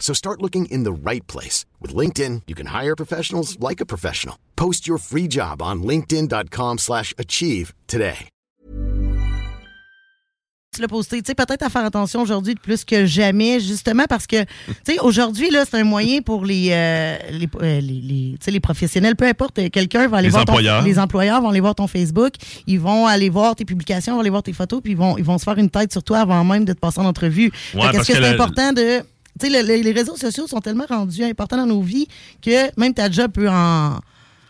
So start looking in the right place. With LinkedIn, you can hire professionals like a professional. Post your free job on linkedin.com slash achieve today. Tu l'as posté, tu sais, peut-être à faire attention aujourd'hui de plus que jamais, justement parce que, tu sais, aujourd'hui, là, c'est un moyen pour les, euh, les, euh, les, les, tu sais, les professionnels, peu importe, quelqu'un va aller Les voir ton- employeurs. les employeurs vont aller voir ton Facebook, ils vont aller voir tes publications, vont aller voir tes photos, puis ils vont, ils vont se faire une tête sur toi avant même de te passer en entrevue. Ouais, parce que que c'est le- important de... Tu sais, le- le- les réseaux sociaux sont tellement rendus importants dans nos vies que même ta job peut en...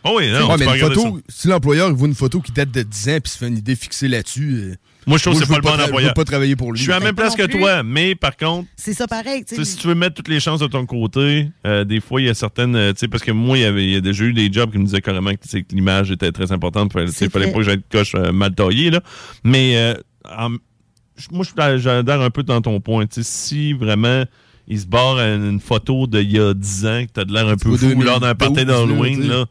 Oh oui, non, Ouais, mais une photo, ça. si l'employeur voit une photo qui date de 10 ans puis se fait une idée fixée là-dessus. euh, Moi, je trouve que c'est veux pas le bon Je employeur. veux pas travailler pour lui. Je suis à la même place que plus. toi, mais par contre, C'est ça pareil, si tu veux mettre toutes les chances de ton côté, euh, des fois, il y a certaines. euh, tu sais, parce que moi, il y a déjà eu des jobs qui me disaient carrément que, que l'image était très importante. Il C'est fallait pas que j'aille de coche euh, mal taillé, là. Mais euh, en- je- moi, je suis j'adhère un peu dans ton point. Tu sais, si vraiment il se barre une photo d'il y a 10 ans, que t'as de l'air un peu fou lors d'un 2012, party d'Halloween, là.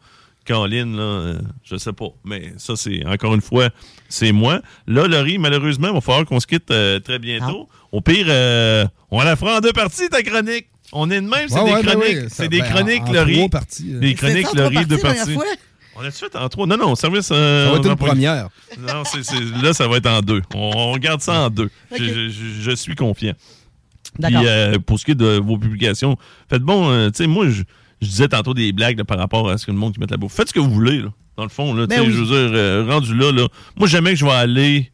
Caroline, là, euh, je sais pas. Mais ça, c'est encore une fois, c'est moi. Là, Laurie, malheureusement, il va falloir qu'on se quitte euh, très bientôt. Au pire, euh, on la fera en deux parties, ta chronique. On est de même, c'est Ouais, des ouais, ben chroniques. c'est des ben, chroniques, en- en Laurie. trois parties, euh. Des chroniques, Laurie, deux parties fois? On a-tu fait en trois? Non, non, service. euh, Ça va être a une première. Non, là, ça va être en deux. On, on garde ça en deux. Je suis confiant. Puis, euh, pour ce qui est de vos publications, faites bon, euh, tu sais, moi, je, je disais tantôt des blagues là, par rapport à ce que le monde qui met la bouffe. Faites ce que vous voulez, là, dans le fond. Là, Ben oui. Je veux dire, euh, rendu là, là, moi, jamais que je vais aller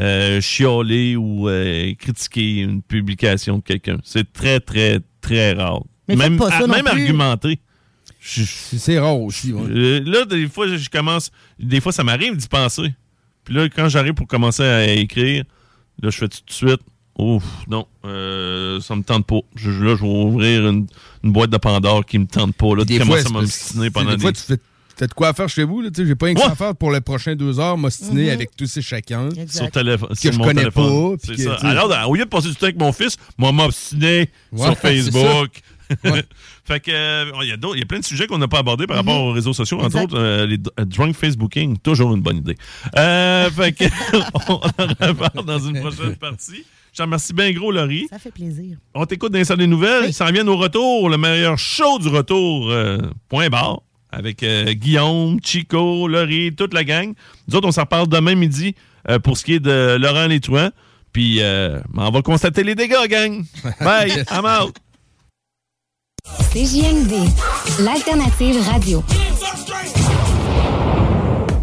euh, chialer ou euh, critiquer une publication de quelqu'un. C'est très, très, très rare. Mais même pas ça à- non même plus. argumenter. C'est rare aussi. ouais. là, des fois, je commence. Des fois, ça m'arrive d'y penser. Puis là, quand j'arrive pour commencer à écrire, là, je fais tout de suite. Ouf, non, euh, ça me tente pas. Je, là, je vais ouvrir une, une boîte de Pandore qui me tente pas. Là, Des comment fois, obstiné c'est- pendant des fois, des- tu fais, quoi à faire chez vous. J'ai pas rien que ça à faire pour les prochains deux heures, m'ostiner Mhm. avec tous et chacun. sur téléphone. Que sur je mon connais téléphone. pas, que, ça. Alors, au lieu de passer du temps avec mon fils, moi, m'obstiner Ouais, sur Facebook. Ouais. fait que, euh, il y, a y plein de sujets qu'on n'a pas abordés par rapport aux réseaux sociaux, entre Mhm. Autres, euh, les euh, drunk Facebooking, toujours une bonne idée. Euh, fait que, on en reparle dans une prochaine partie. Je te remercie bien gros, Laurie. Ça fait plaisir. On t'écoute dans les des nouvelles. Oui. Ça revient au retour, le meilleur show du retour, euh, point barre, avec euh, Guillaume, Chico, Laurie, toute la gang. Nous autres, on s'en reparle demain midi euh, pour ce qui est de Laurent Létruant. Puis, euh, on va constater les dégâts, gang. Bye, I'm out. CJMD, l'alternative radio.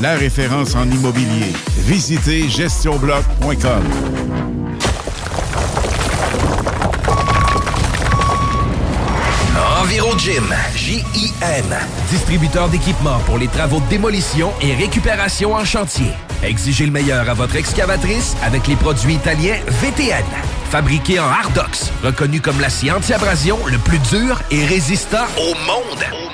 La référence en immobilier. Visitez GestionBloc.com EnviroGym, J-I-M. Distributeur d'équipements pour les travaux de démolition et récupération en chantier. Exigez le meilleur à votre excavatrice avec les produits italiens VTN. Fabriqué en Hardox, reconnu comme l'acier anti-abrasion le plus dur et résistant au monde.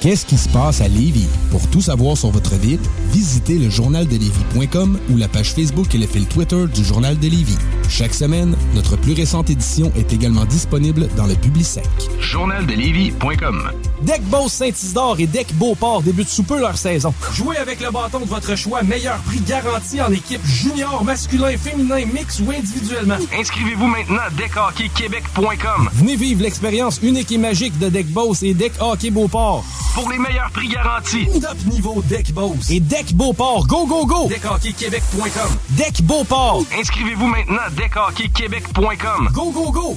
Qu'est-ce qui se passe à Lévis? Pour tout savoir sur votre ville, visitez le journaldelévis.com ou la page Facebook et le fil Twitter du Journal de Lévis. Chaque semaine, notre plus récente édition est également disponible dans le Publisec. Journaldelévis.com Deck Boss Saint-Isidore et Deck Beauport débutent sous peu leur saison. Jouez avec le bâton de votre choix, meilleur prix garanti en équipe junior, masculin, féminin, mix ou individuellement. Inscrivez-vous maintenant à deckhockeyquebec.com Venez vivre l'expérience unique et magique de Deck Boss et Deck Hockey Beauport. Pour les meilleurs prix garantis. Top niveau Deck Boss et Deck Beauport. Go, go, go! Deckhockeyquebec.com Deck Beauport. Inscrivez-vous maintenant à deckhockeyquebec.com Go, go, go!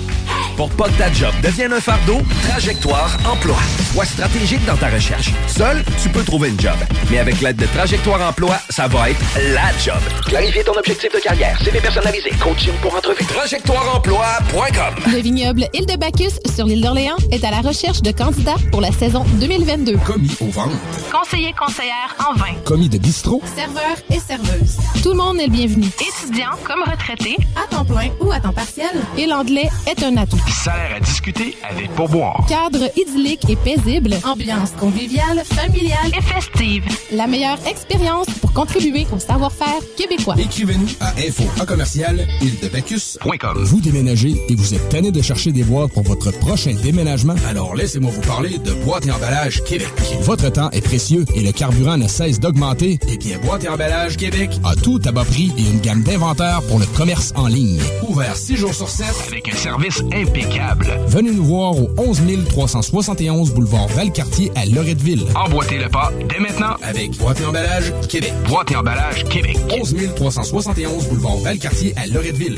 Pour pas que ta job devienne un fardeau, Trajectoire Emploi. Sois stratégique dans ta recherche. Seul, tu peux trouver une job. Mais avec l'aide de Trajectoire Emploi, ça va être la job. Clarifier ton objectif de carrière, CV personnalisé, coaching pour entrevue. TrajectoireEmploi.com Le vignoble Île de Bacchus sur l'île d'Orléans est à la recherche de candidats pour la saison 2022. Commis au ventre. Conseiller conseillère en vin. Commis de bistrot. Serveur et serveuse. Tout le monde est le bienvenu. Étudiant comme retraité, à temps plein ou à temps partiel. Et l'anglais est un atout. Salaire à discuter avec pourboire. Cadre idyllique et paisible. Ambiance conviviale, familiale et festive. La meilleure expérience pour contribuer au savoir-faire québécois. Écrivez-nous à info en commercial Vous déménagez et vous êtes tanné de chercher des boîtes pour votre prochain déménagement? Alors laissez-moi vous parler de Boîte et Emballage Québec. Votre temps est précieux et le carburant ne cesse d'augmenter. Eh bien, Boîte et Emballage Québec a tout à bas prix et une gamme d'inventaires pour le commerce en ligne. Ouvert 6 jours sur 7 Avec un service impeccable. Venez nous voir au 11 371 boulevard Valcartier à Loretteville. Emboîtez le pas dès maintenant avec Boîte et Emballage Québec. Boîte et emballage Québec. 11 371 boulevard Valcartier à Loretteville.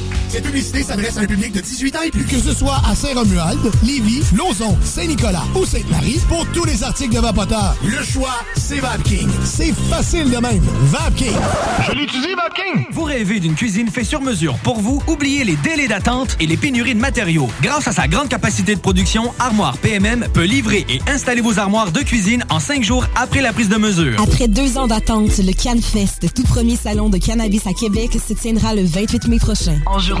Cette publicité s'adresse à un public de 18 ans et plus. Que ce soit à Saint-Romuald, Lévis, Lauson, Saint-Nicolas ou Sainte-Marie, pour tous les articles de Vapoteur, le choix, c'est VapKing. C'est facile de même. VapKing. Je l'utilise, VapKing! Vous rêvez d'une cuisine faite sur mesure pour vous? Oubliez les délais d'attente et les pénuries de matériaux. Grâce à sa grande capacité de production, Armoire PMM peut livrer et installer vos armoires de cuisine en cinq jours après la prise de mesure. Après deux ans d'attente, le CanFest, tout premier salon de cannabis à Québec, se tiendra le 28 mai prochain. En journée,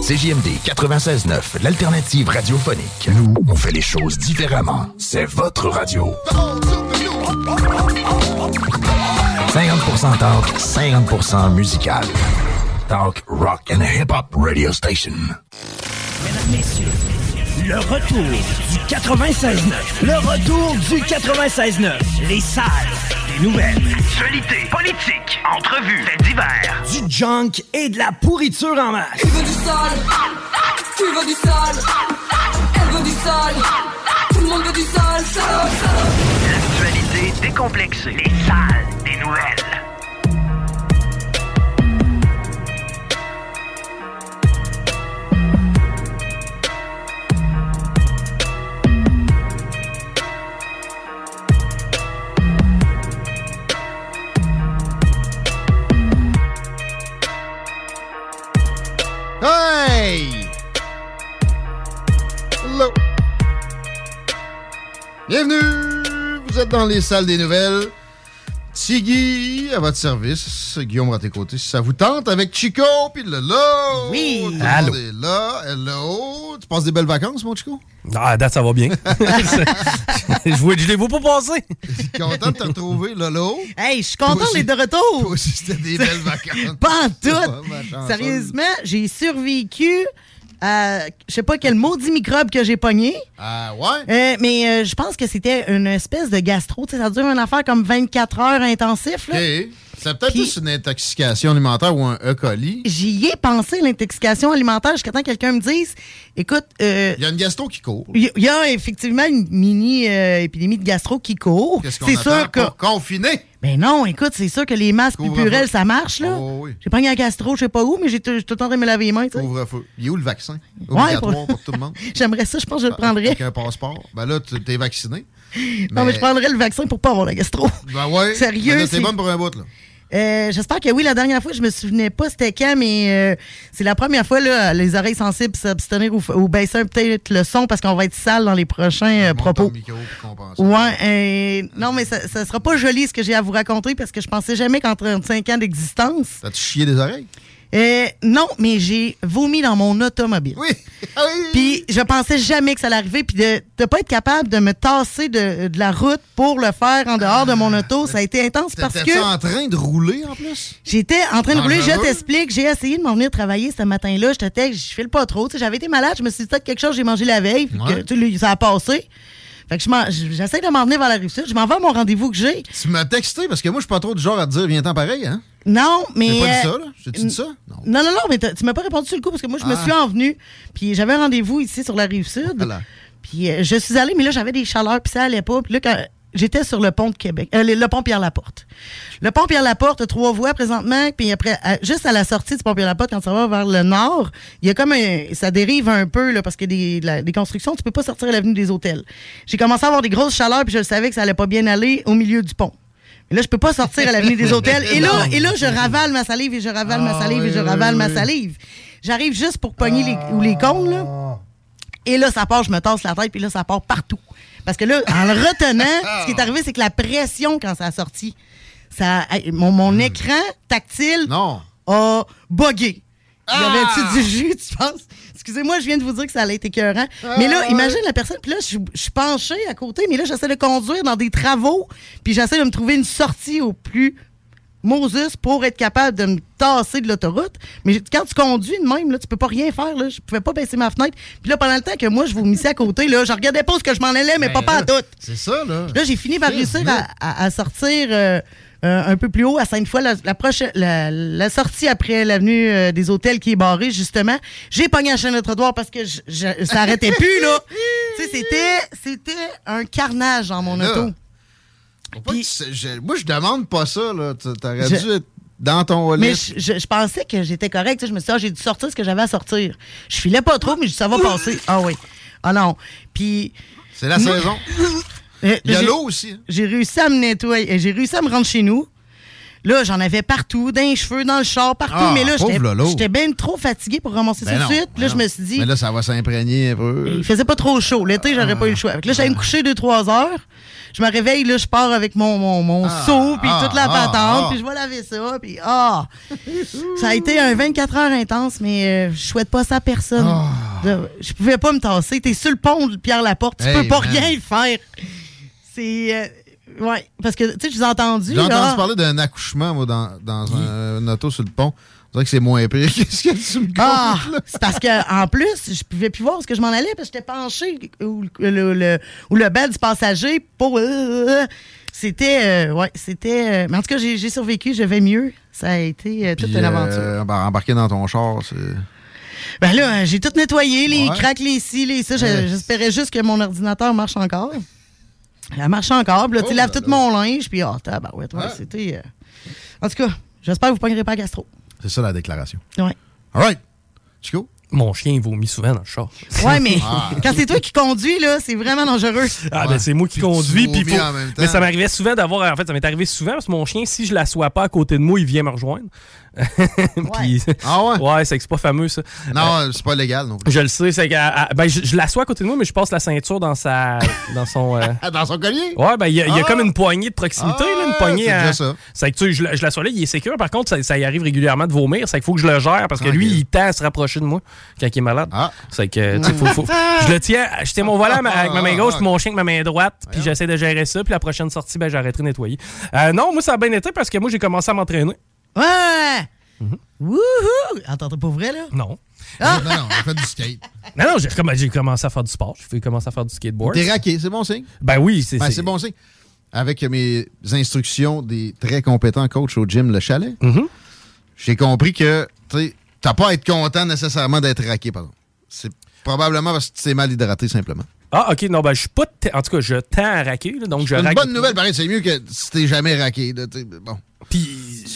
CJMD 96.9, l'alternative radiophonique. Nous, on fait les choses différemment. C'est votre radio. 50% talk, 50% musical. Talk, rock and hip-hop radio station. Mesdames, Messieurs, le retour du 96.9. Le retour du 96.9. Les salles nouvelles. Actualité, politique, entrevues, faits divers. Du junk et de la pourriture en masse. Tu veux du sol Tu veux du sol Elle veut du sol Tout le monde veut du sol, sol, sol. L'actualité décomplexée. Les salles des nouvelles. Bienvenue! Vous êtes dans les salles des nouvelles. Tiggy à votre service. Guillaume à tes côtés, si ça vous tente, avec Chico, puis Lolo. Oui! Tout le Allô. monde est là. Hello! Tu passes des belles vacances, mon Chico? Ah, date, ça va bien. je, vois- je les vois pas passer. Content de te retrouver, Lolo. Hey, je suis content d'être de retour. Toi aussi, c'était des belles vacances. Pas en tout. Sérieusement, j'ai survécu à je sais pas quel maudit microbe que j'ai pogné. Ah ouais? Euh, mais euh, je pense que c'était une espèce de gastro. Ça dure une affaire comme 24 heures intensif. Là. C'est peut-être plus une intoxication alimentaire ou un E. coli. J'y ai pensé, l'intoxication alimentaire, jusqu'à temps que quelqu'un me dise écoute, euh, Il y a une gastro qui court. il y, a effectivement une mini-épidémie de gastro qui court. Qu'est-ce qu'on C'est sûr que. pour confiner? Ben non, écoute, c'est sûr que les masques purels, ça marche, là. Oh, oui. J'ai pas un gastro, je sais pas où, mais j'ai tout le temps de me laver les mains. Couvre-feu. Il est où le vaccin? Ouais, Obligatoire pour- pour... tout le monde? J'aimerais ça, je pense que je le prendrais. Avec un passeport? Ben là, tu t'es vacciné. Non, mais je prendrais le vaccin pour pas avoir la gastro. Ben ouais. Sérieux, Ben c'est- T'es bonne pour un bout, là. Euh, J'espère que oui. La dernière fois, je me souvenais pas c'était quand, mais euh, c'est la première fois, là, les oreilles sensibles s'abstenir ou, ou baisser peut-être le son parce qu'on va être sale dans les prochains euh, propos. Ouais, euh, non, mais ça, ça sera pas joli ce que j'ai à vous raconter parce que je pensais jamais qu'en 35 ans d'existence. T'as-tu chié des oreilles? Euh, non, mais j'ai vomi dans mon automobile. Oui. Puis je pensais jamais que ça allait arriver. Puis de ne pas être capable de me tasser de, de la route pour le faire en dehors de mon auto, ça a été intense parce que en train de rouler, en plus? j'étais en train de rouler. Je t'explique, j'ai essayé de m'en venir travailler ce matin-là. Je te je file pas trop. Tu sais, J'avais été malade, je me suis dit peut-être quelque chose j'ai mangé la veille. puis que, Ouais. ça a passé. Fait que je j'essaie de m'en venir vers la rive sud. Je m'en vais à mon rendez-vous que j'ai. Tu m'as texté parce que moi, je suis pas trop du genre à te dire viens-t'en pareil, hein? Non, mais. J'ai pas dit euh, ça, là? J'ai-tu dit ça? Non. Non, non, non, mais tu m'as pas répondu sur le coup parce que moi, je me Ah. suis envenue. Puis j'avais un rendez-vous ici sur la rive sud. Voilà. Puis euh, je suis allée, mais là, j'avais des chaleurs, puis ça allait pas. Puis là, quand j'étais sur le pont de Québec, euh, le, pont Pierre-Laporte. Le pont Pierre-Laporte, trois voies présentement, puis après, juste à la sortie du pont Pierre-Laporte, quand ça va vers le nord, il y a comme un, ça dérive un peu, là, parce a des, des constructions, tu peux pas sortir à l'avenue des hôtels. J'ai commencé à avoir des grosses chaleurs, puis je savais que ça allait pas bien aller au milieu du pont. Mais là, je peux pas sortir à l'avenue des hôtels. Et là, et là, je ravale ma salive et je ravale ma salive et je ravale ma salive. J'arrive juste pour pogner les, ou les cônes, là. Et là, ça part, je me tasse la tête, puis là, ça part partout. Parce que là, en le retenant, ce qui est arrivé, c'est que la pression, quand ça a sorti, ça, mon, mon écran tactile a bugué. Y avait-tu du jus, tu penses? Excusez-moi, je viens de vous dire que ça allait être écœurant. mais là, ouais. imagine la personne, puis là, je je suis penchée à côté, mais là, j'essaie de conduire dans des travaux, puis j'essaie de me trouver une sortie au plus Moses pour être capable de me tasser de l'autoroute. Mais quand tu conduis de même, là, tu peux pas rien faire. Là. Je pouvais pas baisser ma fenêtre. Puis là, pendant le temps que moi, je vomissais à côté, là, je regardais pas ce que je m'en allais, mais pas, pas à tout. Ben, C'est ça, là. Là, j'ai fini par réussir à, à- à sortir euh, euh, un peu plus haut à Sainte-Foy. La, la, prochaine- la, la sortie après l'avenue euh, des hôtels qui est barrée, justement. J'ai pogné la chaîne de trottoir parce que je, je- ça arrêtait plus, là. tu sais, c'était, c'était un carnage dans mon Là, auto. Tu- je- moi, je demande pas ça, T'aurais dû être dans ton lit. Mais je, je- je pensais que j'étais correct. tu sais, Je me suis dit, ah, j'ai dû sortir ce que j'avais à sortir. Je filais pas trop, mais je dis, ça va passer. Ah oui. Ah non. Puis. C'est la saison. Euh, Il y a l'eau aussi. hein. J'ai réussi à me nettoyer. J'ai réussi à me rendre chez nous. Là, j'en avais partout, dans les cheveux, dans le char, partout. Ah, mais là, j'étais bien trop fatigué pour ramasser Ben ça de suite. Là, ben je me suis dit, Mais là, ça va s'imprégner un peu. il faisait pas trop chaud. L'été, j'aurais pas eu le choix. Fait que là, j'allais me coucher 2-3 heures. Je me réveille, là, je pars avec mon, mon, mon seau, puis ah, toute la ah, patente, ah. puis je vais laver ça, puis ah! ça a été un 24 heures intense, mais euh, je souhaite pas ça à personne. Je pouvais pas me tasser. T'es sur le pont de Pierre-Laporte, tu Ah. Hey, peux pas man. rien faire. C'est... euh, ouais, parce que, tu sais, je vous ai entendu, J'ai entendu là. parler d'un accouchement, moi, dans, dans un, un auto sur le pont. On dirait que c'est moins pire. Qu'est-ce que tu me Ah, comptes, là? c'est parce que en plus, je pouvais plus voir où ce que je m'en allais parce que j'étais penché ou le, le, le- ou le bed du passager pour. euh, c'était. euh, ouais, c'était. euh, mais en tout cas, j'ai survécu, je vais mieux. Ça a été euh, toute Puis, une aventure. euh, ben, embarquer dans ton char, c'est. Ben là, j'ai tout nettoyé, les Ouais. craques, les ci, les ça. J'espérais juste que mon ordinateur marche encore. Elle marche encore. Puis là, tu Oh laves tout mon linge. Puis, ah, tabarouette, ouais, c'était. euh, En tout cas, j'espère que vous ne pognerez pas à gastro. C'est ça la déclaration. Ouais. All right. Chico? Mon chien il vomit souvent dans le char. Ouais, mais Ah. quand c'est toi qui conduis, là, c'est vraiment dangereux. Ah, ben c'est moi qui conduis. Puis faut-. Mais ça m'arrivait souvent d'avoir. En fait, ça m'est arrivé souvent parce que mon chien, si je l'assois pas à côté de moi, il vient me rejoindre. Puis- Ah ouais? Ouais, c'est que c'est pas fameux, ça. Non, c'est pas légal non plus. Je le sais, c'est que ben, je, je l'assois à côté de moi, mais je passe la ceinture dans sa. dans son. euh, dans son collier? Ouais, ben il y, a- il y a Ah! comme une poignée de proximité, là, une Ah, poignée c'est à. déjà ça. C'est que tu sais, je, je l'assois là, il est sécure. Par contre, ça, ça y arrive régulièrement de vomir. C'est qu'il faut que je le gère parce que Ah, lui, il tend à se rapprocher de moi quand il est malade. Ah. C'est que, tu sais, faut, faut- je le tiens, je tiens mon volant avec ma- avec ma main gauche, puis mon chien avec ma main droite, puis j'essaie de gérer ça. Puis la prochaine sortie, ben j'arrêterai de nettoyer. Euh, non, moi, ça a bien été parce que moi, j'ai commencé à m'entraîner. Ouais! Wouhou! Attends, t'es pas vrai, là? Non. Ah! Non, non, on fait du skate. Non, non, j'ai comm- j'ai commencé à faire du sport. J'ai commencé à faire du skateboard. T'es raqué, c'est bon signe? Ben oui, c'est Ben, c'est- bon signe. Avec mes instructions des très compétents coachs au gym Le Chalet, Mhm. j'ai compris que tu sais, t'as pas à être content nécessairement d'être raqué, pardon. C'est probablement parce que tu t'es mal hydraté, simplement. Ah, ok, non, ben je suis pas. En tout cas, je tends à raquer, là, donc je une raque- bonne nouvelle, pareil, c'est mieux que si t'es jamais raqué. là, bon. Puis.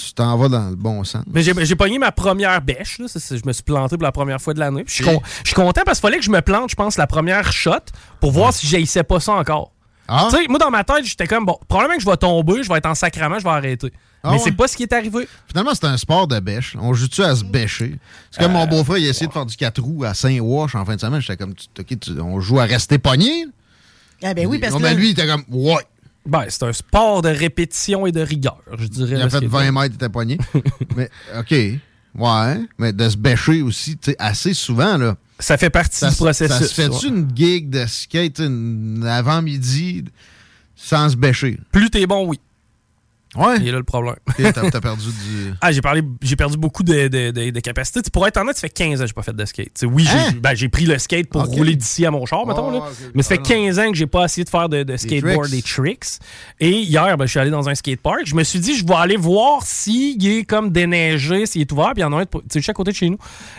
Tu t'en vas dans le bon sens. Mais j'ai j'ai pogné ma première bêche. Là. Je me suis planté pour la première fois de l'année. Je suis con- content parce qu'il fallait que je me plante, je pense, la première shot pour voir si j'haïssais pas ça encore. Ah? Tu sais, moi, dans ma tête, j'étais comme, bon, probablement que je vais tomber, je vais être en sacrament, je vais arrêter. Ah Mais ouais? c'est pas ce qui est arrivé. Finalement, c'est un sport de bêche. On joue-tu à se bêcher? C'est comme mon beau-frère, il a essayé de faire du 4 roues à Saint-Wash en fin de semaine. J'étais comme, tu- OK, tu- on joue à rester pogné? Ah, ben oui, parce non, que. là- lui, il était comme, ouais. Ben, c'est un sport de répétition et de rigueur, je dirais. Il a fait qui est 20 fait. mètres, il était pogné. mais, OK. Ouais. Mais de se bêcher aussi, tu sais, assez souvent, là. Ça fait partie Ça, du processus. ça se fait-tu ouais. une gig de skate avant-midi sans se bêcher? Plus t'es bon, oui. Ouais. Il est là le problème. T'as perdu du. Ah, j'ai parlé, j'ai perdu beaucoup de, de, de- de capacité. Tu sais, pour être honnête, ça fait 15 ans que j'ai pas fait de skate. Tu sais, oui, j'ai Hein? ben, j'ai pris le skate pour rouler d'ici à mon char, mettons. Là. ok. Mais ça fait Ah, non. 15 ans que j'ai pas essayé de faire de, skateboard, des tricks. Et hier, ben, je suis allé dans un skatepark. Je me suis dit, je vais aller voir s'il est comme déneigé, s'il est ouvert. Puis il y en a un, tu sais, juste à côté de chez nous.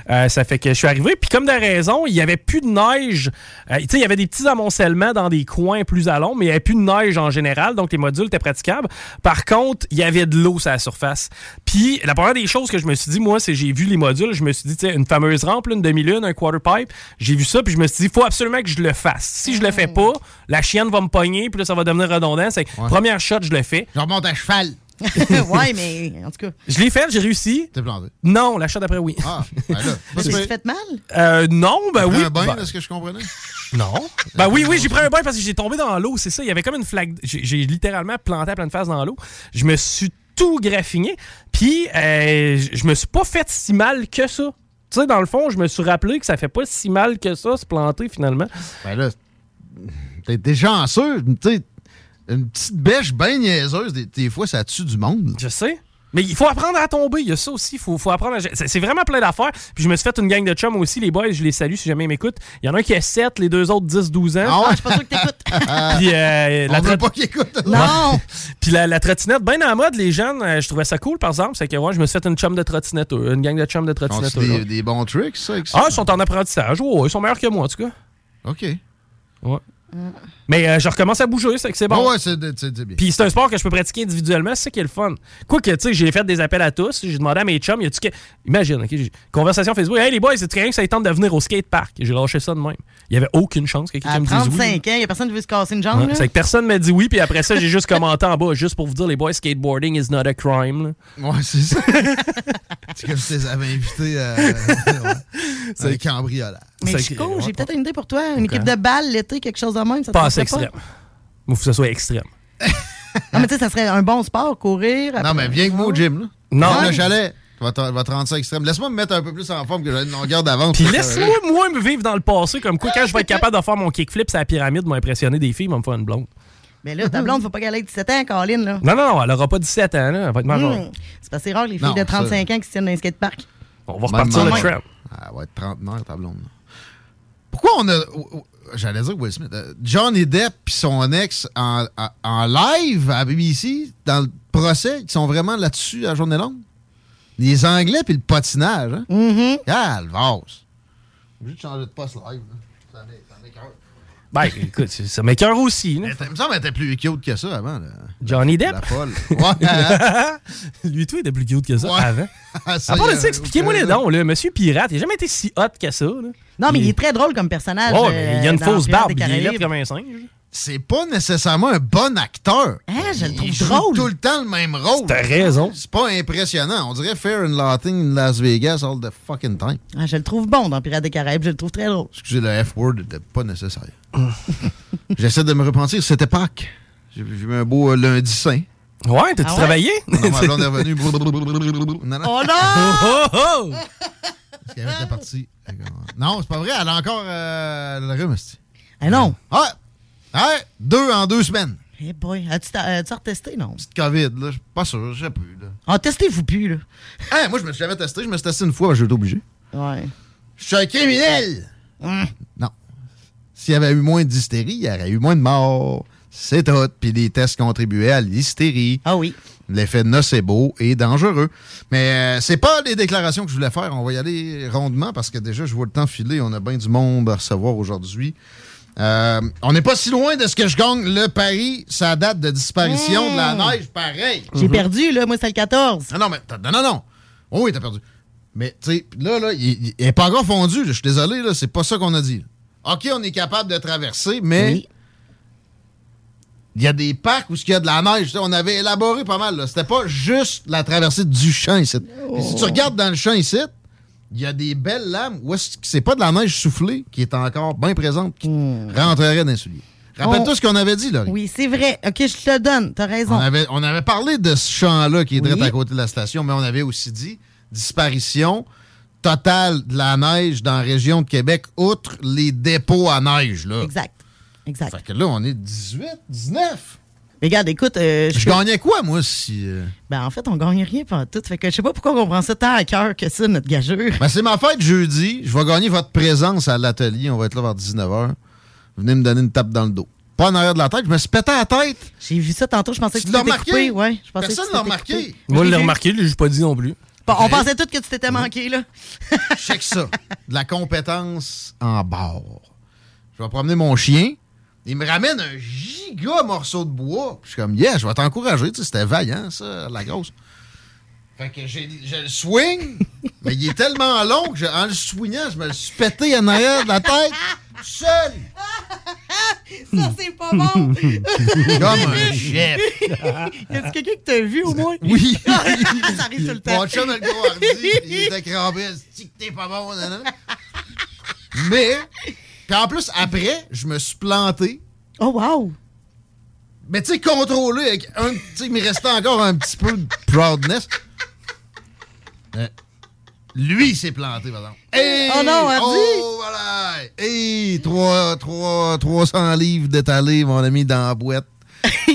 Euh, ça fait que je suis arrivé. Puis comme de raison, il y avait plus de neige. Euh, tu sais, il y avait des petits amoncellements dans des coins plus à long, mais il y avait plus de neige en général. Donc les modules étaient praticables. Par contre, il y avait de l'eau sur la surface. Puis la première des choses que je me suis dit, moi, c'est j'ai vu les modules. Je me suis dit, tu sais, une fameuse rampe, là, une demi-lune, un quarter pipe. J'ai vu ça. Puis je me suis dit, il faut absolument que je le fasse. Si je le fais pas, la chienne va me pogner. Puis là, ça va devenir redondant. C'est première shot, je le fais. Je remonte à cheval. ouais, mais en tout cas. Je l'ai fait, j'ai réussi. T'es planté. Non, la shot après, oui. Ah, ben là. T'es fait mal? Euh, non, ben pris oui. un bain, ben- est-ce que je comprenais? non. Ben oui, oui, j'ai pris un bain parce que j'ai tombé dans l'eau, c'est ça. Il y avait comme une flaque. J'ai littéralement planté à pleine face dans l'eau. Je me suis tout graffiné. Puis, euh, je me suis pas fait si mal que ça. Tu sais, dans le fond, je me suis rappelé que ça fait pas si mal que ça se planter finalement. Ben là, t'es t'es chanceux. Tu sais, une petite bêche bien niaiseuse, des, des fois, ça tue du monde. Je sais. Mais il faut apprendre à tomber. Il y a ça aussi. Il faut, faut apprendre à... C'est vraiment plein d'affaires. Puis je me suis fait une gang de chums aussi, les boys. Je les salue si jamais ils m'écoutent. Il y en a un qui a 7, les deux autres 10, 12 ans. Ah ouais? Je suis pas sûr que t'écoutes. Puis, euh, On la veut tra- pas qu'il écoute. Non! Puis la, la trottinette, bien en mode, les jeunes, euh, je trouvais ça cool, par exemple. C'est que ouais, je me suis fait une chum de trottinette, eux, une gang de chums de trottinette. des, des bons tricks, ça? Ah, ils sont en apprentissage. Ouais, ils sont meilleurs que moi, en tout cas. OK. Ouais. Mais euh, je recommence à bouger, c'est que c'est bon. Ah ouais, c'est c'est- c'est bien. Puis c'est un sport que je peux pratiquer individuellement, c'est ça qui est le fun. Quoique, tu sais, j'ai fait des appels à tous, j'ai demandé à mes chums, y a-tu que... Imagine, OK, j'ai- conversation Facebook, hey les boys, c'est quelqu'un que ça tente de venir au skatepark. J'ai lâché ça de même. Il y avait aucune chance que quelqu'un À me dise oui. 35 ans, il y a personne qui veut se casser une jambe. Ouais, là? c'est que personne m'a dit oui, puis après ça, j'ai juste commenté en bas, juste pour vous dire, les boys, skateboarding is not a crime. là. Ouais, c'est ça. c'est comme si tu les avais invités à ouais, un cambriolage. Mais C'est- Chico, j'ai peut-être une idée pour toi. Une équipe de balles l'été, quelque chose de même. Ça extrême. Il faut que ça soit extrême. Non, mais tu sais, ça serait un bon sport, courir. Non, mais viens avec moi au gym, là. Non. Ouais. le chalet. Tu vas te, va te rendre ça extrême. Laisse-moi me mettre un peu plus en forme que j'ai une longueur d'avance. Puis laisse-moi, moi, me vivre dans le passé, comme quoi, quand je vais être capable de faire mon kickflip sur la pyramide, m'impressionner des filles, va me faire une blonde. Mais là, ta blonde, faut pas qu'elle ait 17 ans, Caroline, là. Non, non, non, elle aura pas 17 ans, là. Elle va être majeure. Hmm. C'est parce que c'est rare, les filles Non, de ça- 35 ans qui se tiennent dans un skatepark. On va repartir le trap. Elle va être trentenaire, ta blonde. Pourquoi on a. J'allais dire Will Smith. euh, Johnny Depp et son ex en, en- live à BBC, dans le procès, ils sont vraiment là-dessus à la journée longue? Les Anglais puis le patinage, hein? Ah, le vase. De changer de poste live. là. Ça m'é- ça m'écoeure. Ben, écoute, ça m'écœure aussi. Là. Il me semble qu'elle était plus cute que ça avant. là. Johnny Depp? La folle. Ouais. Lui, tout était plus cute que ça Ouais. avant. Ça, à part de il y a- ça, expliquez-moi les dons, là. Monsieur Pirate, il n'a jamais été si hot que ça. Là. Non, mais il est très drôle comme personnage. Oh, mais il y a une euh, fausse barbe, il est là comme un singe. C'est pas nécessairement un bon acteur. Hein, je le Il trouve joue drôle. tout le temps le même rôle. T'as raison. C'est pas impressionnant. On dirait Fair and Laughing in Las Vegas all the fucking time. Ah, je le trouve bon dans Pirates des Caraïbes. Je le trouve très drôle. Excusez, le F-word n'était pas nécessaire. J'essaie de me repentir. C'était Pâques. J'ai j'ai eu un beau euh, lundi saint. Ouais, t'as-tu Ah ouais? travaillé? Non, ma blonde est revenue. Non, non. Oh non! Oh, oh! Parce qu'elle était partie. Non, c'est pas vrai. Elle a encore euh, le rhume. Ah non! Ouais. Ouais. Deux en deux semaines. Eh boy, as-tu as-tu retesté, non? Petite COVID, là. Je suis pas sûr. Je sais plus, là. Ah, testez-vous plus, là. Hein, moi, je me suis jamais testé. Je me suis testé une fois. J'ai été obligé. Ouais. Je suis un criminel. Hum. Non. S'il y avait eu moins d'hystérie, il y aurait eu moins de morts. C'est tout. Puis les tests contribuaient à l'hystérie. Ah oui. L'effet nocebo est dangereux. Mais euh, c'est pas les déclarations que je voulais faire. On va y aller rondement parce que déjà, je vois le temps filer. On a bien du monde à recevoir aujourd'hui. Euh, on n'est pas si loin de ce que je gagne. Le Paris, ça date de disparition de la neige, pareil. J'ai perdu, là. Moi, c'est le 14. Ah non, mais non, non, non. Oh oui, t'as perdu. Mais, tu sais, là, là, il il est pas encore fondu. Je suis désolé, là, c'est pas ça qu'on a dit. OK, on est capable de traverser, mais Oui. il y a des parcs où il y a de la neige. On avait élaboré pas mal. là. C'était pas juste la traversée du champ ici. Si tu regardes dans le champ ici, il y a des belles lames où est-ce que c'est pas de la neige soufflée qui est encore bien présente, qui rentrerait dans les souliers. Rappelle-toi On- ce qu'on avait dit, là. Oui, c'est vrai. OK, je te le donne. T'as raison. On avait, on avait parlé de ce champ-là qui est direct Oui. à côté de la station, mais on avait aussi dit disparition totale de la neige dans la région de Québec, outre les dépôts à neige. Là. Exact. Exact. Fait que là, on est 18, 19. Mais regarde, écoute, euh, Je gagnais quoi, moi, si. euh? Ben, en fait, on gagne rien pendant tout. Fait que je sais pas pourquoi on prend ça tant à cœur que ça, notre gageure. Ben, c'est ma fête jeudi. Je vais gagner votre présence à l'atelier. On va être là vers 19h. Venez me donner une tape dans le dos. Pas en arrière de la tête. Je me suis pété la tête. J'ai vu ça tantôt, je pensais que Tu tu l'as remarqué? coupé. Ouais, je pensais Personne que tu l'a remarqué. coupé. Moi, je l'ai l'ai remarqué, lui, j'ai pas dit non plus. Bon, on pensait tous que tu t'étais manqué, là. Check ça. De la compétence en bord. Je vais promener mon chien. Il me ramène un giga morceau de bois. Puis Je suis comme, yeah, je vais t'encourager. Tu sais, C'était vaillant, ça, la grosse. Fait que j'ai, je le swing, mais il est tellement long que je- en le swingant, je me le suis pété en arrière de la tête, seul, Ça, c'est pas bon. comme un chef. y a-tu quelqu'un que t'as vu, au moins? Oui. ça arrive tout le temps. Mon chum, le gros hardi, il était crampé. Si que t'es pas bon, nanana. Mais, puis en plus, après, je me suis planté. Oh, wow. Mais tu sais, contrôlé avec un. Tu sais, il me restait encore un petit peu de proudness. Euh, lui, il s'est planté, par exemple. Hey! Oh non, Hardy! Oh, voilà! Hey! Trois- trois- 300 livres d'étalés, mon ami, dans la boîte.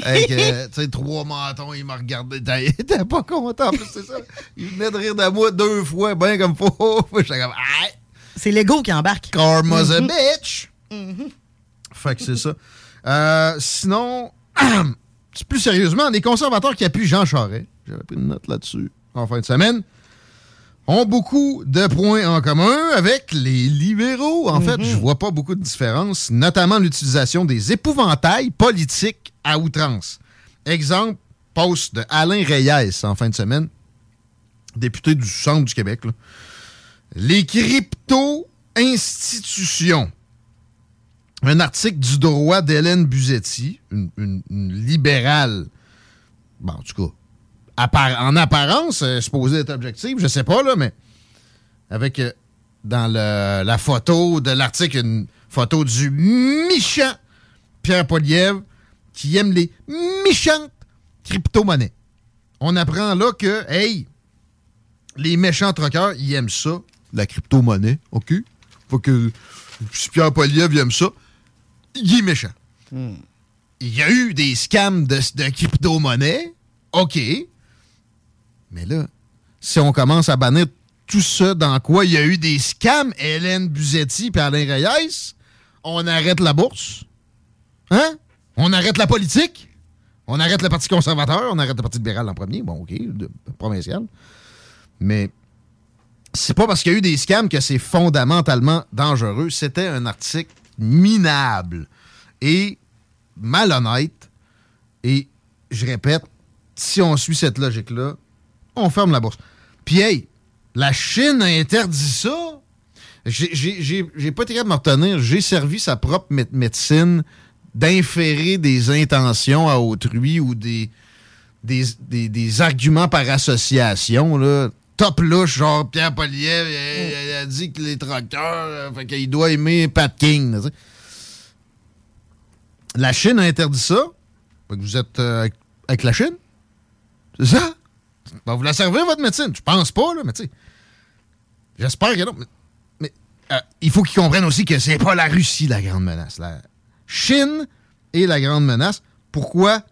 Avec, euh, tu sais, trois mentons, il m'a regardé. Il était pas content, en plus, c'est ça. Il venait de rire de moi deux fois, bien comme faut. J'étais comme, ah! C'est l'ego qui embarque. Karma's a Mhm. bitch! Fait que c'est ça. Euh, sinon, plus sérieusement, les conservateurs qui appuient Jean Charest, j'avais pris une note là-dessus en fin de semaine, ont beaucoup de points en commun avec les libéraux. En fait, je vois pas beaucoup de différence, notamment l'utilisation des épouvantails politiques à outrance. Exemple, post de Alain Reyes en fin de semaine, député du centre du Québec. là. Les crypto-institutions. Un article du droit d'Hélène Buzetti, une, libérale, bon, en tout cas, en apparence, euh, supposée être objective, je sais pas, là, mais avec euh, dans la photo de l'article une photo du méchant Pierre Poliev qui aime les méchantes crypto-monnaies. On apprend là que, hey, les méchants troqueurs, ils aiment ça, la crypto-monnaie, OK? Faut que si Pierre Poliev aime ça, il est méchant. Il y a eu des scams de, de crypto-monnaie, OK? Mais là, si on commence à bannir tout ça dans quoi il y a eu des scams, Hélène Buzetti et Alain Reyes, on arrête la bourse? Hein? On arrête la politique? On arrête le Parti conservateur? On arrête le Parti libéral en premier? Bon, OK, de- provincial. Mais c'est pas parce qu'il y a eu des scams que c'est fondamentalement dangereux. C'était un article minable et malhonnête. Et je répète, si on suit cette logique-là, on ferme la bourse. Puis, hey, la Chine a interdit ça. J'ai- pas été capable de me retenir. J'ai servi sa propre mé- médecine d'inférer des intentions à autrui ou des, des, des- des arguments par association. Là. Top louche, genre Pierre Poliev, il, a dit que les tracteurs, euh, fait qu'il doit aimer Pat King. La Chine a interdit ça. Fait que vous êtes euh, avec, la Chine? C'est ça? Ben, vous la servez, votre médecine? Je pense pas, là, mais tu sais. J'espère que non. Mais, mais, euh, il faut qu'ils comprennent aussi que c'est pas la Russie la grande menace. La Chine est la grande menace. Pourquoi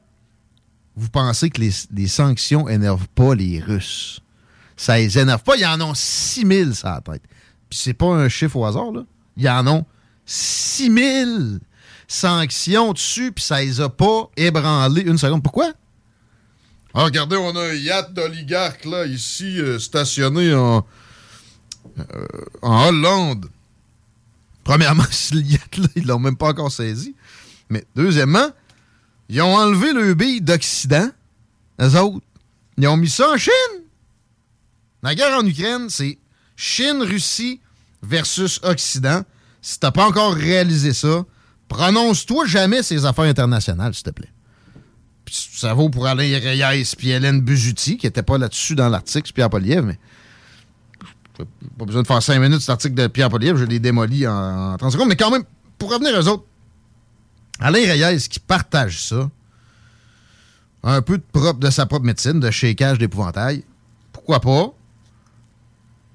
vous pensez que les, les sanctions énervent pas les Russes? Ça les énerve pas. Ils en ont 6 000 sur la tête. Puis c'est pas un chiffre au hasard, là. Ils en ont 6 000 sanctions dessus, puis ça les a pas ébranlés une seconde. Pourquoi? Ah, regardez, on a un yacht d'oligarque, là, ici, euh, stationné en, euh, en Hollande. Premièrement, ce yacht-là, ils l'ont même pas encore saisi. Mais deuxièmement, ils ont enlevé le bille d'Occident. Les autres, ils ont mis ça en Chine. La guerre en Ukraine, c'est Chine-Russie versus Occident. Si t'as pas encore réalisé ça, prononce-toi jamais ces affaires internationales, s'il te plaît. Puis ça vaut pour Alain Reyes puis Hélène Buzuti, qui n'était pas là-dessus dans l'article, c'est Pierre Poliev, mais pas besoin de faire cinq minutes cet article de Pierre Poliev, je l'ai démoli en, en 30 secondes, mais quand même, pour revenir aux autres, Alain Reyes qui partage ça, un peu de, propre, de sa propre médecine, de shakeage d'épouvantail, pourquoi pas?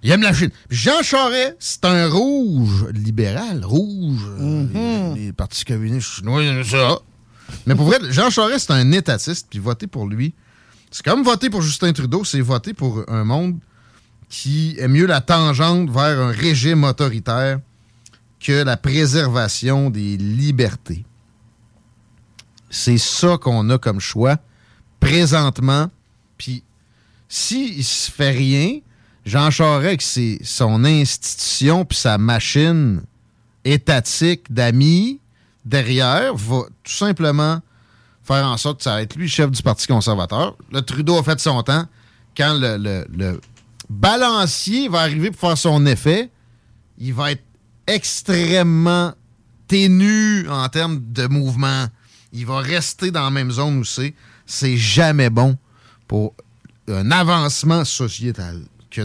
Il aime la Chine. Jean Charest, c'est un rouge libéral, rouge. euh, les, les partis communistes chinois, ça. Mais pour vrai, Jean Charest, c'est un étatiste, puis voter pour lui, c'est comme voter pour Justin Trudeau, c'est voter pour un monde qui est mieux la tangente vers un régime autoritaire que la préservation des libertés. C'est ça qu'on a comme choix présentement. Puis s'il ne se fait rien, Jean Charest, c'est son institution puis sa machine étatique d'amis derrière, va tout simplement faire en sorte que ça va être lui chef du Parti conservateur. Le Trudeau a fait son temps. Quand le, le- le balancier va arriver pour faire son effet, il va être extrêmement ténu en termes de mouvement. Il va rester dans la même zone où c'est. C'est jamais bon pour un avancement sociétal que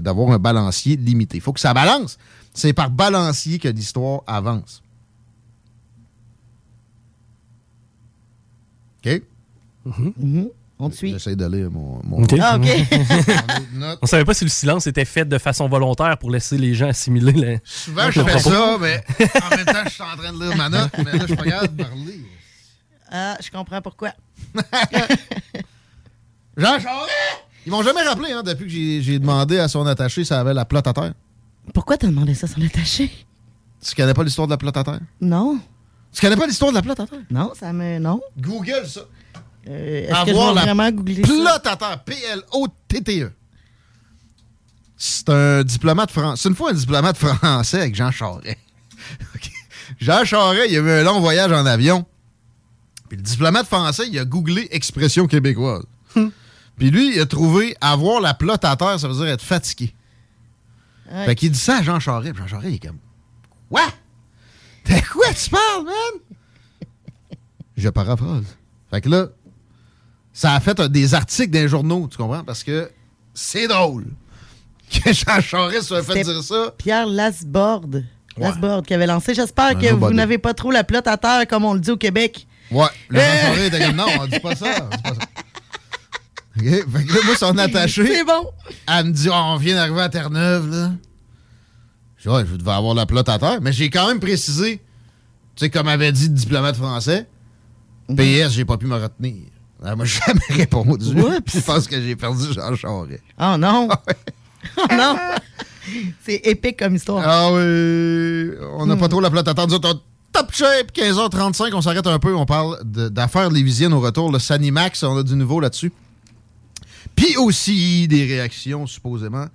d'avoir un balancier limité. Il faut que ça balance. C'est par balancier que l'histoire avance. OK? On te suit. J'essaie de lire mon, mon- OK. Ah, OK. On savait pas si le silence était fait de façon volontaire pour laisser les gens assimiler le. Souvent, je fais propos. ça, mais en même temps, je suis en train de lire ma note, mais là, je suis pas capable de parler. Ah, je comprends pourquoi. Jean Charest! Ils m'ont jamais rappelé, hein, depuis que j'ai demandé à son attaché ça avait la plotte à terre. Pourquoi t'as demandé ça sur l'attaché? Tu connais pas l'histoire de la plotte à terre? Non. Tu connais pas l'histoire de la plotte à terre? Non, ça me. Non. Google ça. Euh, Est-ce que je vais vraiment googler ça? plotte à terre. P-L-O-T-T-E. C'est un diplomate français. C'est une fois un diplomate français avec Jean Charest. Jean Charest, il a eu un long voyage en avion. Puis le diplomate français, il a googlé expression québécoise. Puis lui, il a trouvé avoir la plotte à terre, ça veut dire être fatigué. Ouais. Fait qu'il dit ça à Jean Charest. Puis Jean Charest, il est comme Quoi? De quoi tu parles, man? Je paraphrase. Fait que là, ça a fait des articles dans les journaux, tu comprends? Parce que c'est drôle que Jean Charest soit fait dire ça. Pierre Lasborde. Lasborde qui avait lancé. J'espère que vous n'avez pas trop la plotte à terre, comme on le dit au Québec. Ouais, le Jean Euh. Charest était comme non, on dit pas ça. On dit pas ça. OK? Fait que là, moi, son attaché. C'est bon. Elle me dit, Oh, on vient d'arriver à Terre-Neuve, là. Je dis, ouais, je devais avoir la plotte à terre. Mais j'ai quand même précisé, tu sais, comme avait dit le diplomate français, Mhm. PS, j'ai pas pu me retenir. Elle m'a jamais répondu. Oups. Je pense que j'ai perdu Jean Charest. Oh non. oh non. C'est épique comme histoire. Ah oui, on n'a Hmm. pas trop la plate à terre. Nous autres, on- Top shape, 15h35, on s'arrête un peu, on parle de- d'affaires lévisiennes au retour. Le Sanimax, on a du nouveau là-dessus. Puis aussi des réactions supposément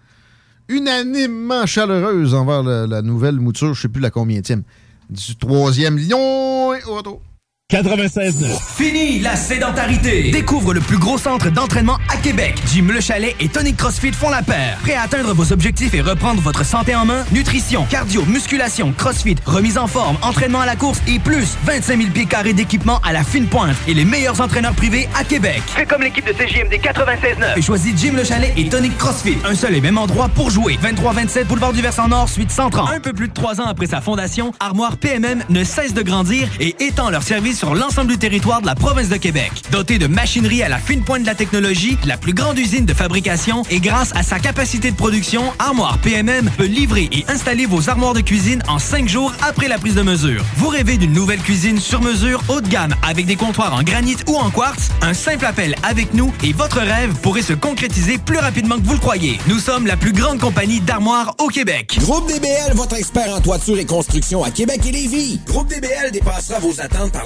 unanimement chaleureuses envers la nouvelle mouture, je sais plus la combienième, du troisième lion au retour. 96.9. Fini la sédentarité. Découvre le plus gros centre d'entraînement à Québec. Jim Le Chalet et Tonic CrossFit font la paire. Prêt à atteindre vos objectifs et reprendre votre santé en main? Nutrition, cardio, musculation, CrossFit, remise en forme, entraînement à la course et plus 25 000 pieds carrés d'équipement à la fine pointe et les meilleurs entraîneurs privés à Québec. Fais comme l'équipe de CJMD 96.9 et choisis Jim Le Chalet et Tonic CrossFit. Un seul et même endroit pour jouer. 23-27 Boulevard du Versant Nord, suite 130. Un peu plus de trois ans après sa fondation, Armoire PMM ne cesse de grandir et étend leur service sur l'ensemble du territoire de la province de Québec. Dotée de machinerie à la fine pointe de la technologie, la plus grande usine de fabrication et grâce à sa capacité de production, Armoire PMM peut livrer et installer vos armoires de cuisine en cinq jours après la prise de mesure. Vous rêvez d'une nouvelle cuisine sur mesure haut de gamme avec des comptoirs en granit ou en quartz? Un simple appel avec nous et votre rêve pourrait se concrétiser plus rapidement que vous le croyez. Nous sommes la plus grande compagnie d'armoires au Québec. Groupe DBL, votre expert en toiture et construction à Québec et Lévis. Groupe DBL dépassera vos attentes par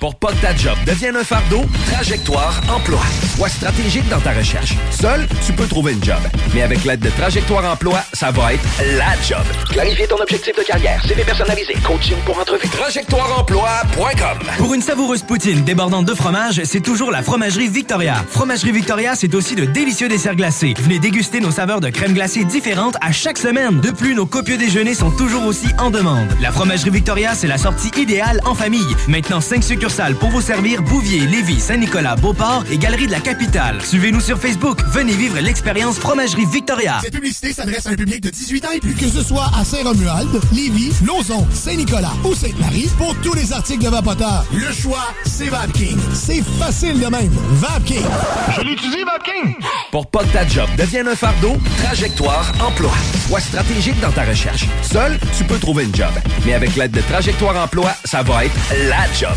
Pour pas que ta job devienne un fardeau, Trajectoire Emploi. Sois stratégique dans ta recherche. Seul, tu peux trouver une job. Mais avec l'aide de Trajectoire Emploi, ça va être la job. Clarifier ton objectif de carrière, CV personnalisé, coaching pour entrevue. TrajectoireEmploi.com Pour une savoureuse poutine débordante de fromage, c'est toujours la Fromagerie Victoria. Fromagerie Victoria, c'est aussi de délicieux desserts glacés. Venez déguster nos saveurs de crème glacée différentes à chaque semaine. De plus, nos copieux déjeuners sont toujours aussi en demande. La Fromagerie Victoria, c'est la sortie idéale en famille. Maintenant, 5 succursales pour vous servir Bouvier, Lévis, Saint-Nicolas, Beauport et Galerie de la Capitale. Suivez-nous sur Facebook. Venez vivre l'expérience Fromagerie Victoria. Cette publicité s'adresse à un public de 18 ans et plus. Que ce soit à Saint-Romuald, Lévis, Lauson, Saint-Nicolas ou Sainte-Marie, pour tous les articles de Vapoteur, le choix, c'est VapKing. C'est facile de même. VapKing. Je l'utilise, Vapking! Pour pas que ta job devienne un fardeau, Trajectoire Emploi. Sois stratégique dans ta recherche. Seul, tu peux trouver une job. Mais avec l'aide de Trajectoire Emploi, ça va être la job.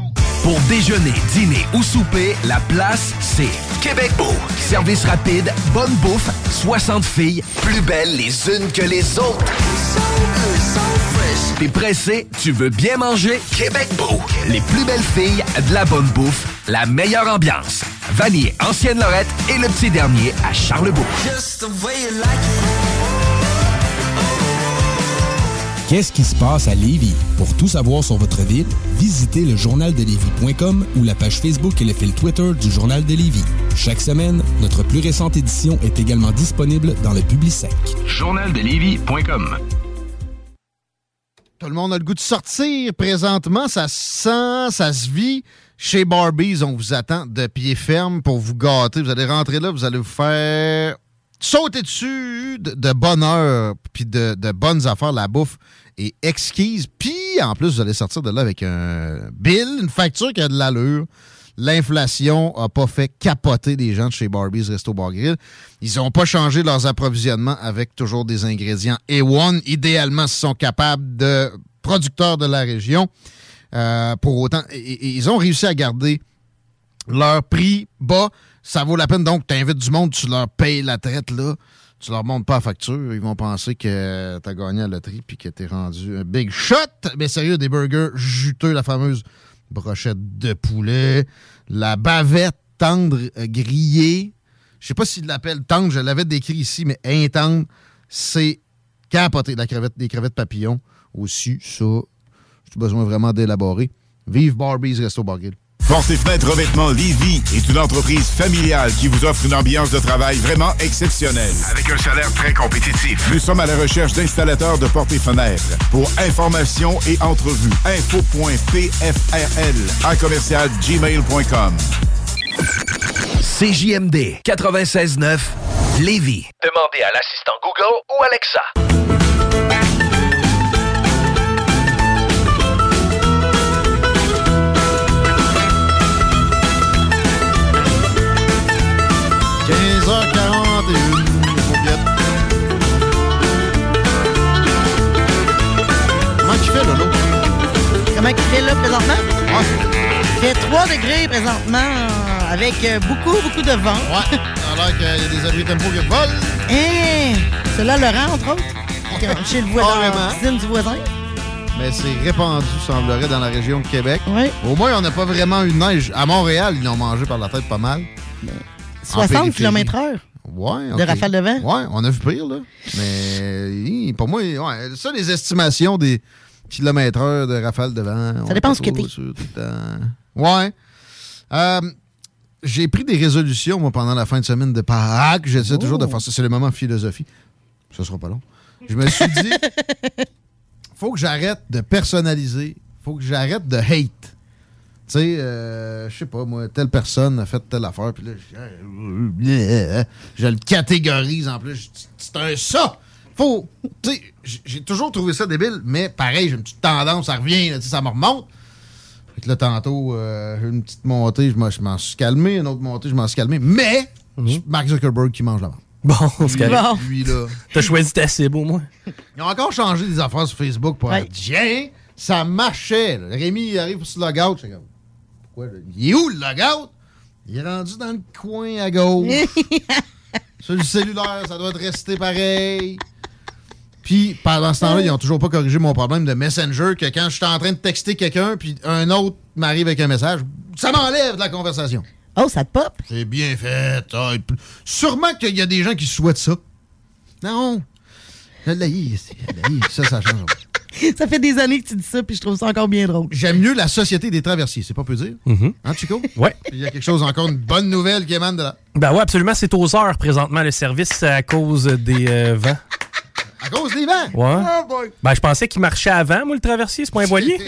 Pour déjeuner, dîner ou souper, la place, c'est Québec Beau. Service rapide, bonne bouffe, 60 filles, plus belles les unes que les autres. T'es pressé, tu veux bien manger? Québec Beau. Les plus belles filles, de la bonne bouffe, la meilleure ambiance. Vanier, Ancienne Lorette et le petit dernier à Charlebourg. Qu'est-ce qui se passe à Lévis? Pour tout savoir sur votre ville, visitez le journaldelévis.com ou la page Facebook et le fil Twitter du Journal de Lévis. Chaque semaine, notre plus récente édition est également disponible dans le Publisec. Journaldelévis.com Tout le monde a le goût de sortir présentement. Ça se sent, ça se vit. Chez Barbies, on vous attend de pied ferme pour vous gâter. Vous allez rentrer là, vous allez vous faire sauter dessus de, de bonheur puis de, de bonnes affaires. La bouffe est exquise. Puis, en plus, vous allez sortir de là avec un bill, une facture qui a de l'allure. L'inflation n'a pas fait capoter les gens de chez Barbies Resto Bar Grill. Ils n'ont pas changé leurs approvisionnements avec toujours des ingrédients A1. Idéalement, s'ils sont capables de producteurs de la région. Euh, pour autant, et- et- ils ont réussi à garder leur prix bas. Ça vaut la peine. Donc, tu invites du monde, tu leur payes la traite, là. Tu leur montres pas la facture. Ils vont penser que tu as gagné à la loterie puis que tu es rendu un big shot. Mais sérieux, des burgers juteux, la fameuse brochette de poulet, la bavette tendre grillée. Je sais pas s'ils l'appellent tendre, je l'avais décrit ici, mais intendre, c'est capoté. La crevette, des crevettes papillons aussi, ça, j'ai besoin vraiment d'élaborer. Vive Barbies Resto Bar Portes et fenêtres revêtements Lévis est une entreprise familiale qui vous offre une ambiance de travail vraiment exceptionnelle. Avec un salaire très compétitif. Nous sommes à la recherche d'installateurs de portes et fenêtres. Pour information et entrevue, info.pfrl à commercial gmail.com. CJMD 96.9 Lévis. Demandez à l'assistant Google ou Alexa. Comment il fait là présentement? Il fait 3 degrés présentement avec euh, beaucoup, beaucoup de vent. Ouais, alors qu'il y a des abris tempo qui volent. Hein? C'est là Laurent, entre autres? Chez le voisin, la cuisine du voisin. Mais c'est répandu, semblerait, dans la région de Québec. Oui. Au moins, on n'a pas vraiment eu de neige. À Montréal, ils l'ont mangé par la tête pas mal. En 60 périphérie. km/h. Ouais, De ok. rafale de vent? Ouais, on a vu pire, là. Mais pour moi, ouais, ça, les estimations des heure de rafale de vent. on Ça dépend ce que t'es. Ouais. Euh, j'ai pris des résolutions, moi, pendant la fin de semaine de Pâques. J'essaie toujours de Oh. faire ça. C'est le moment philosophie. Ce sera pas long. Je me suis dit, faut que j'arrête de personnaliser. Faut que j'arrête de hate. Tu sais, euh, je sais pas, moi, telle personne a fait telle affaire, puis là, je, euh, je le catégorise en plus. C'est un ça! Faut. Tu sais, j- j'ai toujours trouvé ça débile, mais pareil, j'ai une petite tendance, ça revient, là, tu sais, ça me remonte. Fait que là, tantôt, euh, j'ai une petite montée, je m'en- suis calmé, une autre montée, je m'en suis calmé, mais c'est Mark Zuckerberg qui mange la vente. Bon, c'est Lui, correct. lui, là. T'as choisi ta cible au moins. Ils ont encore changé des affaires sur Facebook pour être tiens, ça marchait. là. Rémi, il arrive pour se logout. Je comme, pourquoi? là? Il est où le logout? Il est rendu dans le coin à gauche. sur le cellulaire, ça doit être resté pareil. Puis, pendant ce temps-là, ils n'ont toujours pas corrigé mon problème de Messenger, que quand je suis en train de texter quelqu'un, puis un autre m'arrive avec un message, ça m'enlève de la conversation. Oh, ça te pop? C'est bien fait. Ah, et sûrement qu'il y a des gens qui souhaitent ça. Non. L'haïs. Ça, ça change. Ça fait des années que tu dis ça, puis je trouve ça encore bien drôle. J'aime mieux la société des traversiers, c'est pas peu dire. Hein, Chico? Ouais. Il y a quelque chose, encore une bonne nouvelle qui émane de là. Ben ouais, absolument. C'est aux heures présentement le service à cause des euh, vents. À cause des vents. Ouais. Oh boy. Ben, je pensais qu'il marchait avant, moi, le traversier, c'est pas un voilier.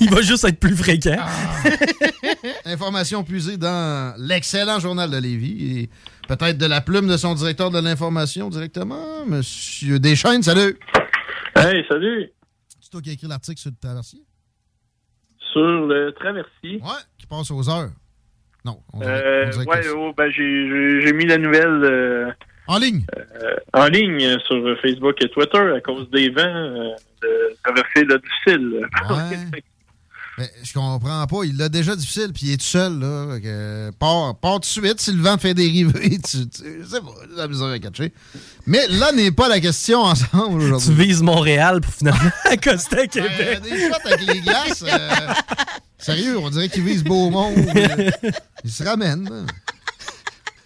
Il va juste être plus fréquent. Information puisée dans l'excellent journal de Lévis. Et Peut-être de la plume de son directeur de l'information directement, Monsieur Deschaines, salut! Hey, salut! C'est toi qui as écrit l'article sur le traversier? Sur le traversier. Ouais, qui passe aux heures. Non, on dirait, Euh, on dirait que ouais, oh, ben, j'ai mis la nouvelle euh, En ligne? euh, en ligne euh, sur Facebook et Twitter à cause des vents euh, de traverser là, difficile. Ouais. Mais je comprends pas. Il l'a déjà difficile, puis il est tout seul, là. Que, pars, pars tout de suite. Si le vent te fait dériver, tu, tu c'est pas la misère à catcher. Mais là n'est pas la question ensemble aujourd'hui. Tu vises Montréal pour finalement accoster à Québec. Euh, des shots avec les glaces. euh, sérieux, on dirait qu'ils visent Beaumont. euh, ils se ramènent. là.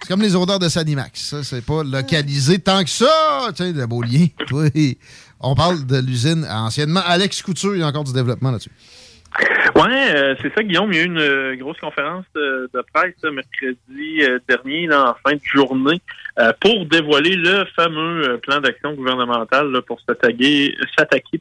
C'est comme les odeurs de Sanimax. Ça, c'est pas localisé tant que ça. Tiens, de beau lien. Oui. On parle de l'usine anciennement. Alex Couture, il y a encore du développement là-dessus. Ouais, euh, c'est ça, Guillaume. Il y a eu une euh, grosse conférence de presse mercredi euh, dernier, en fin de journée, pour dévoiler le fameux plan d'action gouvernemental pour s'attaquer,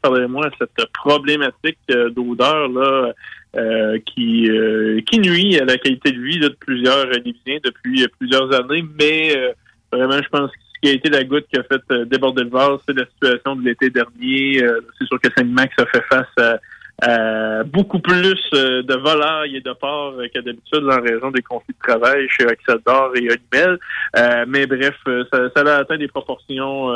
pardonnez-moi, à cette problématique d'odeur là, euh, qui euh, qui nuit à la qualité de vie là, de plusieurs Libyens depuis plusieurs années. Mais euh, vraiment, je pense que ce qui a été la goutte qui a fait euh, déborder le vase, c'est la situation de l'été dernier. Euh, c'est sûr que Saint-Max a fait face à beaucoup plus de volailles et de porcs que d'habitude en raison des conflits de travail chez Oxydor et Olimel. Mais bref, ça, ça a atteint des proportions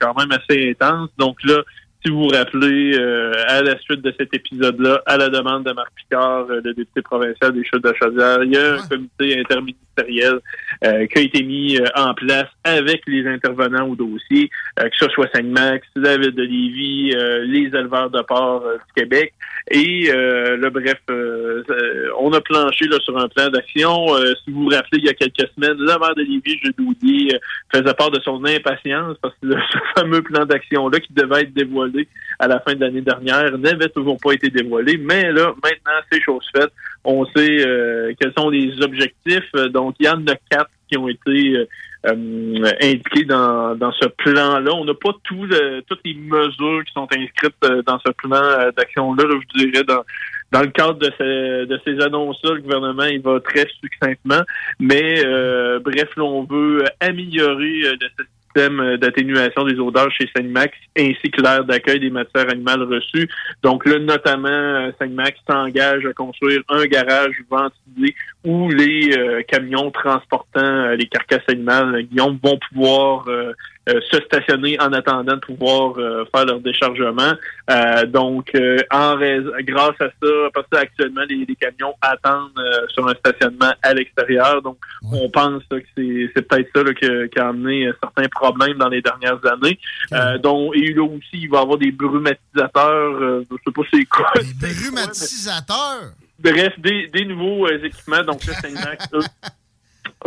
quand même assez intenses. Donc là, si vous vous rappelez, euh, à la suite de cet épisode-là, à la demande de Marc Picard, euh, le député provincial des Chutes de Chaudière, il y a un comité interministériel euh, qui a été mis euh, en place avec les intervenants au dossier, euh, que ce soit Saint-Max, la ville de Lévis, euh, les éleveurs de porc euh, du Québec. Et euh, là, bref, on a planché là, sur un plan d'action. Si vous vous rappelez, il y a quelques semaines, le maire de Lévis, Jules Doudier, faisait part de son impatience parce que le- ce fameux plan d'action-là qui devait être dévoilé à la fin de l'année dernière n'avait toujours pas été dévoilé. Mais là, maintenant, c'est chose faite. On sait euh, quels sont les objectifs. Euh, Donc, il y en a quatre qui ont été euh, euh, indiqués dans, dans ce plan-là. On n'a pas tout le- toutes les mesures qui sont inscrites euh, dans ce plan d'action-là. là, je dirais dans dans le cadre de, ces- de ces annonces-là, le gouvernement il va très succinctement. Mais euh, bref, là, on veut améliorer euh, d'atténuation des odeurs chez Saint-Max ainsi que l'aire d'accueil des matières animales reçues. Donc là, notamment, euh, Saint-Max s'engage à construire un garage ventilé où les euh, camions transportant euh, les carcasses animales, euh, Guillaume, vont pouvoir euh, euh, se stationner en attendant de pouvoir euh, faire leur déchargement. Euh, donc, euh, en raison, grâce à ça, parce que actuellement, les, les camions attendent euh, sur un stationnement à l'extérieur. Donc, on pense là, que c'est, c'est peut-être ça là, que- qui a amené certains problèmes dans les dernières années. Euh, donc, et là aussi, il va y avoir des brumatisateurs. euh, je sais pas c'est quoi. Brumatisateurs? Bref, des, des nouveaux euh, équipements. Donc là, Saint-Max, eux,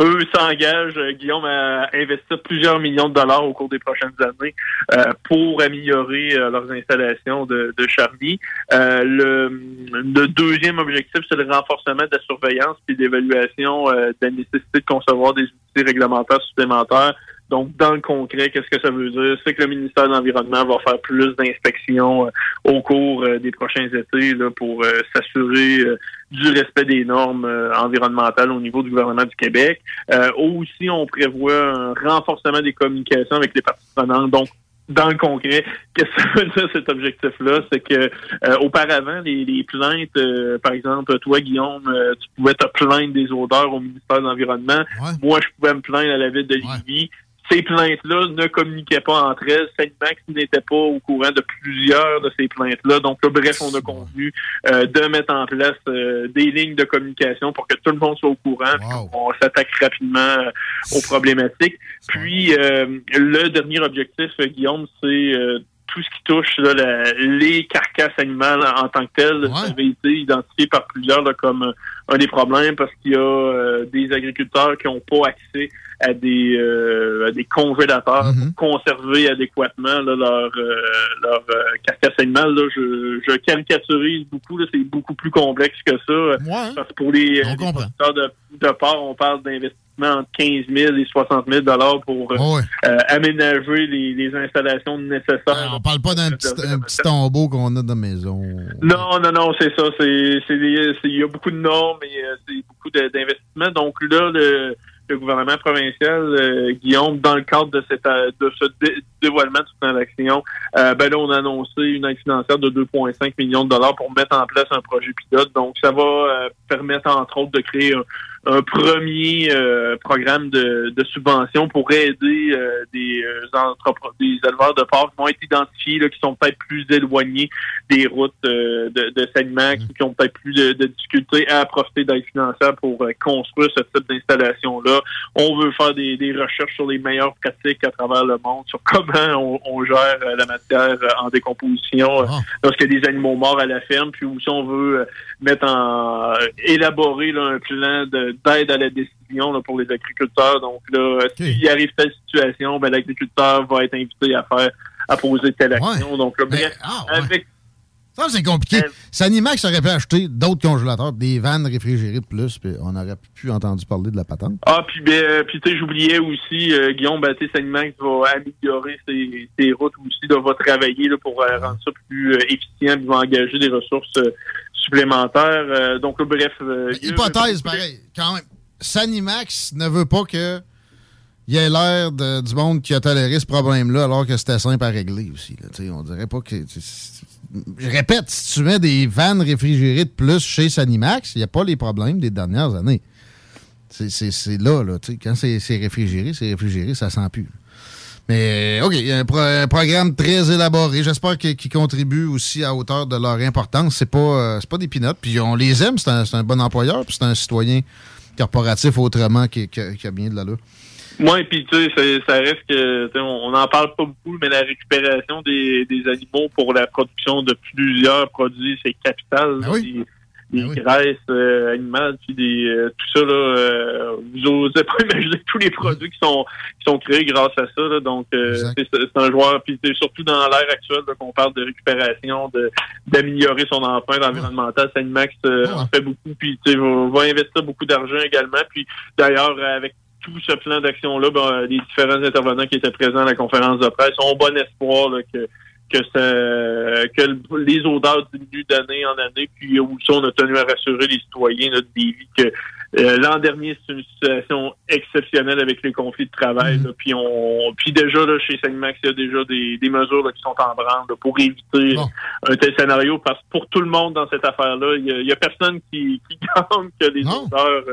eux s'engagent, euh, Guillaume, à investir plusieurs millions de dollars au cours des prochaines années euh, pour améliorer euh, leurs installations de, de Charlie. Euh, le, le deuxième objectif, c'est le renforcement de la surveillance et d'évaluation euh, de la nécessité de concevoir des outils réglementaires supplémentaires. Donc, dans le concret, qu'est-ce que ça veut dire? C'est que le ministère de l'Environnement va faire plus d'inspections euh, au cours euh, des prochains étés là, pour euh, s'assurer du respect des normes environnementales au niveau du gouvernement du Québec. Euh, aussi, on prévoit un renforcement des communications avec les parties prenantes. Donc, dans le concret, qu'est-ce que ça veut dire cet objectif-là? C'est que euh, auparavant, les, les plaintes, euh, par exemple, toi, Guillaume, euh, tu pouvais te plaindre des odeurs au ministère de l'Environnement. Moi, je pouvais me plaindre à la ville de Lévis. Ces plaintes-là ne communiquaient pas entre elles. Saint-Max n'était pas au courant de plusieurs de ces plaintes-là. Donc, là, bref, on a convenu euh, de mettre en place euh, des lignes de communication pour que tout le monde soit au courant, puis qu'on s'attaque rapidement euh, aux problématiques. Puis, euh, le dernier objectif, Guillaume, c'est euh, tout ce qui touche là, la- les carcasses animales en tant que telles. Ça avait été identifié par plusieurs là, comme euh, un des problèmes parce qu'il y a euh, des agriculteurs qui n'ont pas accès à des, euh, à des congélateurs pour conserver adéquatement là, leur, euh, leur euh, carcasse animale. Là, je, je caricaturise beaucoup. C'est beaucoup plus complexe que ça. Parce que pour les, les producteurs de, de porc, on parle d'investissement entre 15 000 et 60 000 dollars pour euh, euh, aménager les, les installations nécessaires. On parle pas d'un petit, tombeau qu'on a dans la maison. Non, non, non, c'est ça. Il y a beaucoup de normes et euh, c'est beaucoup d'investissements. Donc là, le, le gouvernement provincial, euh, Guillaume, dans le cadre de, cette, de ce dé- dévoilement de ce plan d'action, euh, ben là, on a annoncé une aide financière de 2,5 millions de dollars pour mettre en place un projet pilote. Donc, ça va euh, permettre, entre autres, de créer un, un premier euh, programme de, de subvention pour aider euh, des, euh, des éleveurs de porc qui vont être identifiés, là, qui sont peut-être plus éloignés des routes euh, de, de Sanimax, qui ont peut-être plus de, de difficultés à profiter d'aide financière pour euh, construire ce type d'installation-là. On veut faire des, des recherches sur les meilleures pratiques à travers le monde, sur comment on, on gère euh, la matière en décomposition euh, lorsqu'il y a des animaux morts à la ferme, puis aussi on veut mettre en élaborer là, un plan de- d'aide à la décision là, pour les agriculteurs. Donc là, euh, s'il arrive telle situation, ben, l'agriculteur va être invité à faire à poser telle action. Donc là, bref, avec Ça, c'est compliqué. Sanimax aurait pu acheter d'autres congélateurs, des vannes réfrigérées de plus, puis on aurait plus entendu parler de la patente. Ah, puis ben, euh, puis tu sais, j'oubliais aussi, euh, Guillaume, ben, tu sais, Sanimax va améliorer ses, ses routes aussi, là, va travailler là, pour euh, rendre ça plus euh, efficient, puis va engager des ressources euh, supplémentaires. Euh, donc, bref. euh, a- Hypothèse, pareil, quand même. Sanimax ne veut pas que il y ait l'air du monde qui a toléré ce problème-là alors que c'était simple à régler aussi. là. On dirait pas que... Je répète, si tu mets des vannes réfrigérées de plus chez Sanimax, il n'y a pas les problèmes des dernières années. C'est- là, Quand c'est réfrigéré, c'est réfrigéré, ça sent plus. Mais OK, il y a un, pro- un programme très élaboré. J'espère qu'il qu'il contribue aussi à hauteur de leur importance. C'est pas, euh, pas des pinottes. Puis on les aime, c'est un, un bon employeur, puis c'est un citoyen corporatif autrement qui, qui- qui a bien de l'allure. Moi, puis tu sais, ça, ça reste que on n'en parle pas beaucoup, mais la récupération des, des animaux pour la production de plusieurs produits, c'est capital. là, Des, des graisses euh, animales, puis des euh, tout ça là, euh, vous osez pas imaginer tous les produits qui sont qui sont créés grâce à ça. Là, donc euh, c'est un joueur, puis c'est surtout dans l'ère actuelle qu'on parle de récupération, de d'améliorer son empreinte environnementale. Sanimax euh, en fait beaucoup, puis tu sais, va, va investir beaucoup d'argent également. Puis d'ailleurs avec tout ce plan d'action-là, ben, les différents intervenants qui étaient présents à la conférence de presse ont bon espoir là, que que ça, que le- les odeurs diminuent d'année en année, puis aussi on a tenu à rassurer les citoyens là, de Lévis que euh, l'an dernier c'est une situation exceptionnelle avec les conflits de travail, là, puis on, puis déjà là chez Sanimax il y a déjà des, des mesures là, qui sont en branle là, pour éviter un tel scénario, parce que pour tout le monde dans cette affaire-là, il y y a personne qui, qui gagne que les odeurs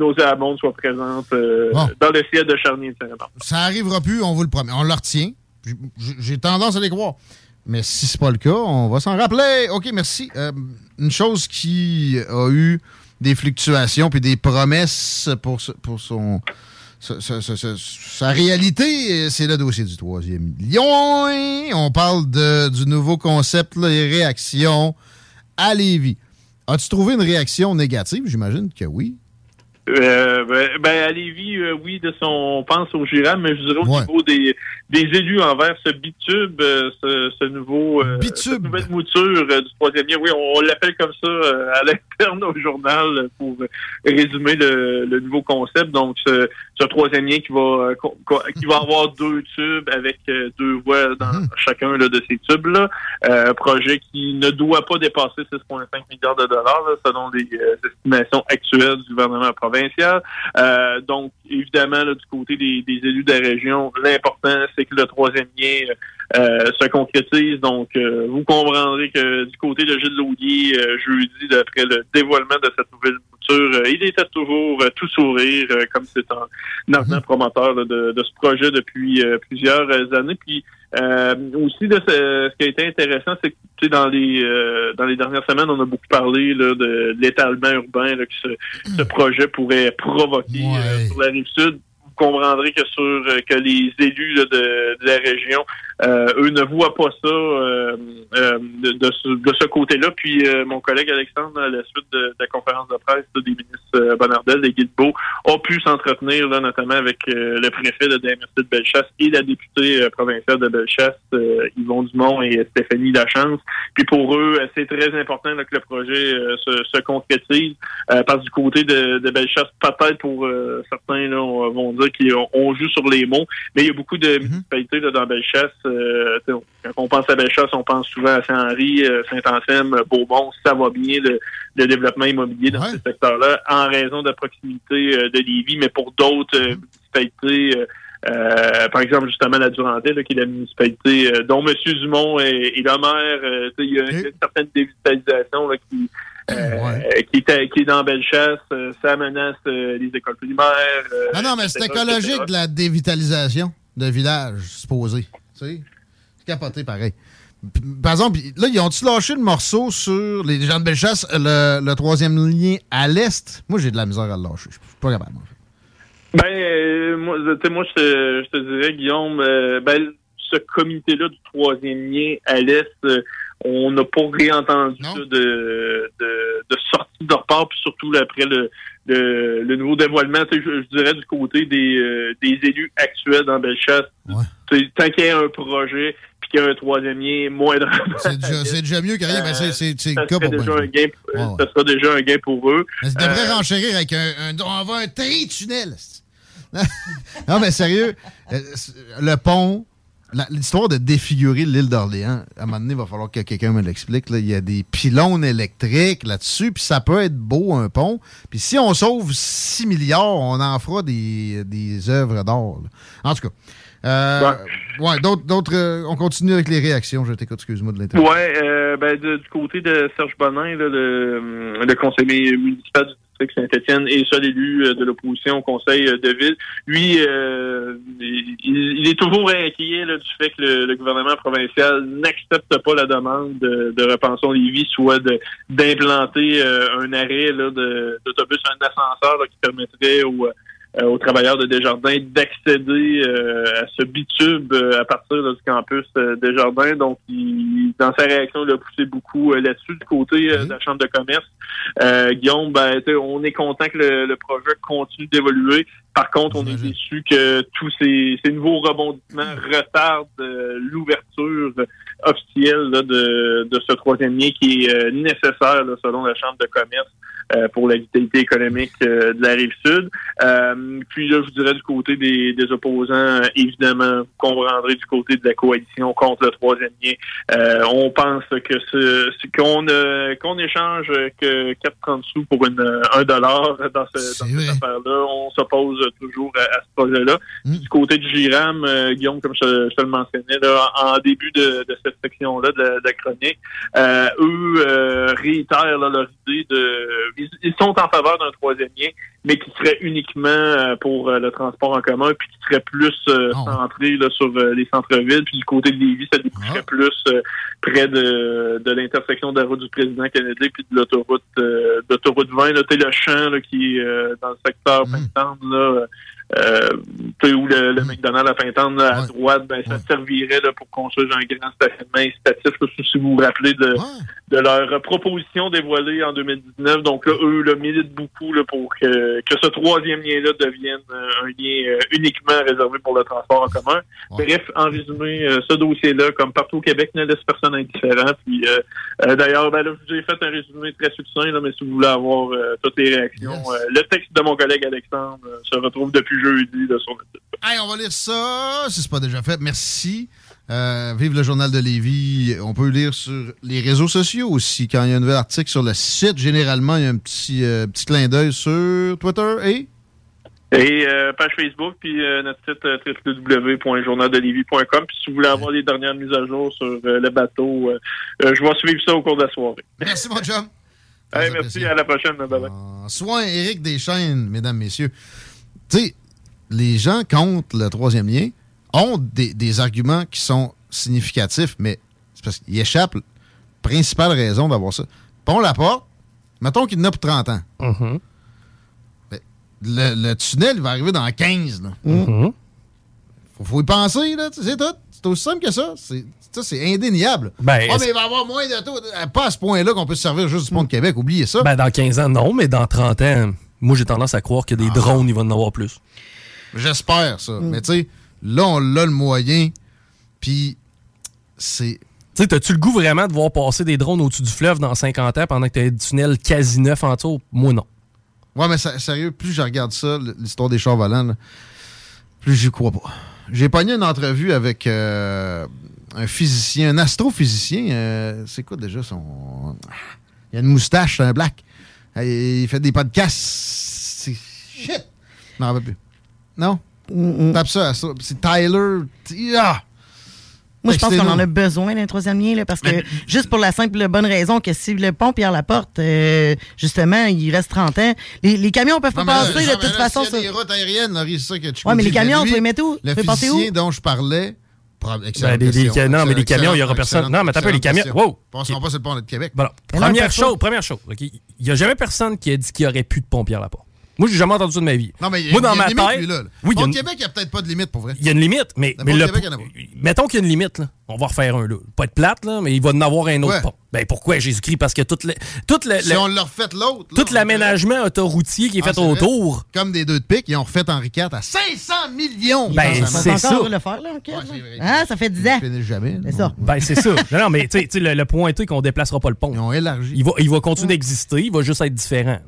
euh, nauséabondes soient présentes euh, dans le ciel de Charnier. Ça arrivera plus, on vous le promet. On le retient. J'ai tendance à les croire. Mais si c'est pas le cas, on va s'en rappeler. OK, merci. Euh, une chose qui a eu des fluctuations puis des promesses pour, ce- pour son, ce- ce- sa réalité, c'est le dossier du troisième lion. On parle de, du nouveau concept, les réactions à Lévis. As-tu trouvé une réaction négative? J'imagine que oui. Euh, ben, ben, à Lévis, euh, oui, de son, on pense au Giram, mais je dirais au niveau des, des élus envers ce bitube, euh, ce, ce nouveau, euh, cette nouvelle mouture du troisième lien. Oui, on, on l'appelle comme ça à l'interne au journal pour résumer le, le nouveau concept. Donc, ce, ce troisième lien qui va, qui va avoir deux tubes avec deux voies dans chacun là, de ces tubes-là. Euh, projet qui ne doit pas dépasser 6,5 milliards de dollars, là, selon les estimations actuelles du gouvernement provincial. Euh, donc, évidemment, là, du côté des, des élus de la région, l'important, c'est que le troisième lien euh, se concrétise. Donc, euh, vous comprendrez que du côté de Gilles Laudier, euh, jeudi, d'après le dévoilement de cette nouvelle mouture, euh, il était toujours tout sourire, euh, comme c'est un, ardent promoteur là, de, de ce projet depuis euh, plusieurs années. Puis, euh, aussi, de ce, ce qui a été intéressant, c'est que tu sais, dans les euh, dans les dernières semaines, on a beaucoup parlé là, de, de l'étalement urbain là, que ce, ce projet pourrait provoquer euh, sur la rive sud. Vous comprendrez que sur euh, que les élus là, de, de la région, eux ne voient pas ça euh, euh, de, de ce, de ce côté-là. Puis euh, mon collègue Alexandre, à la suite de, de la conférence de presse des ministres euh, Bonardel et Guilbeault, a pu s'entretenir là, notamment avec euh, le préfet de la MRC de Bellechasse et la députée euh, provinciale de Bellechasse, euh, Yvon Dumont et Stéphanie Lachance. Puis pour eux, euh, c'est très important là, que le projet euh, se, se concrétise. Euh, parce que du côté de, de Bellechasse, peut-être pour euh, certains là, on- vont dire qu'on on joue sur les mots, mais il y a beaucoup de municipalités là, dans Bellechasse euh, quand on pense à Bellechasse, on pense souvent à Saint-Henri, euh, Saint-Anselme, Beaumont. Ça va bien le, le développement immobilier dans ce secteur-là en raison de la proximité euh, de Lévis, mais pour d'autres euh, municipalités, euh, euh, par exemple justement la Durantaye, là, qui est la municipalité euh, dont M. Dumont est, est le maire. euh, il y a une certaine dévitalisation là, qui, euh, qui, est, qui est dans Bellechasse. Euh, ça menace euh, les écoles primaires. euh, Non, non, mais c'est écologique etc. de la dévitalisation de village, supposé. Tu sais? C'est capoté pareil. P- Par exemple, là, ils ont-tu lâché le morceau sur les gens de Bellechasse, le, le troisième lien à l'est? Moi, j'ai de la misère à le lâcher. Je suis pas capable. Ben, euh, moi, tu sais, moi, je te, dirais, Guillaume, euh, ben, ce comité-là du troisième lien à l'Est, euh, on n'a pas réentendu de, de, de sortie de repart, puis surtout là, après le, le, le nouveau dévoilement, je, je dirais du côté des, euh, des élus actuels dans Bellechasse. Tant qu'il y a un projet, puis qu'il y a un troisième lien moindre. C'est déjà, c'est déjà mieux que rien, mais c'est- ça le cas pour déjà moi. un gain, Ouais, ouais. ça sera déjà un gain pour eux. Mais tu devrais Euh, renchérir avec un, un- On va un tri-tunnel. non, mais sérieux, euh, le pont, l'histoire de défigurer l'île d'Orléans, à un moment donné, il va falloir que quelqu'un me l'explique. là. Il y a des pylônes électriques là-dessus, puis ça peut être beau, un pont. Puis si on sauve 6 milliards, on en fera des, des œuvres d'art. là. En tout cas. euh, ouais, d'autres, d'autres, euh, on continue avec les réactions. Je t'écoute, excuse-moi de l'interrompre. Ouais, euh, ben, de- du côté de Serge Bonin, là, le, le conseiller municipal du district Saint-Étienne et seul élu euh, de l'opposition au conseil euh, de ville, lui, euh, il, est toujours inquiet là, du fait que le, gouvernement provincial n'accepte pas la demande de, de Repensons Lévis, soit d'implanter euh, un arrêt d'autobus, un ascenseur là, qui permettrait aux, aux travailleurs de Desjardins d'accéder euh, à ce bitube euh, à partir là, du campus euh, Desjardins. Donc, il, dans sa réaction, il a poussé beaucoup euh, là-dessus du côté euh, de la Chambre de commerce. Euh, Guillaume, ben, on est content que le, le projet continue d'évoluer. Par contre, on est déçu que tous ces, ces nouveaux rebondissements retardent euh, l'ouverture officielle là, de, de ce troisième lien qui est euh, nécessaire là, selon la Chambre de commerce euh, pour la vitalité économique euh, de la rive sud. Euh, puis là, je vous dirais du côté des, des opposants, euh, évidemment, vous comprendrez du côté de la coalition contre le troisième lien. Euh, on pense que ce, ce- qu'on euh, qu'on échange que 4,30 sous pour une, un dollar dans, ce, dans cette affaire-là. On s'oppose toujours à, à ce projet-là. Du côté du GIRAM, euh, Guillaume, comme je, je te le mentionnais, là, en début de, de cette section-là de, la- de la chronique, euh, eux euh, réitèrent là, leur idée de... Ils, ils sont en faveur d'un troisième lien, mais qui serait uniquement euh, pour euh, le transport en commun, puis qui serait plus euh, centré là, sur euh, les centres-villes. Puis du côté de Lévis, ça déboucherait plus euh, près de, de l'intersection de la route du président Kennedy, puis de l'autoroute euh, d'autoroute 20, là, le champ là, qui est euh, dans le secteur Pintendre, là, euh, où le, le McDonald's à Pintendre, à droite, ben, ça servirait là, pour construire un grand stationnement incitatif. là, si vous vous rappelez de, de leur proposition dévoilée en 2019. Donc là, eux là, militent beaucoup là, pour que, que ce troisième lien-là devienne euh, un lien euh, uniquement réservé pour le transport en commun. Bref, en résumé, euh, ce dossier-là, comme partout au Québec, ne laisse personne indifférent. Puis euh, euh, d'ailleurs, ben, là, je vous ai fait un résumé très succinct, là, mais si vous voulez avoir euh, toutes les réactions, euh, le texte de mon collègue Alexandre euh, se retrouve depuis jeudi sur le site. Hey, on va lire ça, si c'est pas déjà fait. Merci. Euh, vive le journal de Lévis. On peut lire sur les réseaux sociaux aussi. Quand il y a un nouvel article sur le site, généralement, il y a un petit, euh, petit clin d'œil sur Twitter et... Et euh, page Facebook, puis euh, notre site euh. Puis si vous voulez avoir les dernières mises à jour sur le bateau, je vais suivre ça au cours de la soirée. Merci, mon chum. Hey, merci, à la prochaine. Bye bye. Soin Éric Deschaines, mesdames, messieurs. Tu sais, les gens contre le troisième lien ont des, des arguments qui sont significatifs, mais c'est parce qu'ils échappent principale raison d'avoir ça. Pont la porte, mettons qu'il en a pour 30 ans. Mais Le, le tunnel, va arriver dans 15. Là. Faut, faut y penser, là. C'est tout. C'est aussi simple que ça. C'est, ça, c'est indéniable. Ben, Ah, est-ce- mais il va y avoir moins de taux. Pas à ce point-là qu'on peut se servir juste du pont de Québec. Oubliez ça. Ben, dans 15 ans, non, mais dans 30 ans, moi, j'ai tendance à croire que des drones, il va en avoir plus. J'espère ça. Mais tu sais, là, on a le moyen. Puis, c'est. Tu sais, t'as-tu le goût vraiment de voir passer des drones au-dessus du fleuve dans 50 ans pendant que t'as des tunnels quasi neufs en dessous? Moi, non. Ouais, mais ça- sérieux, plus je regarde ça, l'histoire des chars volants, là, plus j'y crois pas. j'ai pogné une entrevue avec euh, un physicien, un astrophysicien. euh, c'est quoi déjà son. Il a une moustache, c'est un black. Il fait des podcasts. C'est shit. Non, rappelle plus. Non? Tape ça. C'est Tyler. Ah! Moi, je pense qu'on en a besoin d'un troisième lien, là, parce que juste pour la simple et bonne raison que si le pont Pierre Laporte, euh, justement, il reste 30 ans, les, les camions peuvent pas Non, mais là, passer non, de toute là, façon. y a des routes aériennes, c'est ça que tu Ouais, mais les camions, tu les mets où? Le Tu les passer où? physicien dont je parlais. Ben, des- des- question. non, mais les camions, il y aura personne. Non, mais t'as pas les camions. Wow. Passeront pas sur le pont de Québec. Voilà. Première chose, première chose. ok, Il n'y a jamais personne qui a dit qu'il n'y aurait plus de pont Pierre Laporte. Moi, j'ai jamais entendu ça de ma vie. Non, mais il y a- Moi, dans a ma une limite, tête. lui, là. Oui, il y a Pont de une- Québec, il n'y a peut-être pas de limite pour vrai. il y a une limite, mais, Le mais le- Québec, il y en a pas. mettons qu'il y a une limite, là. on va refaire un là. Pas être plate, là, mais il va en avoir un autre Ouais. pont. Ben pourquoi Jésus-Christ? Parce que tout le, tout le, Si le- on leur refait l'autre. là, tout l'aménagement autoroutier qui est Ah, fait autour. Comme des deux de pique, ils ont refait Henri IV à 500 millions. Ben, sa c'est ça. le faire, là, ok, là? Hein, ça fait 10 ans. jamais. C'est ça. Ben, c'est ça. Non, non, mais tu sais, tu sais, le, le point est qu'on déplacera pas le pont. Ils ont élargi. Il va, il va continuer d'exister, il va juste être différent.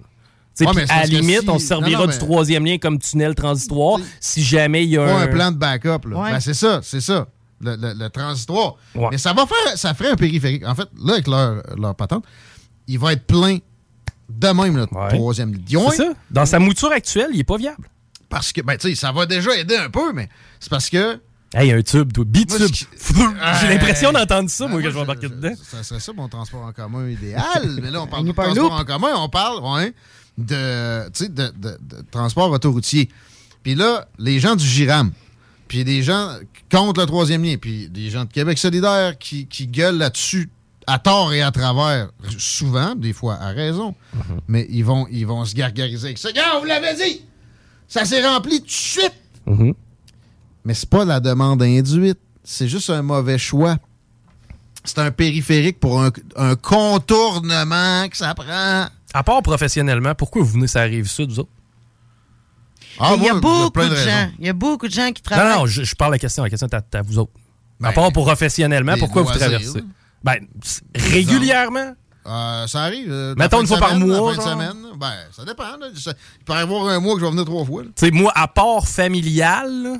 Ouais, à la limite, si- on se servira non, non, du troisième lien comme tunnel transitoire si jamais il y a un... un plan de backup. Ouais. Ben, c'est ça, c'est ça. Le, le- le transitoire. Ouais. Mais ça va faire, ça ferait un périphérique. En fait, là, avec leur, leur patente, il va être plein de même, le troisième ligne. C'est ça. Dans sa mouture actuelle, il est pas viable. Parce que, ben, tu sais, ça va déjà aider un peu, mais c'est parce que. Hey, un tube, toi, bitube. J'ai l'impression d'entendre ça, Ben, moi, que je vais embarquer dedans. Ça serait ça mon transport en commun idéal. mais là, on parle de transport en commun, on parle ouais, de, tu sais, de, de- de transport autoroutier. Puis là, les gens du GIRAM, puis des gens contre le troisième lien, puis des gens de Québec solidaire qui, qui gueulent là-dessus à tort et à travers, souvent, des fois à raison, Mm-hmm. mais ils vont, ils vont se gargariser avec ça. Vous l'avait dit! Ça s'est rempli tout de suite! Mm-hmm. Mais c'est pas la demande induite. C'est juste un mauvais choix. C'est un périphérique pour un, un contournement que ça prend. À part professionnellement, pourquoi vous venez sur la rive sud, vous autres? Ah, il y a moi, beaucoup de, de gens. Il y a beaucoup de gens qui Non, travaillent. non, je, je parle la question. La question est à, à vous autres. à Ben, part pour professionnellement, pourquoi vous traversez? Ben, régulièrement? Euh, ça arrive. euh, Mettons une fois par mois, fin de semaine. Ben, ça dépend. là. Ça- Il peut y avoir un mois que je vais venir trois fois. Tu sais, moi, à part familial, là,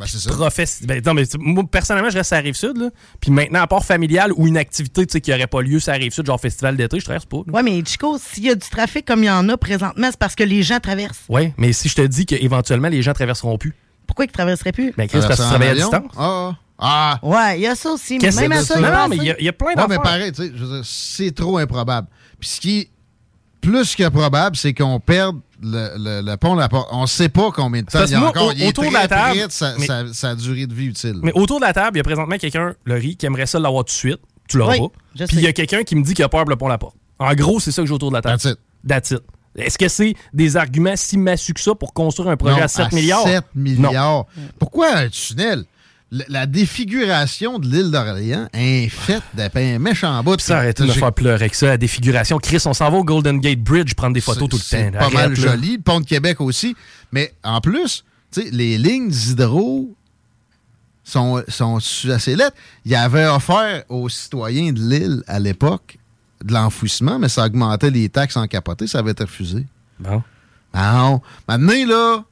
Ben, c'est ça. professe- ben, non, mais moi, personnellement, je reste à la rive sud. Là. Puis maintenant, à part familial ou une activité tu sais, qui n'aurait pas lieu sur la rive sud, genre festival d'été, je traverse pas. Ouais, mais Chico, s'il y a du trafic comme il y en a présentement, c'est parce que les gens traversent. Ouais, mais si je te dis qu'éventuellement, les gens traverseront plus. Pourquoi ils ne traverseraient plus? Ben, Chris, parce que tu Traverser en travailles à distance. Ah, ah. Ouais, il y a ça aussi. Mais Qu'est-ce même à ça, ça? il Non, passe, mais il y a- y plein Ouais, mais d'affaires. pareil, tu sais, c'est trop improbable. Puis ce qui est plus que probable, c'est qu'on perde le, le- le pont la porte. On ne sait pas combien de temps Parce il y a moi, encore. au- il est autour de la table, sa, mais- sa- sa durée de vie utile. Mais autour de la table, il y a présentement quelqu'un, Laurie, qui aimerait ça l'avoir tout de suite. Tu l'auras Oui, pas. Puis il y a quelqu'un qui me dit qu'il a peur de le pont la porte. En gros, c'est ça que j'ai autour de la table. That's it. That's it. Est-ce que c'est des arguments si massue que ça pour construire un projet Non, à 7 milliards? 7 Non. milliards. Pourquoi un tunnel? La défiguration de l'île d'Orléans est faite d'un méchant bout. Ça, arrêtez de me faire pleurer avec ça, la défiguration. Chris, on s'en va au Golden Gate Bridge prendre des photos tout le temps. pas Arrête, mal là. joli. Le pont de Québec aussi. Mais en plus, les lignes hydro sont, sont assez lettres. Il y avait offert aux citoyens de l'île à l'époque de l'enfouissement, mais ça augmentait les taxes en capoté. Ça avait été refusé. Bon. Non. Maintenant, là,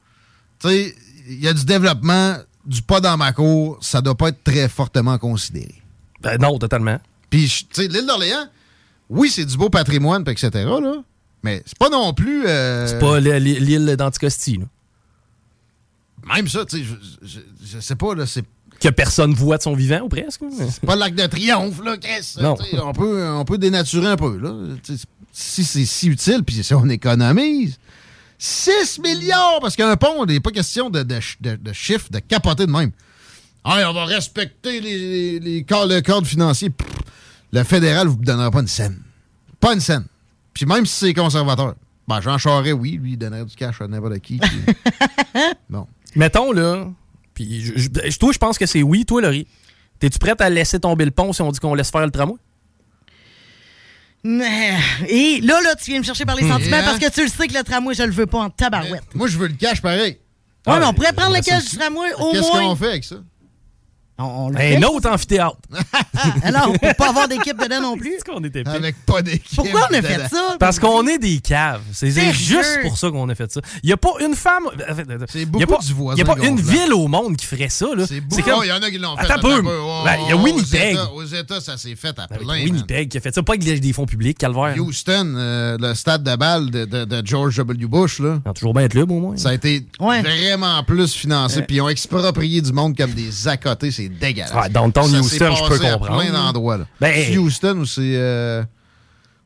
tu sais, il y a du développement, du pas dans ma cour. Ça doit pas être très fortement considéré. Ben non, totalement. Puis, tu sais, l'île d'Orléans, oui, c'est du beau patrimoine, puis etc., là, mais c'est pas non plus... euh, C'est pas l'île- d'Anticosti, là. Même ça, tu sais, je, je, je sais pas, là, c'est Que personne voit de son vivant, ou presque. pas le lac de triomphe, là, Chris. Non. On peut, on peut dénaturer un peu, là. Si c'est si utile, puis si on économise, 6 milliards, parce qu'un pont, il n'est pas question de, de, de, de chiffres, de capoter de même. Hey, on va respecter les, les, les cadres, le cadre financier. Pff, le fédéral ne vous donnera pas une scène. Pas une scène. Puis même si c'est conservateur. Ben, Jean Charest, oui, lui, il donnerait du cash à n'importe qui. puis- non. Mettons, là, puis je- je- toi, je pense que c'est oui. Toi, Laurie, t'es-tu prête à laisser tomber le pont si on dit qu'on laisse faire le tramway? Et là, là, tu viens me chercher par les Hum. sentiments parce que tu le sais que le tramway, je le veux pas en tabarouette. Moi, je veux le cash pareil. Ouais, mais on pourrait Ah, prendre le cash du tramway au Qu'est-ce moins. qu'on fait avec ça? On, le Un autre amphithéâtre. Ah non, pour pas avoir d'équipe dedans non plus. qu'on était pire? Avec pas d'équipe. Pourquoi on a fait ça? Parce qu'on est des caves. C'est juste pour ça qu'on a fait ça. Il n'y a pas une femme. C'est beaucoup du voisin Il n'y a pas une ville au monde qui ferait ça. là. C'est beaucoup. comme- Oh, il y en a qui l'ont fait. Attends peu. Oh, Ben, Il y a oh, Winnipeg. Aux États, aux États, ça s'est fait à Avec plein. man. Winnipeg qui a fait ça. Pas avec des fonds publics, calvaire. Houston, euh, le stade de balle de, de- de George W. Bush, là. Ils ont toujours bien être là, au moins. Ça a été vraiment plus financé, puis ils ont exproprié du monde comme des accotés, c'est dégueulasse. Ouais, downtown Ça Houston, je peux comprendre. plein d'endroits, là. Ben- C'est Houston ou c'est. Euh... En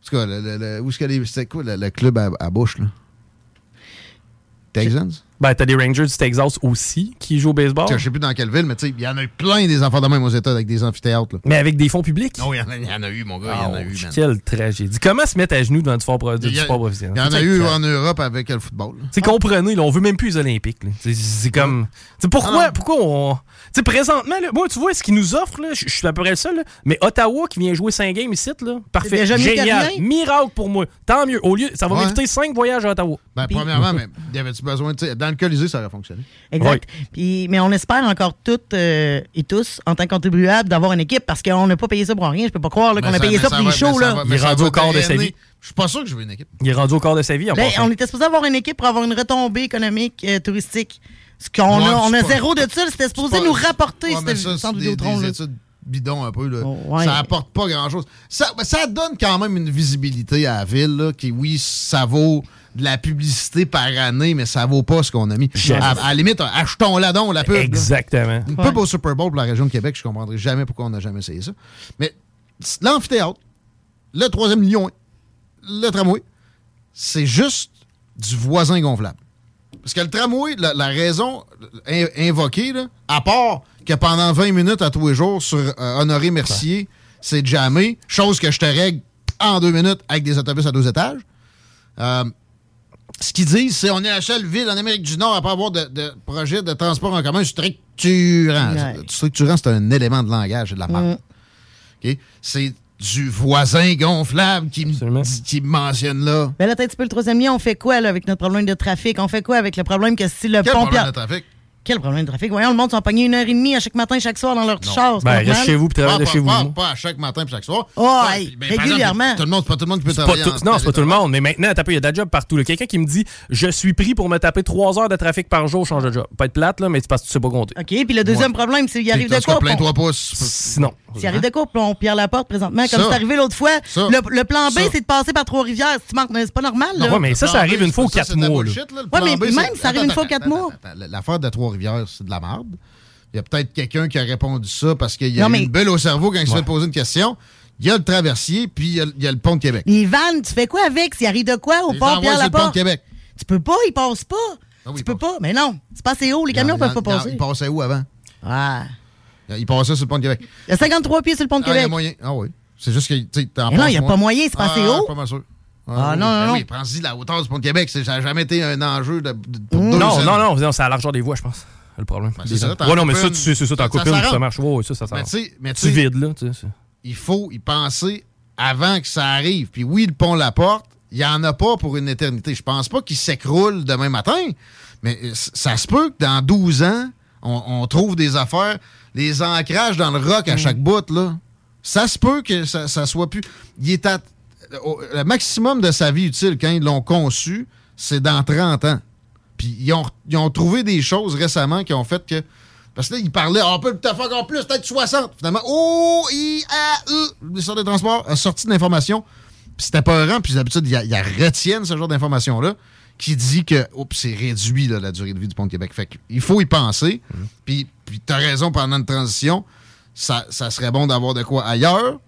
tout cas, le, le- le- où est-ce que les- c'était quoi le, le club à, à Bush, là? Texans? Ben, t'as des Rangers du Texas aussi qui jouent au baseball. Je sais plus dans quelle ville, mais tu sais, il y en a eu plein des enfants de même aux États avec des amphithéâtres. là. Mais avec des fonds publics? Non, il y, en a- il y en a eu, mon gars, il y en a eu, Ouch, man. Quelle tragédie. Comment se mettre à genoux devant du sport, du Il y a- sport professionnel? Il y en a eu en Europe avec le football. Tu sais, comprenez, là, on veut même plus les Olympiques. C'est- comme. Tu sais, pourquoi, Ah. pourquoi on. Tu sais, présentement, là, moi, tu vois, ce qu'ils nous offrent, là, je suis à peu près le seul, là, mais Ottawa qui vient jouer 5 games ici, là, parfait. Génial. rien. Miracle pour moi. Tant mieux. Au lieu, ça va Ouais. m'éviter 5 voyages à Ottawa. Ben, premièrement, mais y avait-tu besoin, tu sais, dans le Colisée, ça aurait fonctionné. Exact. Puis, mais on espère encore toutes euh, et tous, en tant que contribuables, d'avoir une équipe parce qu'on n'a pas payé ça pour rien. Je peux pas croire qu'on a payé ça pour les shows. Là. va- Il est rendu au quart de sa vie. Je suis pas sûr que je veux une équipe. Il est rendu au quart de sa vie en Ben, on était supposé avoir une équipe pour avoir une retombée économique euh, touristique. Ce qu'on Ouais, a, on a pas- zéro de ça. C'était supposé pas- nous rapporter, c'était études bidons un peu. Là. ouais. Ça apporte pas grand-chose. Ça, ça donne quand même une visibilité à la ville, là, qui, oui, ça vaut de la publicité par année, mais ça vaut pas ce qu'on a mis. À, à la limite, achetons-la donc, la pub. là. Exactement. Une pub au Super Bowl pour la région de Québec, je comprendrai jamais pourquoi on n'a jamais essayé ça. Mais l'amphithéâtre, le troisième lion, le tramway, c'est juste du voisin gonflable. Parce que le tramway, la, la raison in- invoquée, là, à part que pendant 20 minutes à tous les jours sur euh, Honoré Mercier, c'est jamais, chose que je te règle en deux minutes avec des autobus à deux étages. Euh, ce qu'ils disent, c'est on est la seule ville en Amérique du Nord à pas avoir de, de projet de transport en commun structurant. Ouais. Structurant, c'est un élément de langage, c'est de la merde. OK? C'est du voisin gonflable qui, qui me mentionne là. Ben là, un peu le troisième lien, on fait quoi là, avec notre problème de trafic? On fait quoi avec le problème que si le Quel pont problème de trafic? Quel problème de trafic? Voyons, le monde sont pognés une heure et demie à chaque matin, chaque soir dans leur char. c'est Ben, normal. reste chez vous puis travaille de Pas- chez vous. Pas, à chaque matin et chaque soir. Oh, puis, ben, régulièrement. tout le monde, c'est pas tout le monde qui peut travailler. non, c'est pas tout le monde, mais maintenant, il y a de la job partout. Quelqu'un qui me dit Je suis pris pour me taper 3 heures de trafic par jour, change de job. Pas être plate, là, mais c'est parce que tu sais pas compter. OK, puis le deuxième problème, c'est qu'il arrive de quoi? Plains-toi pont- pas. Sinon. S'il arrive de quoi? On Pierre Laporte présentement, comme Ça. c'est arrivé l'autre fois. Le, le plan B, c'est de passer par Trois-Rivières. Si tu manques- C'est pas normal, là. ouais, mais ça, ça arrive une fois aux 4 mois. là. Ouais, mais même, ça arrive une fois aux quatre mois. L'affaire de Trois-Rivières, c'est de la merde. Il y a peut-être quelqu'un qui a répondu ça parce qu'il y a Non, eu mais- une bulle au cerveau quand il se fait poser une question. Il y a le traversier, puis il y a, il y a le pont de Québec. Les vannes, tu fais quoi avec? S'il arrive de quoi au Les port envoie Pierre sur le pont de Laporte? Québec. Tu peux pas, ils passent pas. Ah oui, tu peux pas. Mais non, c'est pas assez haut. Les camions peuvent pas passer. Il passait où avant? Ah. Il passait sur le pont de Québec. Il y a 53 pieds sur le pont de Ah, il y a Québec. moyen. Ah oui. C'est juste que, tu sais, t'en Mais non, il y a moins. pas moyen, c'est pas assez Ah, haut. pas mal sûr. Ah, oui, non, non, ben non. Oui, prends-y la hauteur du pont de Québec. c'est- Ça n'a jamais été un enjeu de, de- pour deux Non, non, non, non, c'est à la largeur des voies, je pense. Le problème. Ben, c'est ça, ouais, non, mais ça, tu sais, c'est ça, t'en Ça- coupes ça une, ça s'arrange. marche. Ouais, ça, ça Mais mais tu vides, là, tu sais. c'est- il faut y penser avant que ça arrive. Puis oui, le pont La Porte, il n'y en a pas pour une éternité. Je pense pas qu'il s'écroule demain matin, mais euh, ça se peut que dans 12 ans, on, on trouve des affaires, les ancrages dans le roc à chaque bout, là. Ça se peut que ça, ça soit plus... Il est à... Le maximum de sa vie utile, quand ils l'ont conçu, c'est dans 30 ans. Puis ils ont, ils ont trouvé des choses récemment qui ont fait que... Parce que là, ils parlaient, Ah, on peut peut-être faire encore plus, peut-être 60. Finalement, oh, I, A, E, ministère des Transports a sorti de l'information. Puis c'était peurant, puis d'habitude, ils ils retiennent ce genre d'information-là, qui dit que, oups, c'est réduit, là, la durée de vie du pont de Québec. Fait qu'il faut y penser. Puis, puis t'as raison, pendant une transition, ça, ça serait bon d'avoir de quoi ailleurs.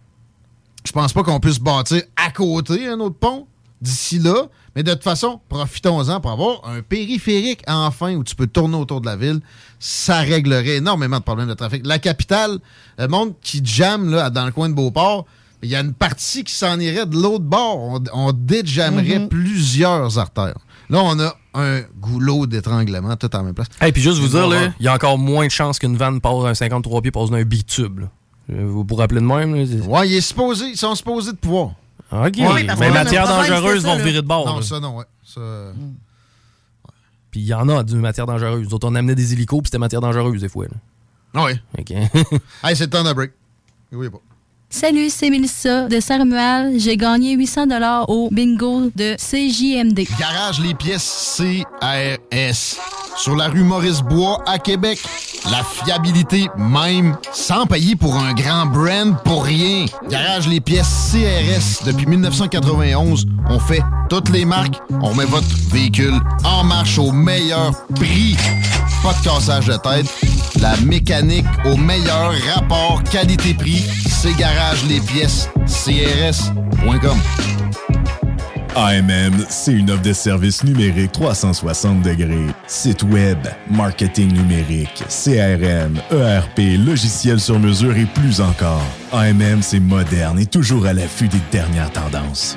Je pense pas qu'on puisse bâtir à côté un autre pont d'ici là. Mais de toute façon, profitons-en pour avoir un périphérique enfin où tu peux tourner autour de la ville. Ça réglerait énormément de problèmes de trafic. La capitale, le monde qui jamme là, dans le coin de Beauport, il y a une partie qui s'en irait de l'autre bord. On, on déjammerait Mhm. plusieurs artères. Là, on a un goulot d'étranglement tout en même place. Et puis juste vous dire, il y a encore moins de chances qu'une vanne passe un 53 pieds passe d'un bitube. là. Euh, Vous vous rappelez de même? là, Ouais, il est supposé, ils sont supposés de pouvoir. OK. Parce mais matières dangereuses vont virer de bord. Non, là. ça, non, ouais. Ça, Puis il y en a du matière dangereuse. D'autres, on amenait des hélicos, puis c'était matière dangereuse des fois. là. Ah oui. OK. hey, c'est le temps d'un break. Oui, pas. Salut, c'est Mélissa de Saint-Romuald. J'ai gagné 800 dollars au bingo de CJMD. Garage les pièces CRS. Sur la rue Maurice-Bois à Québec. La fiabilité même, sans payer pour un grand brand pour rien. Garage les pièces CRS. Depuis 1991, on fait toutes les marques. On met votre véhicule en marche au meilleur prix. Pas de cassage de tête. La mécanique au meilleur rapport qualité-prix. C'est Garage les pièces CRS.com. AMM, c'est une offre de services numériques 360 degrés. Site web, marketing numérique, CRM, ERP, logiciel sur mesure et plus encore. AMM, c'est moderne et toujours à l'affût des dernières tendances.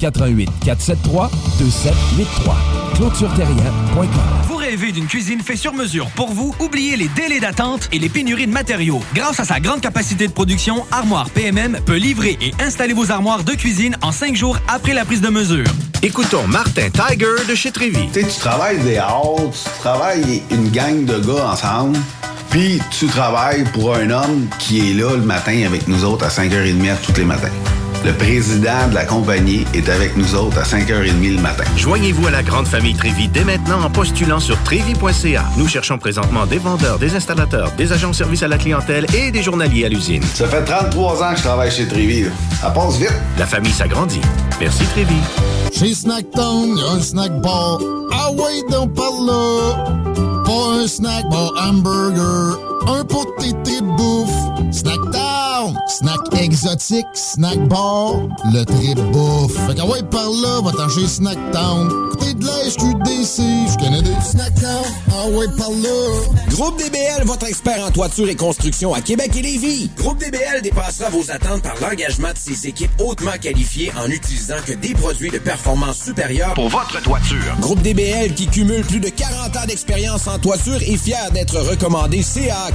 88 473 2783. ClôtureTerrien.com. Vous rêvez d'une cuisine faite sur mesure pour vous? Oubliez les délais d'attente et les pénuries de matériaux. Grâce à sa grande capacité de production, Armoire PMM peut livrer et installer vos armoires de cuisine en cinq jours après la prise de mesure. Écoutons Martin Tiger de chez Trévy. Tu sais, tu travailles des heures, tu travailles une gang de gars ensemble, puis tu travailles pour un homme qui est là le matin avec nous autres à 5h30 tous les matins. Le président de la compagnie est avec nous autres à 5h30 le matin. Joignez-vous à la grande famille Trévi dès maintenant en postulant sur trévi.ca. Nous cherchons présentement des vendeurs, des installateurs, des agents de service à la clientèle et des journaliers à l'usine. Ça fait 33 ans que je travaille chez Trévi. Ça passe vite. La famille s'agrandit. Merci Trévi. Chez Snacktown, y a un snack bar. Ah ouais, donc par là. Pas un snack bar hamburger. Un pot de tété bouffe. Snacktown, snack exotique, snack bar, le trip bouffe. Fait qu'à ouais, par là, va t'en chez Snacktown. Côté de la SQDC, je connais des Snacktown. Ah ouais, par là. Groupe DBL, votre expert en toiture et construction à Québec et Lévis. Groupe DBL dépassera vos attentes par l'engagement de ses équipes hautement qualifiées en utilisant que des produits de performance supérieure Pour votre toiture. Groupe DBL qui cumule plus de 40 ans d'expérience en toiture est fier d'être recommandé CA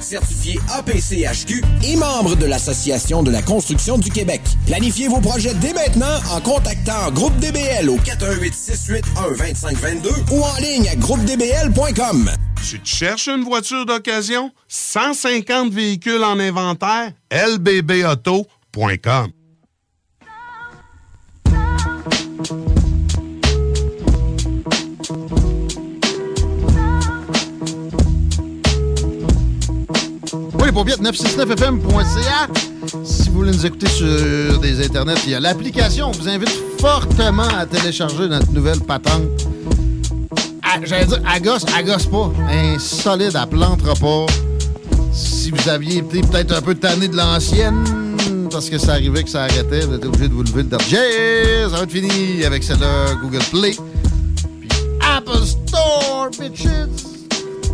Certifié APCHQ et membre de l'Association de la construction du Québec. Planifiez vos projets dès maintenant en contactant Groupe DBL au 418 681 2522 ou en ligne à groupedbl.com. Tu te cherches une voiture d'occasion? 150 véhicules en inventaire? lbbauto.com Oui, les paupiètes, 969fm.ca. Si vous voulez nous écouter sur des internets, il y a l'application. On vous invite fortement à télécharger notre nouvelle patente. Ah, J'allais dire, à gosse, pas. Insolide, à plantera pas. Si vous aviez été peut-être un peu tanné de l'ancienne, parce que ça arrivait que ça arrêtait, vous êtes obligé de vous lever le dernier. Ça va être fini avec celle-là, Google Play. Puis Apple Store, bitches.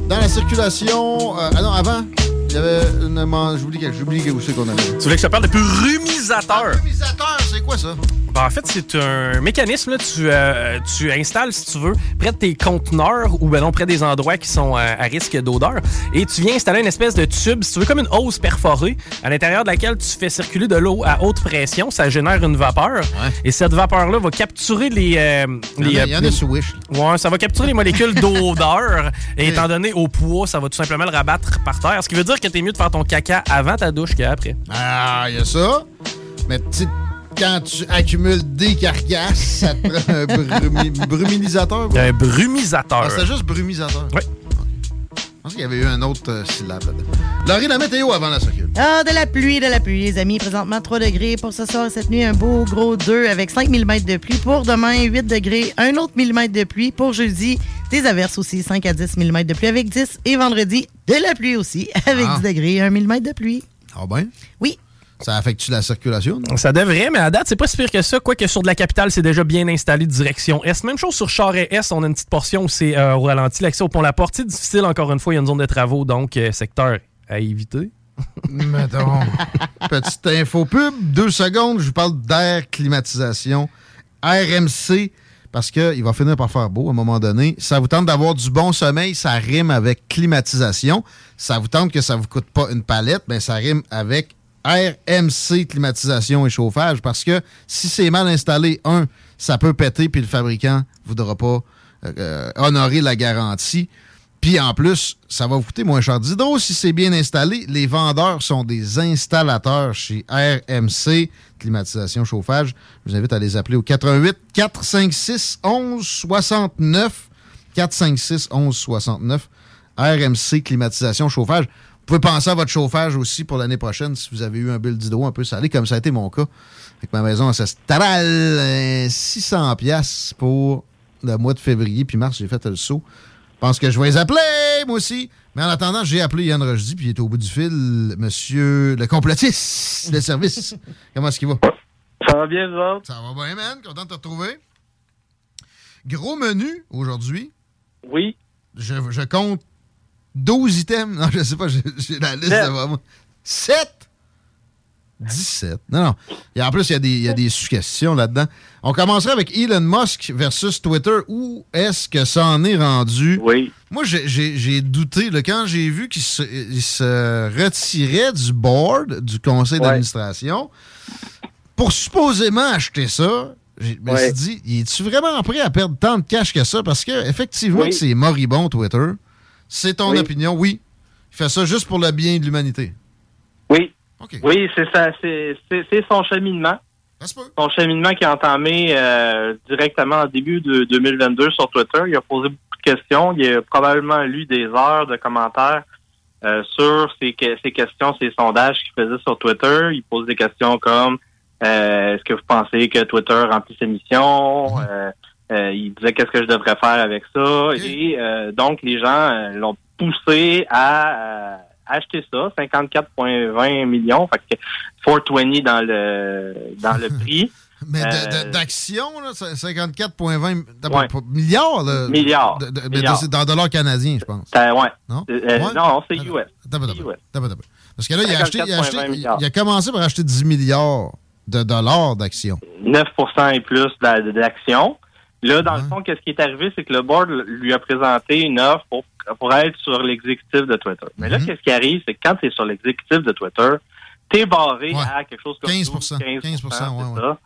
Dans la circulation. euh, ah non, avant, il y avait une. J'oublie que- j'oublie où c'est qu'on avait. Tu voulais que je te parle de plumisateur? Plumisateur, c'est quoi ça? Ben, en fait, c'est un mécanisme. Là, tu, euh, tu installes, si tu veux, près de tes conteneurs ou ben non, près des endroits qui sont euh, à risque d'odeur. Et tu viens installer une espèce de tube, si tu veux, comme une hausse perforée, à l'intérieur de laquelle tu fais circuler de l'eau à haute pression. Ça génère une vapeur. Et cette vapeur-là va capturer les. euh, Il y a- les, il y en a les- sur Wish. Ouais, ça va capturer les molécules d'odeur. Et étant donné au poids, ça va tout simplement le rabattre par terre. Ce qui veut dire que t'es mieux de faire ton caca avant ta douche qu'après. Ah, il y a ça. Mais quand tu accumules des carcasses, ça te prend un brumi- brumilisateur. quoi? Un brumisateur. Ah, C'était juste brumisateur. Oui. Je pense qu'il y avait eu un autre euh, syllabe là-dedans. Laurie, la météo avant la circule. Ah, de la pluie, de la pluie, les amis. Présentement, 3 degrés pour ce soir et cette nuit. Un beau gros 2 avec 5 mm de pluie. Pour demain, 8 degrés. Un autre millimètre de pluie. Pour jeudi, des averses aussi, 5 à 10 mm de pluie avec 10. Et vendredi, de la pluie aussi avec Ah. 10 degrés. 1 mm de pluie. Ah ben? Oui. Ça affecte-tu la circulation? non? Ça devrait, mais à date, c'est pas si pire que ça. Quoique sur de la capitale, c'est déjà bien installé direction Est. Même chose sur Charest-Est, on a une petite portion où c'est euh, au ralenti. L'accès au pont-la-porte, c'est difficile, encore une fois, il y a une zone de travaux, donc euh, secteur à éviter. Mettons. Petite info pub, deux secondes, je vous parle d'air climatisation. RMC, parce qu'il va finir par faire beau à un moment donné. Ça vous tente d'avoir du bon sommeil, ça rime avec climatisation. Ça vous tente que ça vous coûte pas une palette, ben ça rime avec RMC climatisation et chauffage parce que si c'est mal installé, un, ça peut péter puis le fabricant voudra pas euh, euh, honorer la garantie. Puis en plus, ça va vous coûter moins cher d'hydro si c'est bien installé. Les vendeurs sont des installateurs chez RMC, climatisation, chauffage. Je vous invite à les appeler au 88 456 11 69 456 11 69 RMC, climatisation, chauffage. Vous pouvez penser à votre chauffage aussi pour l'année prochaine si vous avez eu un bill d'hydro un peu salé, comme ça a été mon cas avec ma maison ancestrale. Euh, 600 pièces pour le mois de février, puis mars, j'ai fait le saut. Je pense que je vais les appeler, moi aussi. Mais en attendant, j'ai appelé Yann Rochdy, puis il est au bout du fil, monsieur le complotiste de service. Comment est-ce qu'il va? Ça va bien, vous autres? Ça va bien, man. Content de te retrouver. Gros menu aujourd'hui. Oui. Je, je compte 12 items. Non, je sais pas, j'ai la liste devant moi. 7? 17. Non, non. Et en plus, il y a des, il y a des sous-questions là-dedans. On commencerait avec Elon Musk versus Twitter. Où est-ce que ça en est rendu? Oui. Moi, j'ai- douté. là, quand j'ai vu qu'il se, retirait du board, du conseil Ouais. d'administration, pour supposément acheter ça, je me Ouais. suis dit, es-tu vraiment prêt à perdre tant de cash que ça? Parce que effectivement, Oui. c'est moribond, Twitter. C'est ton Oui. opinion, oui. Il fait ça juste pour le bien de l'humanité. Oui. Oui, c'est ça. C'est son cheminement. Son cheminement qui a entamé euh, directement en début de 2022 sur Twitter. Il a posé beaucoup de questions. Il a probablement lu des heures de commentaires euh, sur ces, que- ces questions, ces sondages qu'il faisait sur Twitter. Il pose des questions comme euh, est-ce que vous pensez que Twitter remplit ses missions? Euh, euh, il disait qu'est-ce que je devrais faire avec ça? Et euh, donc, les gens euh, l'ont poussé à acheter ça, 54,20 millions, fait que 420 dans le dans le prix. Mais c'est 54,20 t'as pas- Ouais. pas- milliards, là. Milliards. De- de- mais Milliards. de- dans dollars canadiens, je pense. Ouais. Non? Euh, Ouais? Non, c'est US. Parce que là, il a, acheté, il, a acheté- 54,20 il- milliards. il a commencé par acheter 10 milliards de dollars d'actions. 9% et plus d'a- d'actions. Là, dans le fond, qu'est-ce qui est arrivé, c'est que le board lui a présenté une offre pour, pour être sur l'exécutif de Twitter. Mais là, qu'est-ce qui arrive, c'est que quand tu es sur l'exécutif de Twitter, tu es barré à quelque chose comme 15 12, 15 15 ouais, ça.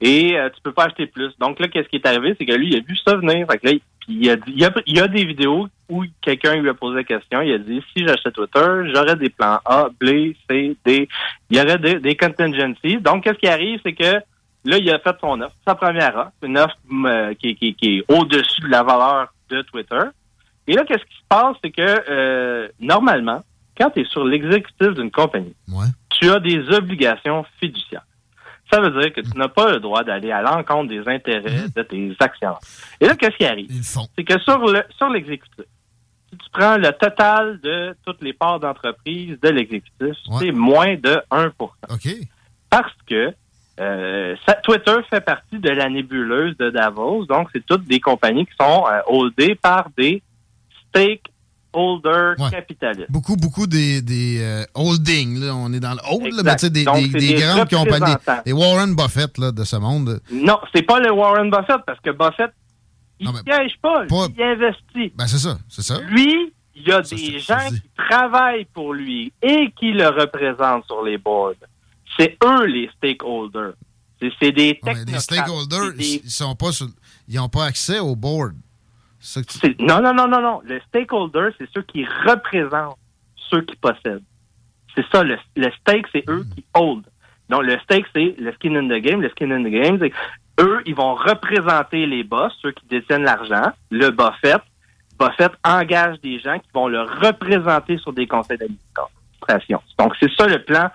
Et euh, tu peux pas acheter plus. Donc là, qu'est-ce qui est arrivé, c'est que lui, il a vu ça venir. Fait que là, il- a dit, il, y a, il a des vidéos où quelqu'un lui a posé la question. Il a dit, si j'achète Twitter, j'aurais des plans A, B, C, D. Il y aurait des, des contingencies. Donc, qu'est-ce qui arrive, c'est que là, il a fait son offre, sa première offre, une offre euh, qui, qui- qui est au-dessus de la valeur de Twitter. Et là, qu'est-ce qui se passe, c'est que euh, normalement, quand tu es sur l'exécutif d'une compagnie, tu as des obligations fiduciaires. Ça veut dire que tu n'as pas le droit d'aller à l'encontre des intérêts de tes actionnaires. Et là, qu'est-ce qui arrive? C'est que sur le sur l'exécutif, si tu prends le total de toutes les parts d'entreprise de l'exécutif, c'est moins de 1% Parce que euh, ça- Twitter fait partie de la nébuleuse de Davos, donc c'est toutes des compagnies qui sont euh, holdées par des stakeholders Ouais. capitalistes. Beaucoup, beaucoup des, des euh, holdings. Là. On est dans le hold, là, mais tu sais, des, Donc, des, c'est des des grandes compagnies. Des Warren Buffett là, de ce monde. Non, c'est pas le Warren Buffett, parce que Buffett, il ne piège pas, il investit. Ben, c'est ça, c'est ça. Lui, il y a des gens qui travaillent pour lui et qui le représentent sur les boards. C'est eux les stakeholders. C'est des Ouais, technocrates. les stakeholders, des- ils sont pas sur- ils n'ont pas accès au board. Tu- Non, non, non, non, non. Le stakeholder, c'est ceux qui représentent ceux qui possèdent. C'est ça, le, le stake, c'est eux qui hold. Donc, le stake, c'est le skin in the game. Le skin in the game, c'est eux, ils vont représenter les boss, ceux qui détiennent l'argent, le Buffett. Buffett engage des gens qui vont le représenter sur des conseils d'administration. Donc, c'est ça le plan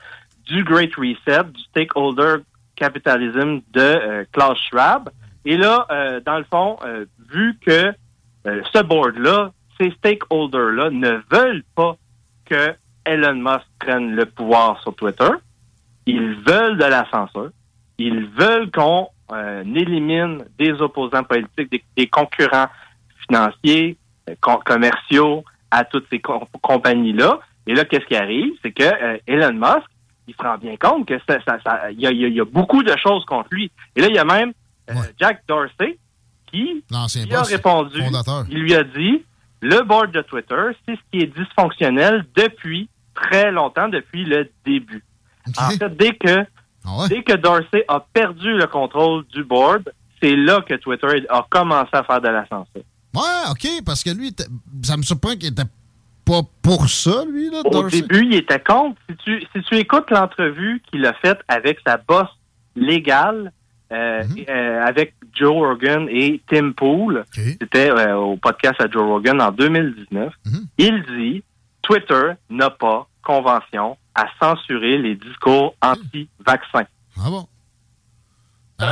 du Great Reset, du stakeholder capitalism de euh, Klaus Schwab. Et là, euh, dans le fond, euh, vu que euh, ce board-là, ces stakeholders-là ne veulent pas que Elon Musk prenne le pouvoir sur Twitter, ils veulent de la censure, ils veulent qu'on euh, élimine des opposants politiques, des, des concurrents financiers, com- commerciaux à toutes ces com- compagnies-là. Et là, qu'est-ce qui arrive? C'est que Elon Musk, il se rend bien compte que ça, ça, y, a, il y a- il y a beaucoup de choses contre lui. Et là, il y a même euh, Jack Dorsey qui lui a répondu. fondateur. Il lui a dit le board de Twitter, c'est ce qui est dysfonctionnel depuis très longtemps, depuis le début. En fait, dès que Ah dès que Dorsey a perdu le contrôle du board, c'est là que Twitter a commencé à faire de la censure. Ouais, OK, parce que lui, ça me surprend qu'il était pas pour ça, lui, là, Au début, il était contre. Si tu, si tu écoutes l'entrevue qu'il a faite avec sa boss légale, euh, Mhm. euh, avec Joe Rogan et Tim Pool, c'était euh, au podcast à Joe Rogan en 2019, Mhm. il dit Twitter n'a pas convention à censurer les discours anti-vaccins. Ah bon?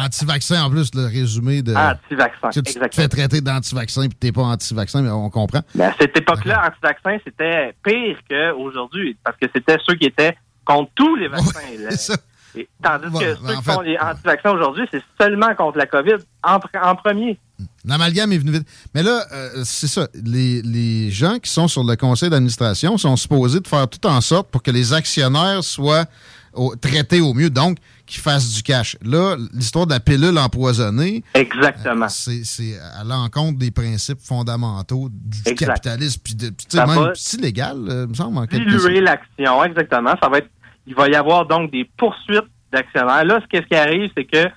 Anti-vaccin, en plus, le résumé de. Anti-vaccin, Tu tu te fais traiter d'anti-vaccin puis t'es pas anti-vaccin, mais on comprend. Mais à cette époque-là, anti-vaccin, c'était pire qu'aujourd'hui, parce que c'était ceux qui étaient contre tous les vaccins. là. Et tandis que ceux qui fait, sont les anti-vaccins aujourd'hui, c'est seulement contre la COVID en, pr- en premier. L'amalgame est venu vite. Mais là, euh, c'est ça. Les, les gens qui sont sur le conseil d'administration sont supposés de faire tout en sorte pour que les actionnaires soient au- traités au mieux, donc qu'ils fassent du cash. Là, l'histoire de la pilule empoisonnée. Exactement. c'est c'est à l'encontre des principes fondamentaux du Exact. capitalisme. Puis, de- Ça même va si légal, euh, me semble, en Diluer l'action, exactement. Ça va être, il va y avoir donc des poursuites d'actionnaires. Là, ce qui arrive, c'est que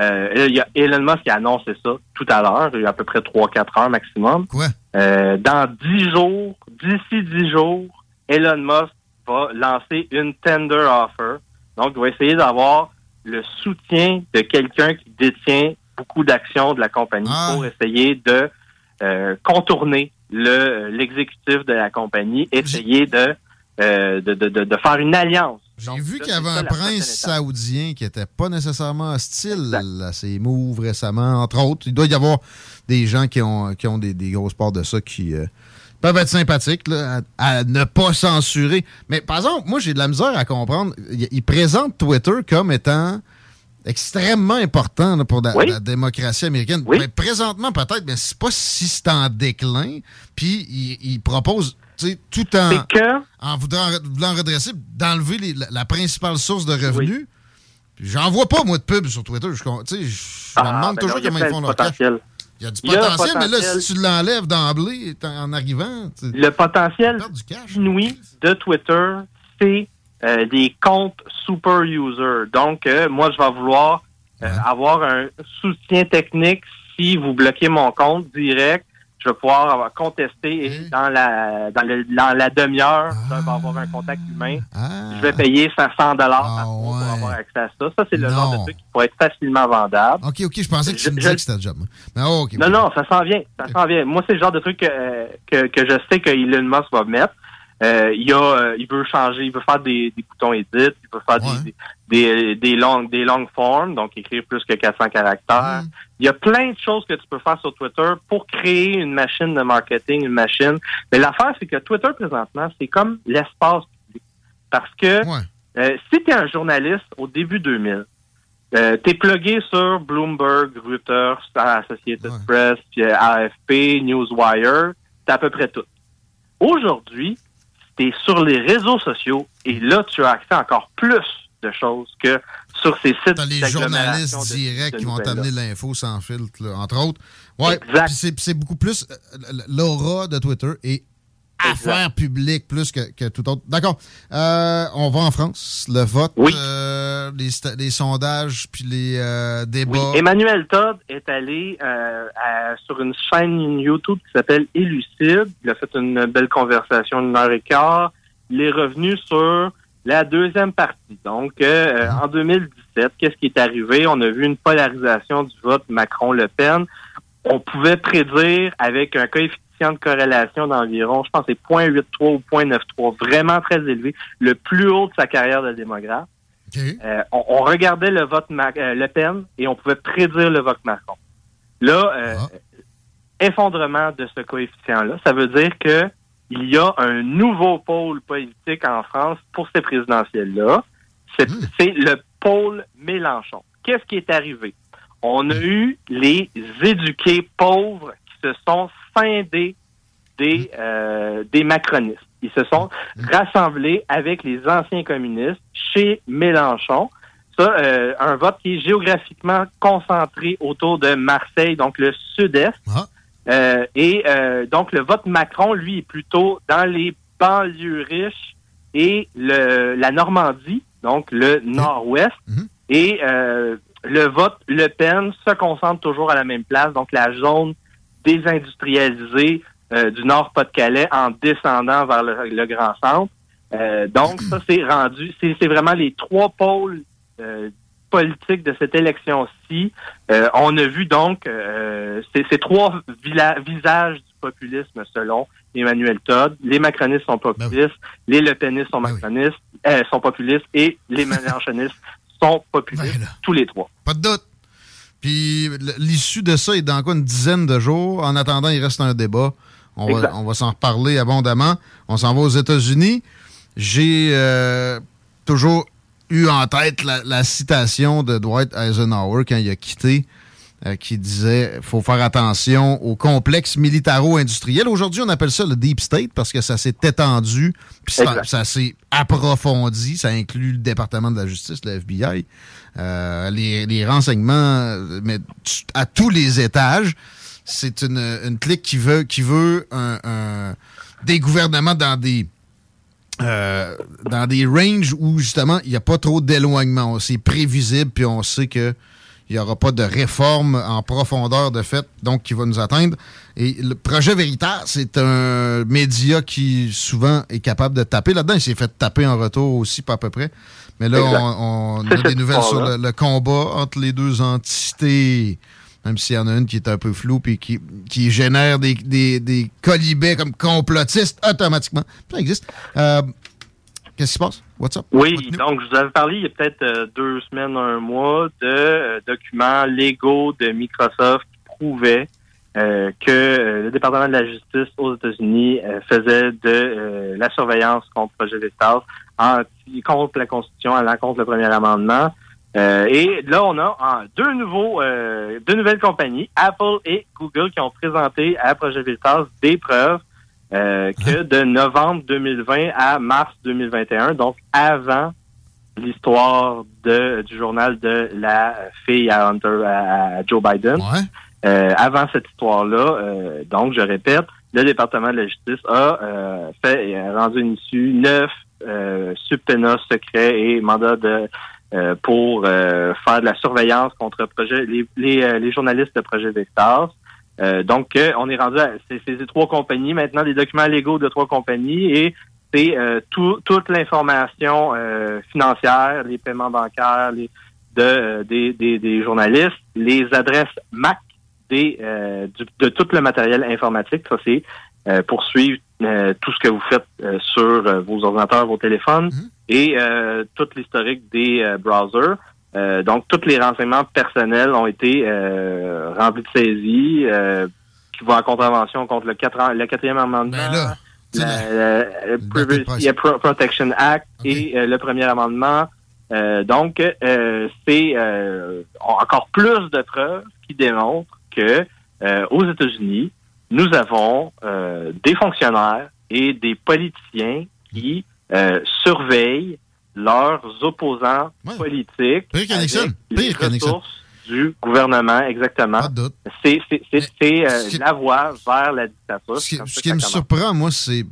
euh, il y a Elon Musk qui a annoncé ça tout à l'heure, il y a à peu près 3-4 heures maximum. Quoi? Euh, dans 10 jours, d'ici 10 jours, Elon Musk va lancer une tender offer. Donc, il va essayer d'avoir le soutien de quelqu'un qui détient beaucoup d'actions de la compagnie pour essayer de euh, contourner le l'exécutif de la compagnie, essayer de, euh, de, de, de, de faire une alliance. J'ai vu qu'il y avait un prince saoudien qui était pas nécessairement hostile à ces moves récemment, entre autres. Il doit y avoir des gens qui ont, qui ont des, des grosses parts de ça qui euh, peuvent être sympathiques là, à, à ne pas censurer. Mais par exemple, moi, j'ai de la misère à comprendre. Il, il présente Twitter comme étant extrêmement important là, pour la, Oui. la démocratie américaine. Mais présentement, peut-être, mais c'est pas si c'est en déclin. Puis il, il propose, tu sais, tout en, en voulant, voulant redresser, d'enlever les- la, la principale source de revenus. Puis J'en vois pas, moi, de pub sur Twitter. Je, je me Ah, demande ben toujours non, comment ils font leur cash. Il y a du potentiel, mais là, si tu l'enlèves d'emblée en arrivant, tu Le potentiel inouï de Twitter, c'est euh, des comptes super users. Donc, euh, moi, je vais vouloir euh, avoir un soutien technique si vous bloquez mon compte direct. Je vais pouvoir avoir contester et dans la dans, le- dans la demi-heure, je vais avoir un contact humain. Je vais payer 500 dollars pour avoir accès à ça. Ça, c'est le genre de truc qui pourrait être facilement vendable. OK, OK, je pensais que tu Je- me je- disais que c'était le job. Mais oh. Non, non, ça s'en vient. Ça s'en vient. Moi, c'est le genre de truc que, que, que je sais que Elon Musk va mettre. Euh, il, a, euh, il veut changer, il veut faire des, des boutons edit, il veut faire des, des, des, longues, des longues formes, donc écrire plus que 400 caractères. Il y a plein de choses que tu peux faire sur Twitter pour créer une machine de marketing, une machine. Mais l'affaire, c'est que Twitter, présentement, c'est comme l'espace public. Parce que euh, si tu es un journaliste au début 2000, euh, t'es plugué sur Bloomberg, Reuters, Associated Press, puis, euh, AFP, Newswire, t'as à peu près tout. Aujourd'hui, sur les réseaux sociaux et là, tu as accès à encore plus de choses que sur ces sites T'as les journalistes directs qui vont t'amener l'info sans filtre, là, entre autres. Ouais, puis c'est beaucoup plus euh, l'aura de Twitter et affaires publiques plus que, que tout autre. D'accord. Euh, on va en France. Le vote, euh, les, sondages, puis les euh, débats. Oui, Emmanuel Todd est allé euh, à- sur une chaîne YouTube qui s'appelle Élucide. Il a fait une belle conversation d'une heure et quart. Il est revenu sur la deuxième partie. Donc, euh, en 2017, qu'est-ce qui est arrivé? On a vu une polarisation du vote Macron-Le Pen. On pouvait prédire avec un coefficient de corrélation d'environ, je pense, c'est 0.83 ou 0.93, vraiment très élevé, le plus haut de sa carrière de démographe. Euh, on, on regardait le vote euh, Le Pen et on pouvait prédire le vote Macron. Là, euh, effondrement de ce coefficient-là, ça veut dire que il y a un nouveau pôle politique en France pour ces présidentielles-là. C'est c'est le pôle Mélenchon. Qu'est-ce qui est arrivé? On a eu les éduqués pauvres qui se sont scindés des, euh, des macronistes. Ils se sont rassemblés avec les anciens communistes chez Mélenchon. Ça, euh, un vote qui est géographiquement concentré autour de Marseille, donc le sud-est. Euh, et donc le vote Macron, lui, est plutôt dans les banlieues riches et le, la Normandie, donc le nord-ouest. Et le vote Le Pen se concentre toujours à la même place, donc la zone désindustrialisée euh, du Nord-Pas-de-Calais en descendant vers le, le Grand Centre. Euh, donc ça, c'est rendu, c'est vraiment les trois pôles euh, politiques de cette élection-ci. Euh, on a vu donc ces, trois visages du populisme selon Emmanuel Todd. Les macronistes sont populistes, les Le Penistes sont macronistes, euh, sont populistes et les Mélenchonistes sont populistes, tous les trois. Pas de doute. Puis l'issue de ça est dans quoi une dizaine de jours? En attendant, il reste un débat. On va, on va s'en reparler abondamment. On s'en va aux États-Unis. J'ai euh, toujours eu en tête la, la citation de Dwight Eisenhower quand il a quitté, euh, qui disait faut faire attention au complexe militaro-industriel. Aujourd'hui, on appelle ça le Deep State parce que ça s'est étendu, puis ça s'est approfondi. Ça inclut le département de la justice, le FBI, euh, les, renseignements, mais à tous les étages. C'est une, clique qui veut, des gouvernements dans des euh, dans des ranges où justement il n'y a pas trop d'éloignement. C'est prévisible, puis on sait que il n'y aura pas de réforme en profondeur de fait, donc qui va nous atteindre. Et le projet Veritas, c'est un média qui souvent est capable de taper là-dedans. Il s'est fait taper en retour aussi, pas à peu près. Mais là, on, a des nouvelles sur histoire-là. le, le combat entre les deux entités. Même s'il y en a une qui est un peu floue puis qui, qui génère des, des, des colibets comme complotistes automatiquement. Ça existe. Euh, Qu'est-ce qui se passe? What's up? Oui, donc je vous avais parlé il y a peut-être euh, deux semaines, un mois, de euh, documents légaux de Microsoft qui prouvaient euh, que le département de la justice aux États-Unis faisait de la surveillance contre le projet d'État, anti- contre la Constitution, allant contre le premier amendement. Euh, et là, on a en, deux nouveaux, euh, deux nouvelles compagnies, Apple et Google, qui ont présenté à Projet Veritas des preuves euh, que de novembre 2020 à mars 2021, donc avant l'histoire de du journal de la fille à Hunter à, Joe Biden. Euh, avant cette histoire-là, euh, donc je répète, le département de la justice a euh, fait a rendu une issue neuf euh, subpoenas secrets et mandats de euh, pour euh, faire de la surveillance contre projet les, les, euh, les journalistes de projet Vestas. Euh, donc, euh, on est rendu à c'est ces trois compagnies, maintenant des documents légaux de trois compagnies et c'est tout- toute l'information financière, les paiements bancaires, les, de, des, des, des journalistes, les adresses MAC des, de tout le matériel informatique. Ça, c'est euh, pour suivre euh, tout ce que vous faites euh, sur euh, vos ordinateurs, vos téléphones et euh, tout l'historique des euh, browsers. Euh, donc, tous les renseignements personnels ont été euh, remplis de saisies euh, qui vont en contravention contre le, quatre- le quatrième amendement, la- la- le Privacy Pro- Protection Act et euh, le premier amendement. Euh, donc, euh, c'est euh, encore plus de preuves qui démontrent que euh, aux États-Unis, nous avons euh, des fonctionnaires et des politiciens qui euh, surveillent leurs opposants politiques Pire avec les Pire ressources du gouvernement, exactement. C'est euh, la voie vers la dictature. Ce qui, ce me surprend, moi, c'est.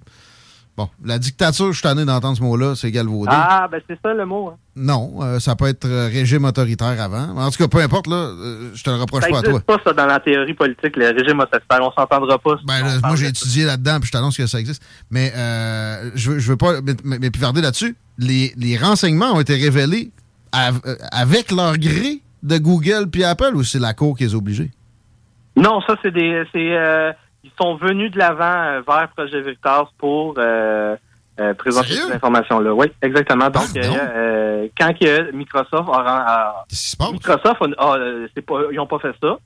Bon, la dictature, je suis tanné d'entendre ce mot-là, c'est galvaudé. Ah, ben c'est ça le mot. hein. Non, euh, ça peut être euh, régime autoritaire avant. En tout cas, peu importe, là, euh, je te le reproche Ça pas à toi. n'existe pas, ça, dans la théorie politique, le régime autoritaire. On s'entendra pas. Ben, là, moi, j'ai étudié là-dedans, puis je t'annonce que ça existe. Mais euh, je, veux, je veux pas m'épivarder là-dessus. les, les renseignements ont été révélés av- avec leur gré de Google puis Apple ou c'est la Cour qui les a obligés? Non, ça, c'est des. Ils sont venus de l'avant euh, vers Projet Veritas pour euh, euh, présenter Sérieux? ces informations-là. Oui, exactement. Donc, Ah, euh, non. euh, quand Microsoft a. a- Microsoft, a- a- c'est pas, ils n'ont pas fait ça.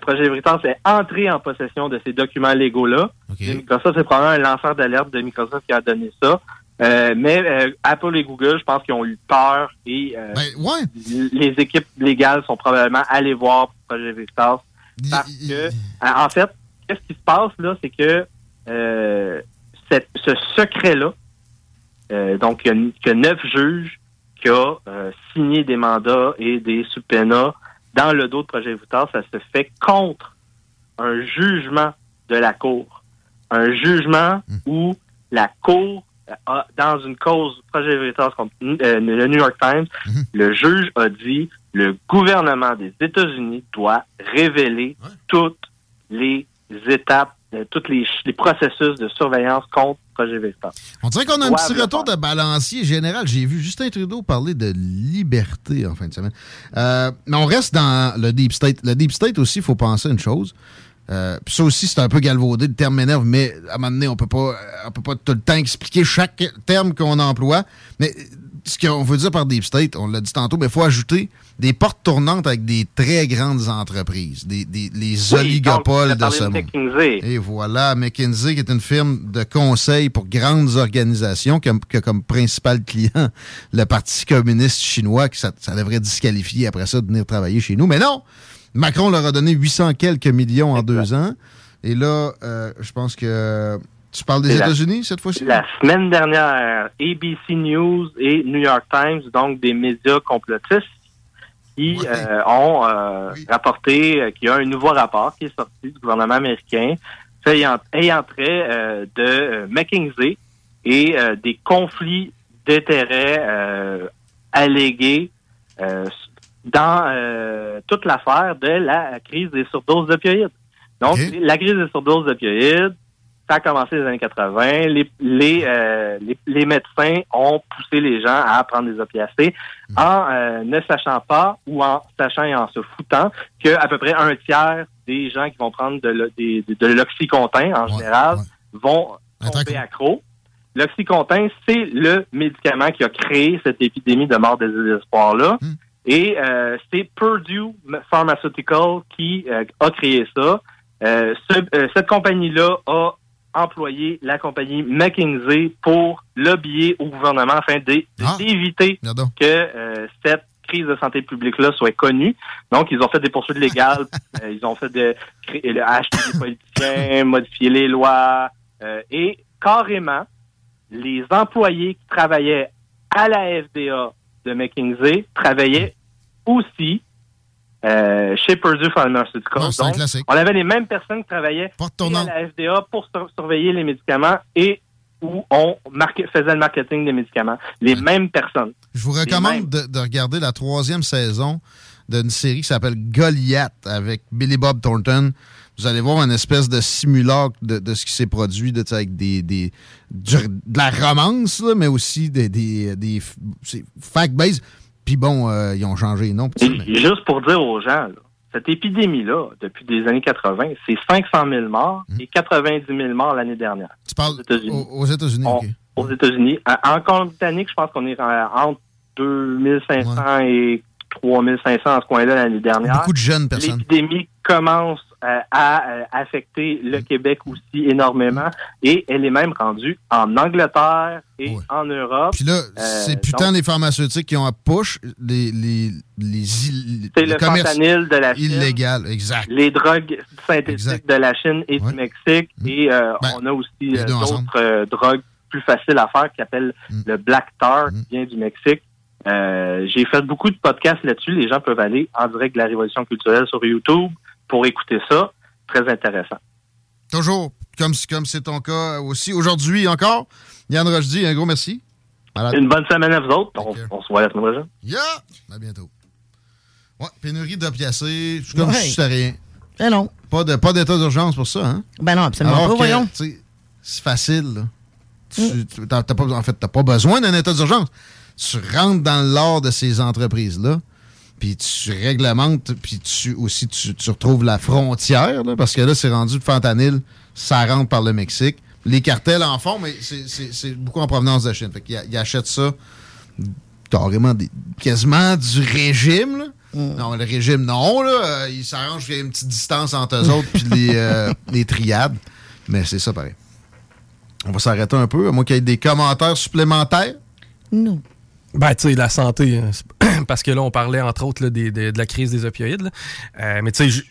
Projet Veritas est entré en possession de ces documents légaux-là. Microsoft, c'est probablement un lanceur d'alerte de Microsoft qui a donné ça. Euh, mais euh, Apple et Google, je pense qu'ils ont eu peur et euh, l- les équipes légales sont probablement allées voir Projet Veritas parce que, en fait, qu'est-ce qui se passe là, c'est que euh, cette- ce secret-là, euh, donc il y a que neuf juges qui ont euh, signé des mandats et des subpoenas dans le dos de Projet Veritas, ça se fait contre un jugement de la Cour. Un jugement où la Cour a, dans une cause Projet Veritas contre euh, le New York Times, le juge a dit le gouvernement des États-Unis doit révéler toutes les étapes, euh, tous les, les processus de surveillance contre Projet Veritas. On dirait qu'on a un petit retour de balancier général. J'ai vu Justin Trudeau parler de liberté en fin de semaine. Euh, mais on reste dans le Deep State. Le Deep State aussi, il faut penser à une chose. Euh, ça aussi, c'est un peu galvaudé, le terme m'énerve, mais à un moment donné, on peut pas, on peut pas tout le temps expliquer chaque terme qu'on emploie. Mais ce qu'on veut dire par Deep State, on l'a dit tantôt, mais il faut ajouter des portes tournantes avec des très grandes entreprises, des, des- les Oui, oligopoles donc, de ce monde. McKinsey. Et voilà, McKinsey, qui est une firme de conseil pour grandes organisations, qui a, qui a comme principal client le Parti communiste chinois, qui ça, ça devrait disqualifier après ça de venir travailler chez nous. Mais non! Macron leur a donné 800 quelques millions en deux ans. Et là, euh, je pense que... Tu parles des États-Unis cette fois-ci? La semaine dernière, ABC News et New York Times, donc des médias complotistes, qui euh, ont euh, rapporté euh, qu'il y a un nouveau rapport qui est sorti du gouvernement américain ayant, ayant trait euh, de McKinsey et des conflits d'intérêts allégués dans toute l'affaire de la crise des surdoses d'opioïdes. Donc, la crise des surdoses d'opioïdes, ça a commencé dans les années 80. Les, les, euh, les, les médecins ont poussé les gens à prendre des opiacés en euh, ne sachant pas ou en sachant et en se foutant que à peu près un tiers des gens qui vont prendre de, l'o- des- de, de l'oxycontin en général vont tomber accro. L'oxycontin, c'est le médicament qui a créé cette épidémie de mort désespoir-là. Et euh, c'est Purdue Pharmaceutical qui euh, a créé ça. Euh, ce- euh, cette compagnie-là a employé la compagnie McKinsey pour lobbyer au gouvernement afin d'é- d'éviter que euh, cette crise de santé publique-là soit connue. Donc, ils ont fait des poursuites légales, euh, ils ont fait de, créer- le- acheter des politiciens, modifier les lois, euh, et carrément, les employés qui travaillaient à la FDA de McKinsey travaillaient aussi euh, chez Purdue Pharmaceuticals. Un Donc, classique. on avait les mêmes personnes qui travaillaient à la FDA pour sur- surveiller les médicaments et où on faisait le marketing des médicaments. Les mêmes personnes. Je vous recommande de, de regarder la troisième saison d'une série qui s'appelle Goliath avec Billy Bob Thornton. Vous allez voir une espèce de simulacre de, de ce qui s'est produit de, avec des, des- du- de la romance, là, mais aussi des, des, fact-based. Puis bon, euh, ils ont changé les noms. mais- juste pour dire aux gens, là, cette épidémie-là, depuis des années 80, c'est 500 000 morts et 90 000 morts l'année dernière. Tu parles aux États-Unis. aux, États-Unis. En Colombie-Britannique, je pense qu'on est entre 2500 et 3500 dans ce coin-là l'année dernière. Beaucoup de jeunes personnes. L'épidémie commence euh, à euh, affecter le Québec aussi énormément et elle est même rendue en Angleterre et en Europe. Puis là, Euh, c'est putain les pharmaceutiques qui ont à push les, les, les, C'est le fentanyl de la Chine. illégal, exact. les drogues synthétiques de la Chine et du Mexique. Et euh, on a aussi Mm. Ben. Mm. d'autres drogues plus faciles à faire qui s'appellent le Black Tar, qui vient du Mexique. Euh, J'ai fait beaucoup de podcasts là-dessus. Les gens peuvent aller en direct de la Révolution culturelle sur YouTube pour écouter ça. Très intéressant. Toujours, comme comme c'est ton cas aussi. Aujourd'hui encore, Yann Rochdy, un gros merci. Une bonne semaine à vous autres. On, on se voit la semaine prochaine. Yeah! À bientôt. Ouais, pénurie d'opiacés, c'est comme Ouais. si c'était rien. Ben non. Pas de pas d'état d'urgence pour ça, hein? Ben non, absolument Alors pas, que, voyons. tu C'est facile, là. Tu, tu- t'as- t'as pas, en fait, t'as pas besoin d'un état d'urgence. Tu rentres dans l'or de ces entreprises-là, puis tu réglementes, puis tu aussi tu, tu retrouves la frontière, là, parce que là, c'est rendu de fentanyl, ça rentre par le Mexique. Les cartels en font, mais c'est- beaucoup en provenance de Chine. Fait qu'ils ils achètent ça carrément des- quasiment du régime. là. Non, le régime, non. Là, Euh, ils s'arrangent qu'il y ait une petite distance entre eux autres puis les, euh, les triades. Mais c'est ça pareil. On va s'arrêter un peu, à moins qu'il y ait des commentaires supplémentaires? Non. Ben, tu sais, la santé, c'est- parce que là, on parlait entre autres là, des- des- de la crise des opioïdes. là. Euh, mais tu sais,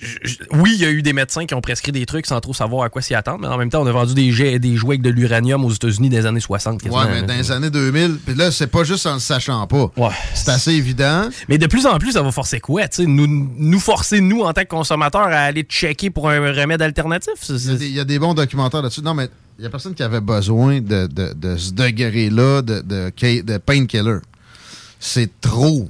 oui, il y a eu des médecins qui ont prescrit des trucs sans trop savoir à quoi s'y attendre, mais en même temps, on a vendu des, jets- des jouets avec de l'uranium aux États-Unis des années 60. quasiment, Ouais, mais dans les années 2000, puis là, c'est pas juste en le sachant pas. C'est assez évident. Mais de plus en plus, ça va forcer quoi? tu sais, Nous, nous forcer, nous, en tant que consommateurs, à aller checker pour un remède alternatif? Il y, a des, il y a des bons documentaires là-dessus. Non, mais il y a personne qui avait besoin de, de- de ce degré-là de, de, de painkiller. C'est trop.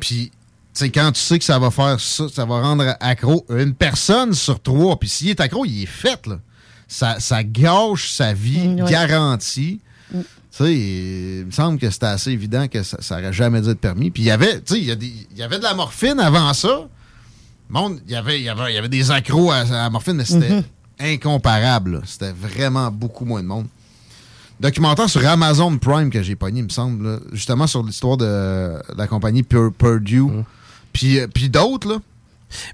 Puis, tu sais, quand tu sais que ça va faire ça, ça va rendre accro une personne sur trois. Puis s'il est accro, il est fait, là. Ça, ça gâche sa vie, ouais. garantie. Tu sais, il me semble que c'était assez évident que ça n'aurait jamais dû être permis. Puis il y avait, tu sais, il y, y avait de la morphine avant ça. Monde, il y avait, il y avait, y avait des accros à, à la morphine, mais c'était Mhm. incomparable. C'était vraiment beaucoup moins de monde. Documentaire sur Amazon Prime que j'ai pogné, il me semble, là, justement sur l'histoire de la compagnie Pur- Purdue. Puis, euh, puis d'autres, là.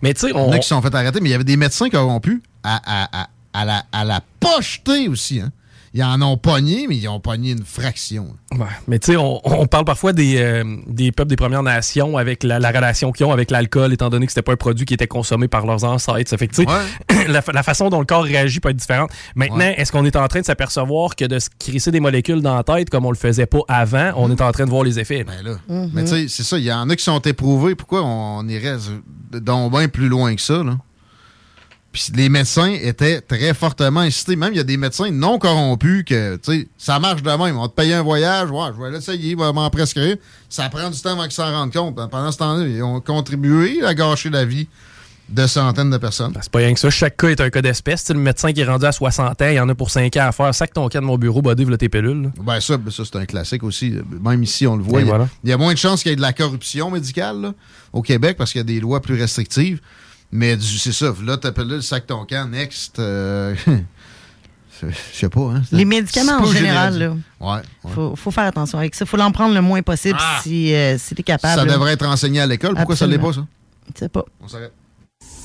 Mais tu sais, Il y en a qui se sont fait arrêter, mais il y avait des médecins corrompus à, à, à, à la, à la pocheter aussi. Hein. Ils en ont pogné, mais ils ont pogné une fraction. Ouais, mais tu sais, on, on parle parfois des, euh, des peuples des Premières Nations avec la, la relation qu'ils ont avec l'alcool, étant donné que c'était pas un produit qui était consommé par leurs ancêtres. Ça fait que, tu sais, la, la façon dont le corps réagit peut être différente. Maintenant, Ouais. est-ce qu'on est en train de s'apercevoir que de se crisser des molécules dans la tête comme on le faisait pas avant, on est en train de voir les effets? Ben là. Mais tu sais, c'est ça, il y en a qui sont éprouvés. Pourquoi on irait donc bien plus loin que ça, là? Puis les médecins étaient très fortement incités. Même, il y a des médecins non corrompus que, tu sais, ça marche de même. On va te payer un voyage, ouais, je vais l'essayer, il va m'en prescrire. Ça prend du temps avant qu'ils s'en rendent compte. Pendant ce temps-là, ils ont contribué à gâcher la vie de centaines de personnes. C'est pas rien que ça. Chaque cas est un cas d'espèce. Sais, le médecin qui est rendu à 60 ans, il y en a pour 5 ans à faire. Sac ton cas de mon bureau, voilà tes pilules. Ben ça, ben ça c'est un classique aussi. Même ici, on le voit. Il y, a, voilà. il y a moins de chances qu'il y ait de la corruption médicale là, au Québec parce qu'il y a des lois plus restrictives. Mais c'est ça. Là, t'appelles là le sac ton camp, next. euh, Je sais pas. Hein, Les médicaments en général, là. Ouais. ouais. Faut, faut faire attention avec ça. Faut l'en prendre le moins possible Ah! si, euh, si t'es capable. Ça là. devrait être enseigné à l'école. Pourquoi ça l'est pas, ça? Je sais pas. On s'arrête.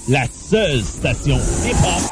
La seule station hip-hop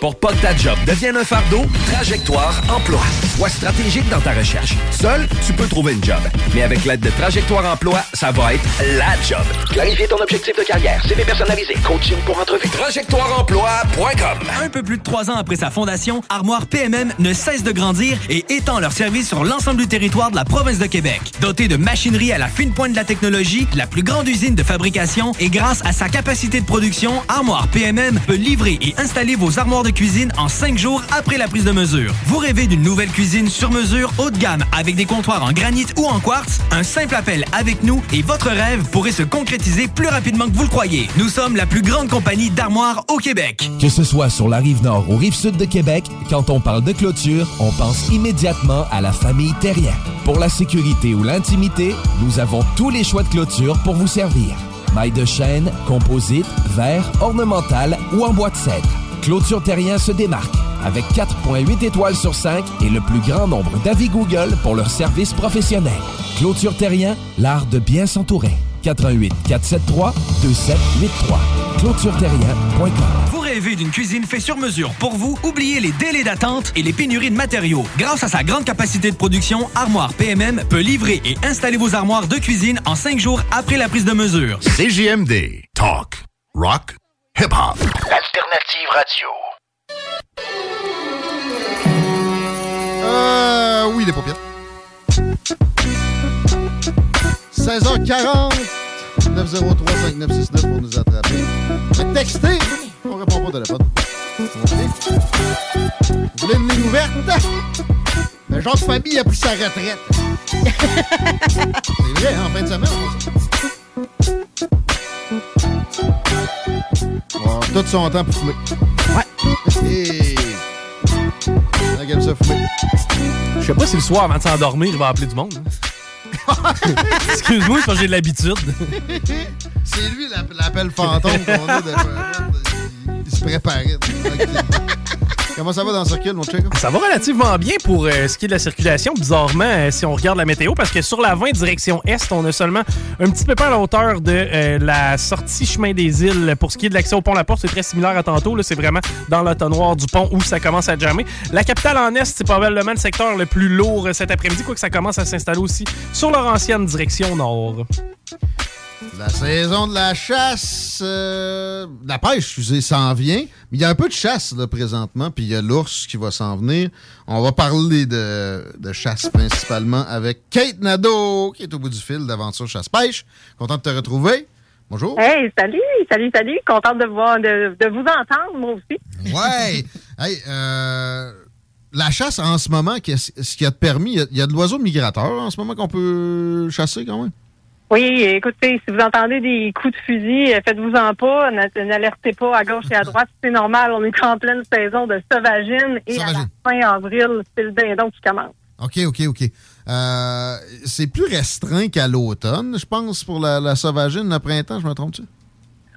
Pour pas que ta job devienne un fardeau, Trajectoire Emploi. Sois stratégique dans ta recherche. Seul, tu peux trouver une job. Mais avec l'aide de Trajectoire Emploi, ça va être la job. Clarifier ton objectif de carrière, CV personnalisé, coaching pour entrevue. TrajectoireEmploi.com Un peu plus de trois ans après sa fondation, Armoire PMM ne cesse de grandir et étend leur service sur l'ensemble du territoire de la province de Québec. Dotée de machinerie à la fine pointe de la technologie, la plus grande usine de fabrication et grâce à sa capacité de production, Armoire PMM peut livrer et installer vos armoires de cuisine en cinq jours après la prise de mesure. Vous rêvez d'une nouvelle cuisine sur mesure haut de gamme avec des comptoirs en granit ou en quartz? Un simple appel avec nous et votre rêve pourrait se concrétiser plus rapidement que vous le croyez. Nous sommes la plus grande compagnie d'armoires au Québec. Que ce soit sur la rive nord ou rive sud de Québec, quand on parle de clôture, on pense immédiatement à la famille Terrien. Pour la sécurité ou l'intimité, nous avons tous les choix de clôture pour vous servir. Maille de chêne, composite, verre, ornemental ou en bois de cèdre. Clôture Terrien se démarque avec 4.8 étoiles sur 5 et le plus grand nombre d'avis Google pour leur service professionnel. Clôture Terrien, l'art de bien s'entourer. 88 473 2783. ClôtureTerrien.com. Vous rêvez d'une cuisine faite sur mesure pour vous? Oubliez les délais d'attente et les pénuries de matériaux. Grâce à sa grande capacité de production, Armoire PMM peut livrer et installer vos armoires de cuisine en cinq jours après la prise de mesure. CJMD. Talk. Rock. Hip-hop. Alternative radio. Euh, oui, les paupières. 16h40, 903-5969 pour nous attraper. Mais textez, on répond pas au téléphone. Vous voulez une ligne ouverte? Le genre de famille a pris sa retraite. C'est vrai, en fin de semaine. On va avoir tout son temps pour fumer. Ouais. Et... On aime ça fumer. Je sais pas si le soir, avant de s'endormir, il va appeler du monde. hein. Excuse-moi, c'est parce que j'ai de l'habitude. C'est lui l'app- l'appel fantôme qu'on a de Il se préparait. Comment ça va dans le circuit, mon check? Ça va relativement bien pour euh, ce qui est de la circulation, bizarrement, euh, si on regarde la météo, parce que sur la 20 direction Est, on a seulement un petit pépin à la hauteur de euh, la sortie chemin des îles. Pour ce qui est de l'accès au pont La Porte, c'est très similaire à tantôt. C'est vraiment dans l'automnoir du pont où ça commence à jammer. La capitale en Est, c'est probablement le secteur le plus lourd cet après-midi, quoique ça commence à s'installer aussi sur leur ancienne direction nord. La saison de la chasse, euh, de la pêche, excusez, s'en vient. Mais il y a un peu de chasse là, présentement, puis il y a l'ours qui va s'en venir. On va parler de, de chasse principalement avec Kate Nadeau, qui est au bout du fil d'Aventure Chasse-Pêche. Content de te retrouver. Bonjour. Hey, salut, salut, salut. Contente de, voir, de, de vous entendre, moi aussi. Ouais! hey, euh, la chasse en ce moment, qu'est-ce ce y a de permis? Il y a- il y a, de l'oiseau migrateur en ce moment qu'on peut chasser quand même? Oui, écoutez, si vous entendez des coups de fusil, euh, faites-vous-en pas. n'a- N'alertez pas à gauche et à droite. C'est normal, on est en pleine saison de sauvagine et à la fin avril, c'est le dindon qui commence. OK, OK, OK. Euh, c'est plus restreint qu'à l'automne, je pense, pour la, la sauvagine, le printemps, je me trompe-tu?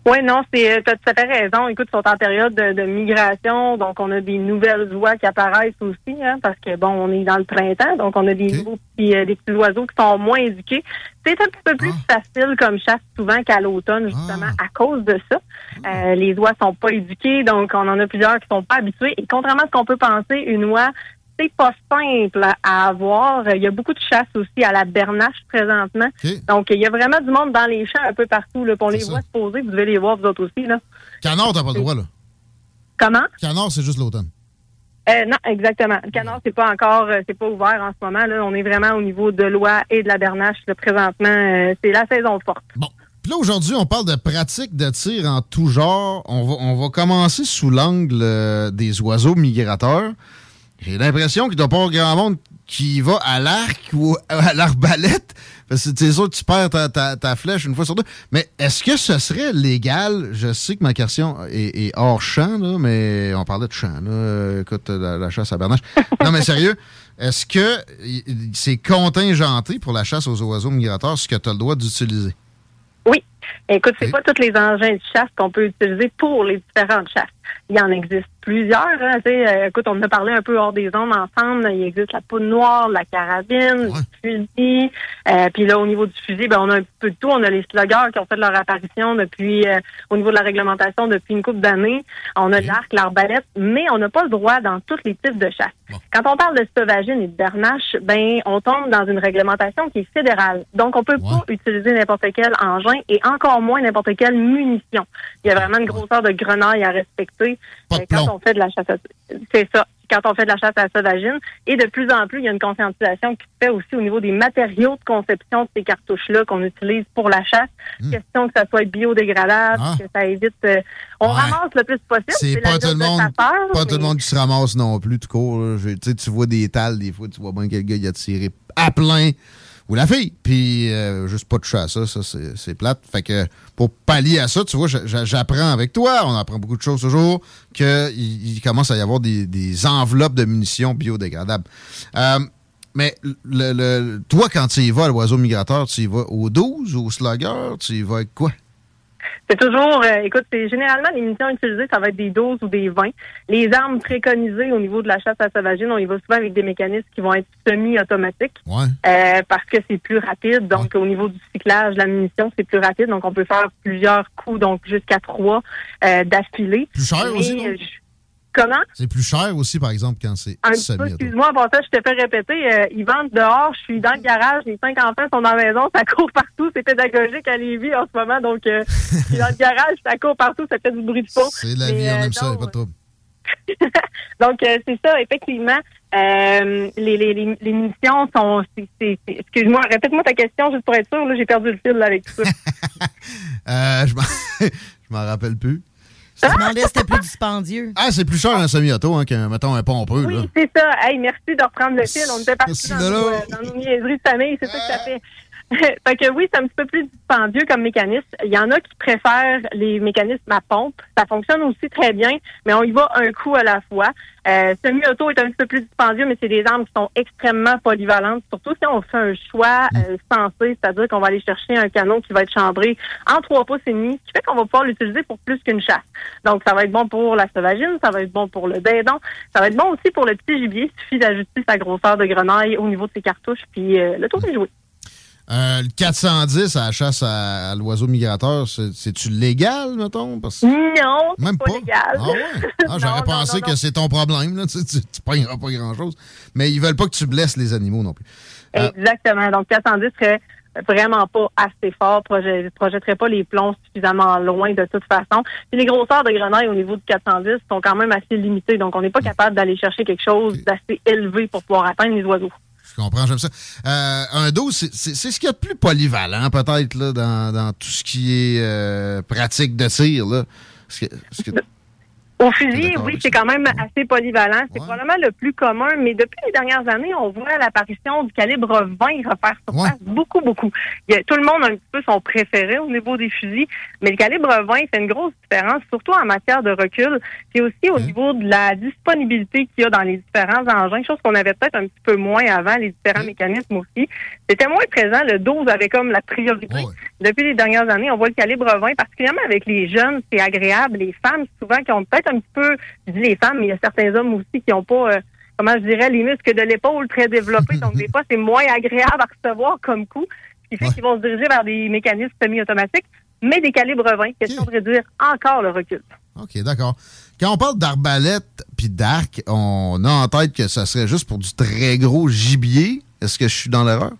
Oui, non, c'est tu as tout à fait raison. Écoute, ils sont en période de, de migration, donc on a des nouvelles oies qui apparaissent aussi, hein, parce que bon, on est dans le printemps, donc on a des nouveaux petits, euh, des petits oiseaux qui sont moins éduqués. C'est un petit peu plus facile comme chasse souvent qu'à l'automne, justement, à cause de ça. Euh, les oies sont pas éduquées, donc on en a plusieurs qui sont pas habitués. Et contrairement à ce qu'on peut penser, une oie c'est pas simple à avoir. Il y a beaucoup de chasse aussi à la bernache présentement. Donc, il y a vraiment du monde dans les champs un peu partout. Là, on les voit se poser. Vous devez les voir, vous autres aussi. Là. Canard, t'as pas le droit, là. Comment? Canard, c'est juste l'automne. Euh, non, exactement. Le canard, c'est pas encore, euh, c'est pas ouvert en ce moment. Là. On est vraiment au niveau de l'oie et de la bernache. Là, présentement, euh, c'est la saison forte. Bon. Puis là, aujourd'hui, on parle de pratiques de tir en tout genre. On va, on va commencer sous l'angle euh, des oiseaux migrateurs. J'ai l'impression qu'il doit pas grand monde qui va à l'arc ou à l'arbalète. Parce que c'est sûr que tu perds ta, ta- ta flèche une fois sur deux. Mais est-ce que ce serait légal? Je sais que ma question est, est hors champ, là, mais on parlait de champ. Là. Écoute, la, la chasse à bernache. non, mais sérieux, est-ce que c'est contingenté pour la chasse aux oiseaux migrateurs ce que tu as le droit d'utiliser? Oui. Écoute, c'est pas tous les engins de chasse qu'on peut utiliser pour les différentes chasses. Il y en existe plusieurs. Hein, tu sais, euh, écoute, on en a parlé un peu hors des ondes ensemble. Il existe la poudre noire, la carabine, le fusil. Euh, puis là, au niveau du fusil, ben, on a un peu de tout. On a les sluggers qui ont fait leur apparition depuis, euh, au niveau de la réglementation depuis une couple d'années. On a l'arc, l'arbalète, mais on n'a pas le droit dans tous les types de chasse. Quand on parle de sauvagine et de bernache, ben, on tombe dans une réglementation qui est fédérale. Donc, on peut pas utiliser n'importe quel engin et encore moins n'importe quelle munition. Il y a vraiment une grosseur de grenaille à respecter quand on fait de la chasse à... C'est ça. Quand on fait de la chasse à la sauvagine. Et de plus en plus, il y a une conscientisation qui se fait aussi au niveau des matériaux de conception de ces cartouches-là qu'on utilise pour la chasse. Question que ça soit biodégradable, Ah. que ça évite... euh, on ramasse le plus possible. C'est pas tout le de monde, pas tout le monde qui se ramasse non plus, tout court. Je- Tu vois des tales, des fois, tu vois bien que le gars, il a tiré à plein. Ou la fille. Puis, euh, juste pas de chat à ça, ça, c'est plate. Fait que, pour pallier à ça, tu vois, j'a- j'a- j'apprends avec toi, on apprend beaucoup de choses toujours, qu'il il commence à y avoir des, enveloppes de munitions biodégradables. Euh, mais, le, le- toi, quand tu y vas l'oiseau migrateur, tu y vas au 12, au slugger, tu y vas avec quoi? C'est toujours, euh, écoute, c'est généralement les munitions utilisées, ça va être des 12 ou des 20. Les armes préconisées au niveau de la chasse à la sauvagine, on y va souvent avec des mécanismes qui vont être semi-automatiques. Euh, parce que c'est plus rapide. Donc, au niveau du cyclage la munition, c'est plus rapide. Donc, on peut faire plusieurs coups, donc jusqu'à trois euh, d'affilée. Plus cher aussi, non? euh, je- Comment? C'est plus cher aussi, par exemple, quand c'est excuse-moi, pour ça, je te fais répéter. euh, ils vendent dehors, je suis dans le garage, les cinq enfants sont dans la maison, ça court partout, c'est pédagogique à Lévis en ce moment, donc euh, je suis dans le garage, ça court partout, ça fait du bruit de fond. C'est la vie, on euh, aime ça, a pas de trouble. donc, euh, c'est ça, effectivement. Euh, les, les, les, les munitions sont... Excuse-moi, répète-moi ta question, juste pour être sûr. Là, j'ai perdu le fil là, avec tout ça. Euh, je m'en rappelle plus. Je me demandais si c'était plus dispendieux. Ah, c'est plus cher un semi-auto hein, qu'un, mettons, un pompeux, là. C'est ça. Hey, merci de reprendre le fil. On était partis dans, nos, euh, dans nos niaiseries de famille. C'est ça que ça fait. fait que oui, c'est un petit peu plus dispendieux comme mécanisme. Il y en a qui préfèrent les mécanismes à pompe. Ça fonctionne aussi très bien, mais on y va un coup à la fois. Euh, Semi-auto est un petit peu plus dispendieux, mais c'est des armes qui sont extrêmement polyvalentes, surtout si on fait un choix euh, sensé, c'est-à-dire qu'on va aller chercher un canon qui va être chambré en 3 pouces et demi, ce qui fait qu'on va pouvoir l'utiliser pour plus qu'une chasse. Donc, ça va être bon pour la sauvagine, ça va être bon pour le dindon, ça va être bon aussi pour le petit gibier. Il suffit d'ajuster sa grosseur de grenaille au niveau de ses cartouches, puis euh, le tour est joué. Euh, le 410 à la chasse à, à l'oiseau migrateur, c'est- c'est-tu légal, mettons? Parce... Non, Même pas, pas. légal. Ah ouais? Ah, J'aurais pensé non, non, que c'est ton problème. Là. Tu, tu, tu pas grand-chose. Mais ils veulent pas que tu blesses les animaux non plus. Euh, Exactement. Donc, 410 serait vraiment pas assez fort, projet, projetterait pas les plombs suffisamment loin de toute façon. Puis les grosseurs de grenaille au niveau du 410 sont quand même assez limitées, donc on n'est pas capable d'aller chercher quelque chose d'assez élevé pour pouvoir atteindre les oiseaux. Je comprends, j'aime ça. Euh, un 12, c'est- ce qu'il y a de plus polyvalent, peut-être, là, dans, dans tout ce qui est euh, pratique de tir. Là. Au fusil, oui, c'est quand même assez polyvalent. C'est probablement le plus commun, mais depuis les dernières années, on voit l'apparition du calibre 20 refaire surface beaucoup, beaucoup. Il y a, tout le monde a un petit peu son préféré au niveau des fusils, mais le calibre 20 fait une grosse différence, surtout en matière de recul, puis aussi au niveau de la disponibilité qu'il y a dans les différents engins, chose qu'on avait peut-être un petit peu moins avant, les différents mécanismes aussi. C'était moins présent, le 12 avait comme la priorité. Depuis les dernières années, on voit le calibre 20, particulièrement avec les jeunes, c'est agréable. Les femmes, souvent, qui ont peut-être un petit peu, je dis les femmes, mais il y a certains hommes aussi qui n'ont pas, euh, comment je dirais, les muscles de l'épaule très développés. donc, des fois, c'est moins agréable à recevoir comme coup, ce qui fait qu'ils vont se diriger vers des mécanismes semi-automatiques, mais des calibres 20, question de réduire encore le recul. OK, d'accord. Quand on parle d'arbalète puis d'arc, on a en tête que ça serait juste pour du très gros gibier. Est-ce que je suis dans l'erreur?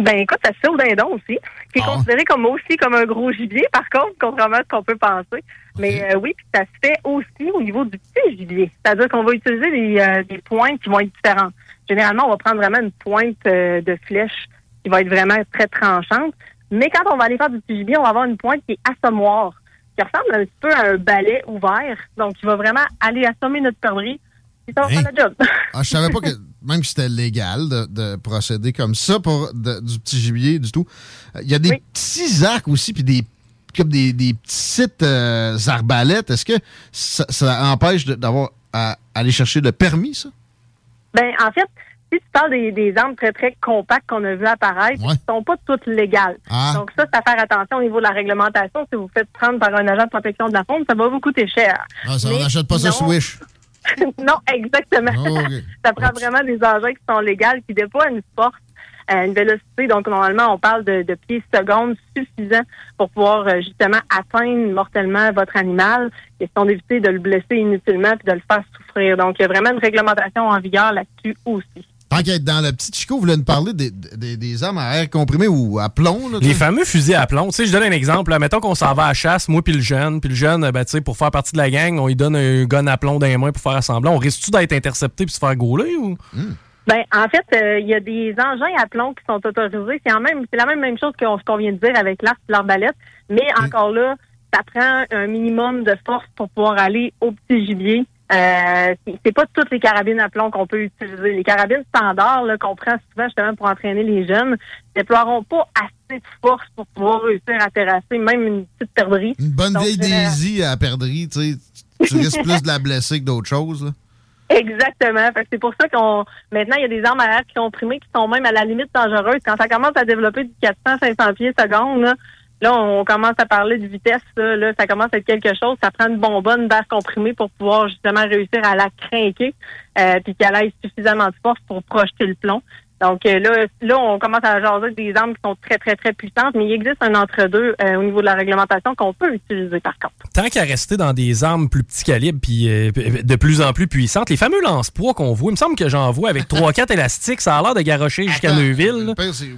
Ben écoute, ça se fait au dindon aussi, qui est Ah. considéré comme aussi comme un gros gibier, par contre, contrairement à ce qu'on peut penser. Mais euh, oui, puis ça se fait aussi au niveau du petit gibier. C'est-à-dire qu'on va utiliser des, euh, des pointes qui vont être différentes. Généralement, on va prendre vraiment une pointe euh, de flèche qui va être vraiment très tranchante. Mais quand on va aller faire du petit gibier, on va avoir une pointe qui est assommoire, qui ressemble un petit peu à un balai ouvert. Donc, qui va vraiment aller assommer notre perdrix. Et ça va faire le job. Ah, je savais pas que même si c'était légal de, de procéder comme ça pour de- du petit gibier du tout. Euh, Il y a des petits arcs aussi puis des comme des, des petites euh, arbalètes. Est-ce que ça, ça empêche d'avoir à aller chercher le permis ça? Ben, en fait, si tu parles des, des armes très, très compactes qu'on a vu apparaître, elles sont pas toutes légales. Ah. Donc, ça, c'est à faire attention au niveau de la réglementation. Si vous faites prendre par un agent de protection de la faune, ça va vous coûter cher. Ah, ça, on n'achète pas ça Swish. non, exactement. Oh, ok. ça prend vraiment des engins qui sont légaux, qui déploient une force, euh, une vélocité. Donc, normalement, on parle de, de pieds secondes suffisants pour pouvoir euh, justement atteindre mortellement votre animal. Question d'éviter de le blesser inutilement puis de le faire souffrir. Donc, il y a vraiment une réglementation en vigueur là-dessus aussi. Tant qu'à être dans le petit Chico, vous voulez nous parler des, des, des armes à air comprimé ou à plomb? Là, Les fameux fusils à plomb. Tu sais, je donne un exemple. là. Mettons qu'on s'en va à la chasse, moi puis le jeune. Puis le jeune, ben, tu sais, pour faire partie de la gang, on lui donne un gun à plomb dans les mains pour faire assembler. On risque-tu d'être intercepté puis se faire gauler ou? Ben, en fait, euh, il y a des engins à plomb qui sont autorisés. C'est en même, c'est la même, même chose qu'on- ce qu'on vient de dire avec l'arc et l'arbalète. Mais encore là, ça prend un minimum de force pour pouvoir aller au petit gibier. Euh, c'est- pas toutes les carabines à plomb qu'on peut utiliser. Les carabines standards là, qu'on prend souvent justement pour entraîner les jeunes déploieront pas assez de force pour pouvoir réussir à terrasser même une petite perdrix. Une bonne Donc, vieille général- Daisy à perdrix, tu sais. Tu risques plus de la blesser que d'autres choses. Là. Exactement. Fait que c'est pour ça qu'on maintenant il y a des armes à air qui sont primées qui sont même à la limite dangereuses. Quand ça commence à développer du 400-500 pieds seconde, là, on commence à parler de vitesse. Là, ça commence à être quelque chose. Ça prend une bonbonne d'air comprimé pour pouvoir justement réussir à la craquer, euh, puis qu'elle ait suffisamment de force pour projeter le plomb. Donc euh, là, là, on commence à jaser des armes qui sont très, très, très puissantes, mais il existe un entre-deux euh, au niveau de la réglementation qu'on peut utiliser par contre. Tant qu'à rester dans des armes plus petits calibres puis euh, de plus en plus puissantes, les fameux lance-poids qu'on voit, il me semble que j'en vois avec 3-4 élastiques, ça a l'air de garrocher jusqu'à Neuville.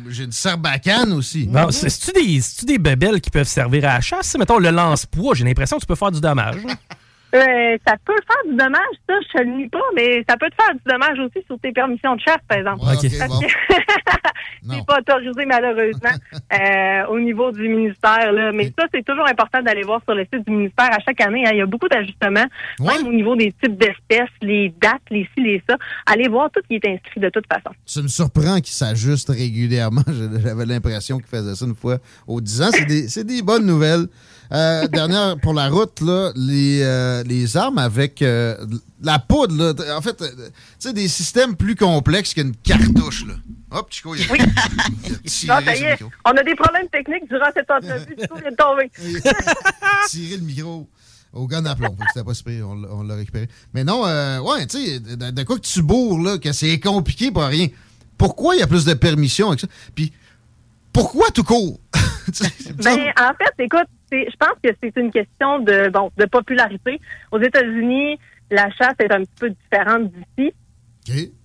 J'ai une serbacane aussi. C'est-tu des, des bebelles qui peuvent servir à la chasse? Mettons, le lance-poids, j'ai l'impression que tu peux faire du dommage. Euh, ça peut faire du dommage, ça, je te le nie pas, mais ça peut te faire du dommage aussi sur tes permissions de chasse, par exemple. Ouais, ok, Parce bon. que c'est pas autorisé, malheureusement, euh, au niveau du ministère. Là. Mais ça, c'est toujours important d'aller voir sur le site du ministère à chaque année. hein. Il y a beaucoup d'ajustements, même au niveau des types d'espèces, les dates, les ci, les ça. Allez voir tout qui est inscrit de toute façon. Ça me surprend qu'il s'ajuste régulièrement. J'avais l'impression qu'il faisait ça une fois aux 10 ans. C'est des, c'est des bonnes nouvelles. Euh, dernière pour la route, là, les, euh, les armes avec euh, la poudre. Là, en fait, tu sais, des systèmes plus complexes qu'une cartouche. Là. Hop, Chico, il a, il Non, ça y est, on a des problèmes techniques durant cette entrevue. Coup, vient de tomber. tiré le micro au gun à plomb. C'était pas super, on, l'a- on l'a récupéré. Mais non, euh, ouais, tu sais, de, de quoi que tu bourres, là, que c'est compliqué pour rien. Pourquoi il y a plus de permissions avec ça? Puis, pourquoi tout court? Ben, en fait, écoute, c'est- je pense que c'est une question de bon de popularité. Aux États-Unis, la chasse est un petit peu différente d'ici.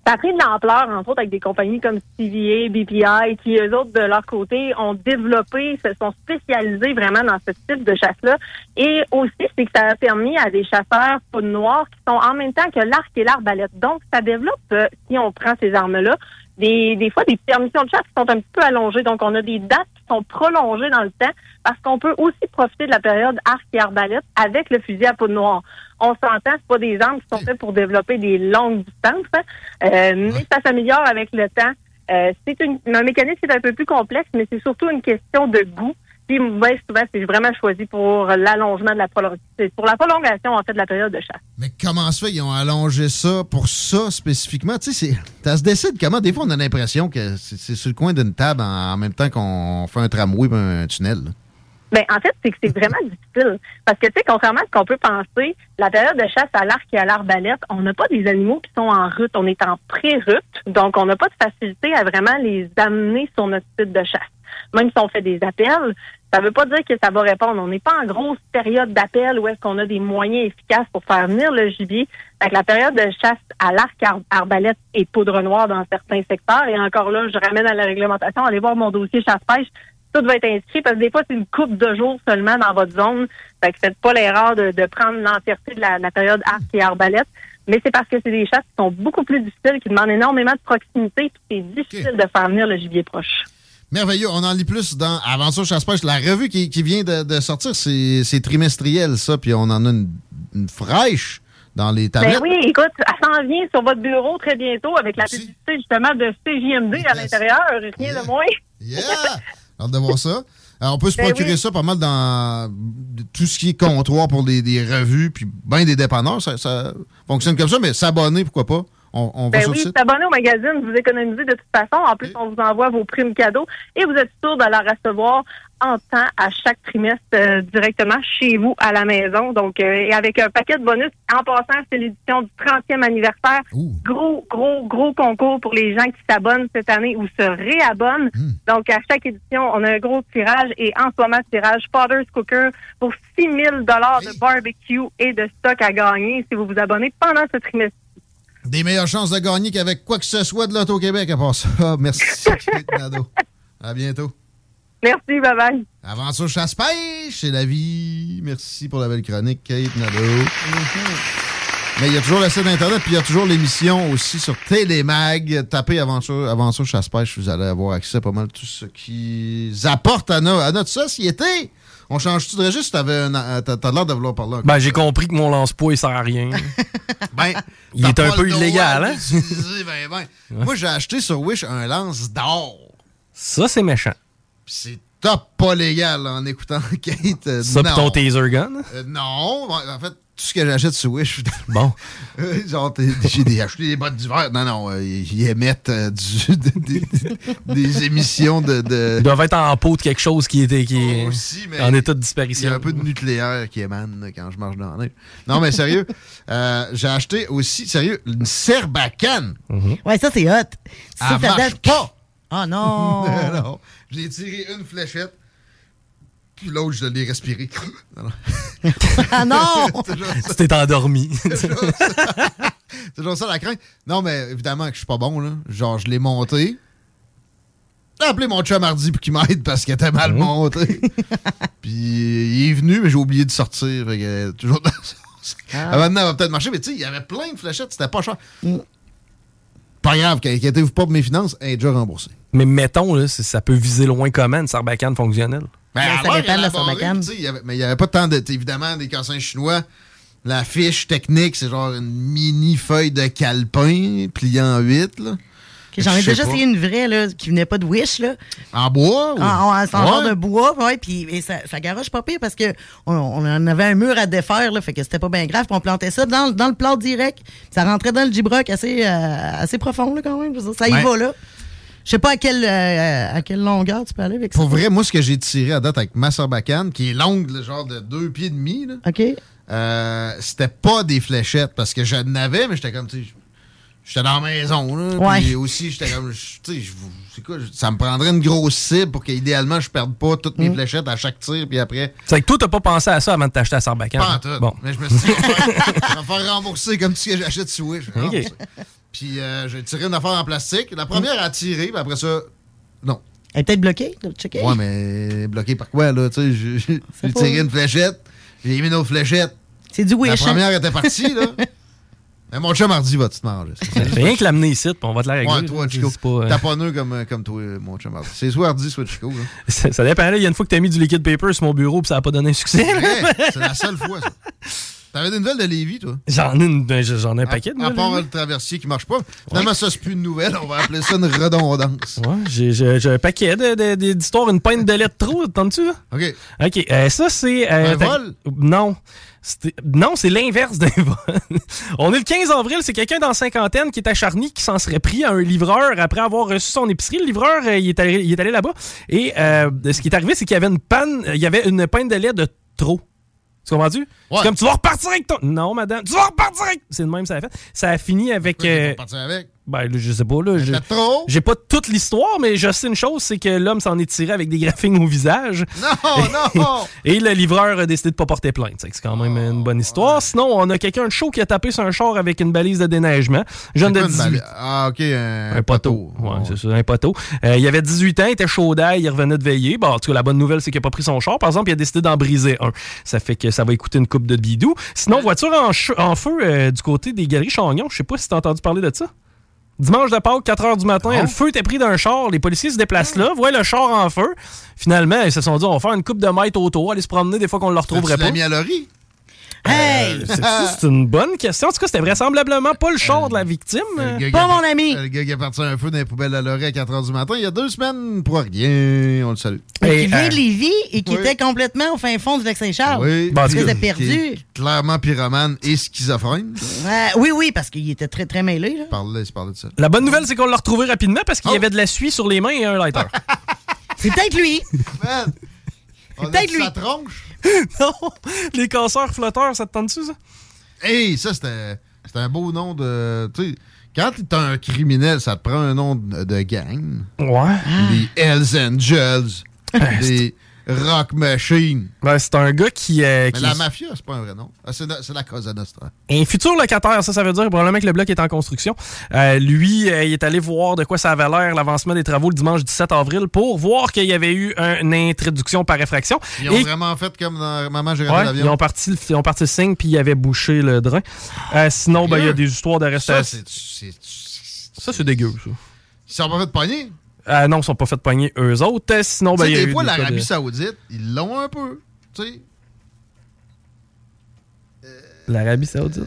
Ça a pris de l'ampleur, entre autres, avec des compagnies comme CVA, BPI, qui, eux autres, de leur côté, ont développé, se sont spécialisés vraiment dans ce type de chasse-là. Et aussi, c'est que ça a permis à des chasseurs poudre noire qui sont en même temps que l'arc et l'arbalète. Donc, ça développe, euh, si on prend ces armes-là, des, des fois des permissions de chasse qui sont un petit peu allongées. Donc, on a des dates sont prolongées dans le temps parce qu'on peut aussi profiter de la période arc et arbalète avec le fusil à poudre noire. On s'entend, c'est pas des armes qui sont faites pour développer des longues distances, hein. Euh, mais ça s'améliore avec le temps. Euh, c'est une, un mécanisme qui est un peu plus complexe, mais c'est surtout une question de goût. Puis, moi, souvent, c'est vraiment choisi pour l'allongement de la prolongation, pour la prolongation, en fait, de la période de chasse. Mais comment se fait? Qu'ils ont allongé ça pour ça spécifiquement? Tu sais, ça se décide comment? Des fois, on a l'impression que c'est c'est sur le coin d'une table en, en même temps qu'on fait un tramway et un tunnel. là. Ben, en fait, c'est que c'est vraiment difficile. Parce que, tu sais, contrairement à ce qu'on peut penser, la période de chasse à l'arc et à l'arbalète, on n'a pas des animaux qui sont en route. On est en pré-route. Donc, on n'a pas de facilité à vraiment les amener sur notre site de chasse. Même si on fait des appels, ça veut pas dire que ça va répondre. On n'est pas en grosse période d'appel où est-ce qu'on a des moyens efficaces pour faire venir le gibier. Fait que la période de chasse à l'arc, ar- arbalète et poudre noire dans certains secteurs. Et encore là, je ramène à la réglementation. Allez voir mon dossier chasse-pêche tout va être inscrit parce que des fois, c'est une coupe de jours seulement dans votre zone. Fait que faites pas l'erreur de, de prendre l'entièreté de la, la période arc et arbalète. Mais c'est parce que c'est des chasses qui sont beaucoup plus difficiles, qui demandent énormément de proximité, puis c'est difficile de faire venir le gibier proche. Merveilleux. On en lit plus dans Aventure Chasse-Pêche. La revue qui, qui vient de, de sortir, c'est trimestriel, ça. Puis on en a une, une fraîche dans les Ben tablettes. oui, écoute, elle s'en vient sur votre bureau très bientôt avec la publicité justement de CJMD à l'intérieur, rien de moins. Yeah! Hâte de voir ça. Alors, on peut se Ben procurer oui. ça pas mal dans tout ce qui est comptoir pour des, des revues, puis bien des dépanneurs. Ça, ça fonctionne comme ça, mais s'abonner, pourquoi pas? On, on va Ben sur oui, s'abonner au magazine, vous économisez de toute façon. En plus, on vous envoie vos primes cadeaux et vous êtes sûr de la recevoir en temps à chaque trimestre euh, directement chez vous à la maison. Donc, euh, et avec un paquet de bonus. En passant, c'est l'édition du 30e anniversaire. Gros, gros, gros concours pour les gens qui s'abonnent cette année ou se réabonnent. Donc, à chaque édition, on a un gros tirage et en ce moment, tirage Potter's Cooker pour 6 000 de barbecue et de stock à gagner si vous vous abonnez pendant ce trimestre. Des meilleures chances de gagner qu'avec quoi que ce soit de l'Auto-Québec à part ça. Ah, merci, Kate Nadeau. À bientôt. Merci, bye bye. Aventure chasse-pêche, c'est la vie. Merci pour la belle chronique, Kate Nadeau. Mais il y a toujours le site Internet, puis il y a toujours l'émission aussi sur Télémag. Tapez Aventure, Aventure Chasse-Pêche, vous allez avoir accès à pas mal tout ce qui apporte à, no- à notre société. On change-tu de registre? Euh, T'as t'as l'air de vouloir parler. Ben, j'ai compris que mon lance-poids, il sert à rien. Ben, il est un peu illégal, hein? ben, ben. Moi, j'ai acheté sur Wish un lance d'or. Ça, c'est méchant. C'est top pas légal en écoutant Kate. euh, Ça, pis ton taser gun? Euh, non, en fait, tout ce que j'achète sur Wish. Bon. J'ai acheté des bottes d'hiver. Non, non, euh, ils émettent euh, du- des, des émissions de. de- Ils doivent être en peau de quelque chose qui est, qui est mais en état de Il y disparition. a un peu de nucléaire qui émane là, quand je marche dans la neige. Non, mais sérieux, euh, j'ai acheté aussi, sérieux, une serbacane. Ouais, ça, c'est hot. Ça, Elle ça marche date- pas. Oh non! non. J'ai tiré une fléchette, puis l'autre, je l'ai respiré. Non, non. ah non! T'es endormi. C'est toujours ça. C'est toujours ça la crainte. Non, mais évidemment que je suis pas bon, là. Genre, je l'ai monté. J'ai appelé mon chum mardi pour qu'il m'aide parce qu'il était mal monté. Puis il est venu, mais j'ai oublié de sortir. Fait que, toujours dans Ah. Ah, maintenant, elle va peut-être marcher, mais tu sais, il y avait plein de fléchettes, c'était pas cher. Pas grave, inquiétez-vous pas pour mes finances, elle est déjà remboursée. Mais mettons, là, ça peut viser loin comment une sarbacane fonctionnelle? Ben, ça alors, dépend de la Mais il n'y avait pas tant de. Évidemment, des cassins chinois. La fiche technique, c'est genre une mini feuille de calepin pliée en 8. Là. J'en ai déjà essayé une vraie là, qui venait pas de Wish. Là. En bois? Ou... En, en, en Ouais. genre de bois, ouais, puis et ça, ça garoche pas pire parce que on, on en avait un mur à défaire, là, fait que c'était pas bien grave, puis on plantait ça dans, dans le plat direct. Ça rentrait dans le gibroc assez, euh, assez profond là, quand même. Ça y Ouais. va là. Je sais pas à quelle, euh, à quelle longueur tu peux aller avec ça. Pour vrai, moi, ce que j'ai tiré à date avec ma sarbacane, qui est longue, là, genre de deux pieds et demi, là, OK. euh, c'était pas des fléchettes parce que je n'avais, mais j'étais comme, tu sais, j'étais dans la maison. Là, Ouais. Puis aussi, j'étais comme, tu sais, c'est quoi, ça me prendrait une grosse cible pour qu'idéalement, je perde pas toutes Mm. mes fléchettes à chaque tir, puis après. C'est que toi, t'as pas pensé à ça avant de t'acheter la sarbacane. Pas en tout. Bon. Mais je me suis dit, je vais me faire rembourser comme que j'achète sur Wish. Puis euh, j'ai tiré une affaire en plastique. La première a tiré, puis après ça, non. Elle est peut-être bloquée, t'as checké? Ouais, mais bloqué par quoi, là? Tu sais, j'ai- tiré une fléchette, j'ai mis une autre fléchette. C'est du La Wish. hein? première était partie, là. Mais mon chum Hardy va te manger. Rien que l'amener ici, puis on va te la régler. Ouais, toi. Chico. C'est pas, euh, T'as pas nœud comme, euh, comme toi, mon chum Hardy. C'est soit Hardy, soit Chico. là. ça, ça dépend. là. Il y a une fois que t'as mis du liquid paper sur mon bureau, puis ça a pas donné succès. C'est vrai, C'est la seule fois, ça. T'avais des nouvelles de Lévis, toi? J'en ai, une- ben, j'en ai un paquet de À nouvelles, part le traversier qui marche pas. Finalement, ça, c'est plus une nouvelle. On va appeler ça une redondance. Ouais, j'ai, j'ai- j'ai un paquet d'histoires, une pinte de lait de trop, t'entends-tu? là? OK. OK, euh, ça, c'est... euh, Un vol? Non. C'était- Non, c'est l'inverse d'un vol. On est le 15 avril, c'est quelqu'un dans la cinquantaine qui est à Charny qui s'en serait pris à un livreur après avoir reçu son épicerie. Le livreur, euh, il est allé, il est allé là-bas et euh, ce qui est arrivé, c'est qu'il y avait une panne, il y avait une pinte de lait de trop. Tu comprends-tu? C'est comme tu vas repartir avec ton. Non, madame, tu vas repartir avec. C'est le même, ça a fait. Ça a fini avec. euh, avec? Ben, je sais pas, là. j'ai- trop? J'ai pas toute l'histoire, mais je sais une chose, c'est que l'homme s'en est tiré avec des graphines au visage. Non, non! Et le livreur a décidé de pas porter plainte. C'est quand même une bonne histoire. Sinon, on a quelqu'un de chaud qui a tapé sur un char avec une balise de déneigement. Jeune de C'est quoi une 18 balai- Ah, OK, un, un poteau. Ouais, c'est ça, un poteau. Euh, il avait 18 ans, il était chaud d'ail, il revenait de veiller. Bon, en tout cas, la bonne nouvelle, c'est qu'il n'a pas pris son char. Par exemple, il a décidé d'en briser un. Ça fait que ça va écouter une coupe de bidou. Sinon, voiture en, en feu euh, du côté des galeries Chagnon. Je sais pas si t'as entendu parler de ça. Dimanche de Pâques, 4 h du matin, Ah. le feu était pris d'un char. Les policiers se déplacent là, voient le char en feu. Finalement, ils se sont dit, on va faire une coupe de mètres autour, aller se promener des fois qu'on ne le retrouverait Tu l'as pas. mis à Euh, c'est- c'est une bonne question. En tout cas, c'était vraisemblablement pas le char de la victime. Le gars qui a- Le gars qui a parti un feu dans les poubelles à l'orée à 4 h du matin, il y a deux semaines pour rien. On le salue. Et qui vient de Lévis et qui était complètement au fin fond du Lac-Saint-Charles. Oui. Parce que Qui- c'était qui perdu. Clairement pyromane et schizophrène. Oui, oui, parce qu'il était très, très mêlé. Là. Parlait, il se parlait de ça. La bonne nouvelle, c'est qu'on l'a retrouvé rapidement parce qu'il y avait de la suie sur les mains et un lighter. C'est peut-être lui. On peut-être lui. sa tronche? non, les casseurs flotteurs, ça te tente-tu, ça? Hey, ça, c'était c'était un beau nom de. Tu sais, quand t'es un criminel, ça te prend un nom de, de gang. Ouais. Les Hells Angels. les Rock Machine. Ben, c'est un gars qui. euh, Mais la mafia, c'est pas un vrai nom. Ah, c'est la- la Cosa Nostra. Un futur locataire, ça, ça veut dire probablement que le bloc est en construction. Euh, lui, euh, il est allé voir de quoi ça avait l'air l'avancement des travaux le dimanche 17 avril pour voir qu'il y avait eu un- une introduction par effraction. Ils ont Et- vraiment fait comme dans Maman, j'ai raté Ouais, l'avion. ils ont parti, le- ils ont parti le signe puis ils avaient bouché le drain. Euh, sinon, ben, il y a des histoires d'arrestation. Ça, c'est dégueu, ça. Ils sont pas fait de pogner? Euh, non, ils sont pas fait pogner eux autres. Euh, Sinon, ben, y a des eu fois, l'Arabie de- Saoudite, ils l'ont un peu. Tu sais. L'Arabie Saoudite?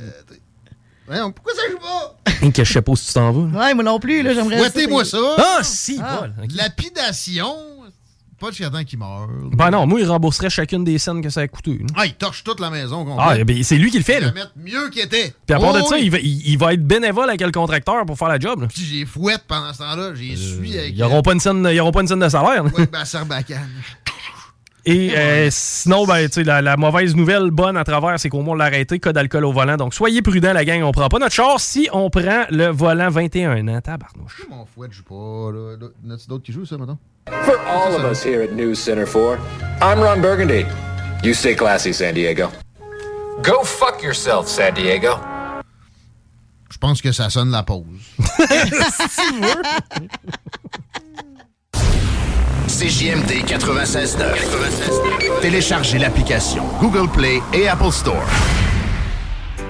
Voyons, pourquoi ça joue pas? Et que je sais pas si tu t'en vas. Ouais, moi non plus, là, j'aimerais. Fouettez-moi ça. Ah, si, Ah. ok. Lapidation. Pas jusqu'à temps qu'il meure. Ben non, moi, il rembourserait chacune des scènes que ça a coûté. là. Ah, il torche toute la maison. Ah, ben, c'est lui qui le fait, Il là. va mettre mieux qu'il était. Puis à part de Oh, ça, oui. il va, il, il va être bénévole avec le contracteur pour faire la job. là. Puis j'ai fouette pendant ce temps-là. J'ai suis avec. Ils n'auront pas, une scène- ils auront pas une scène de salaire. là. Ouais, ben, Sarbacane. Et euh, sinon, ben, tu sais, la, la mauvaise nouvelle bonne à travers, c'est qu'au moins on l'a arrêté, cas d'alcool au volant. Donc soyez prudents, la gang, on prend pas notre char si on prend le volant 21 ans. Tabarnouche. Mon fouette joue pas. Là. D'autres qui jouent ça, maintenant? For all of us here at News Center 4, I'm Ron Burgundy. You stay classy, San Diego. Go fuck yourself, San Diego. Je pense que ça sonne la pause. CJMD 96.9. Téléchargez l'application Google Play et Apple Store.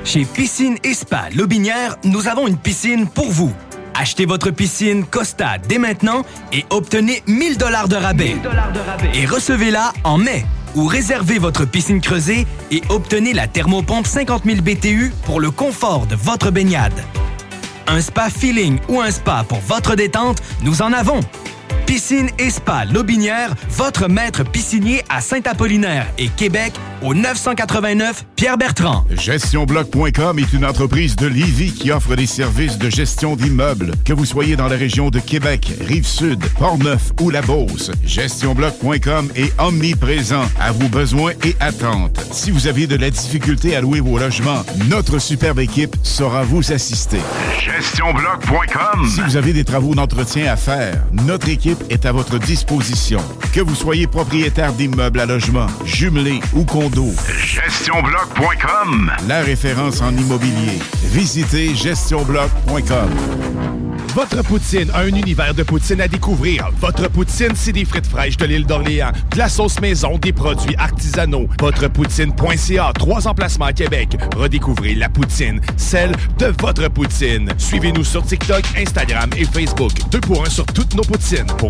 Chez Piscine et Spa Lobinière, nous avons une piscine pour vous. Achetez votre piscine Costa dès maintenant et obtenez 1000 dollars de rabais. Et recevez-la en mai. Ou réservez votre piscine creusée et obtenez la thermopompe 50 000 BTU pour le confort de votre baignade. Un spa feeling ou un spa pour votre détente, nous en avons. Piscine et Spa Lobinière, votre maître piscinier à Saint-Apollinaire et Québec au 989 Pierre-Bertrand. GestionBloc.com est une entreprise de Lévis qui offre des services de gestion d'immeubles. Que vous soyez dans la région de Québec, Rive-Sud, Portneuf ou La Beauce, GestionBloc.com est omniprésent à vos besoins et attentes. Si vous avez de la difficulté à louer vos logements, notre superbe équipe saura vous assister. GestionBloc.com Si vous avez des travaux d'entretien à faire, notre équipe est à votre disposition. Que vous soyez propriétaire d'immeubles à logement, jumelés ou condos, GestionBloc.com La référence en immobilier. Visitez GestionBloc.com Votre poutine, un univers de poutine à découvrir. Votre poutine, c'est des frites fraîches de l'île d'Orléans, de la sauce maison, des produits artisanaux. Votrepoutine.ca, trois emplacements à Québec. Redécouvrez la poutine, celle de votre poutine. Suivez-nous sur TikTok, Instagram et Facebook. Deux pour un sur toutes nos poutines, pour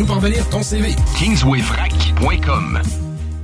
fais-nous parvenir ton CV. KingswayFrac.com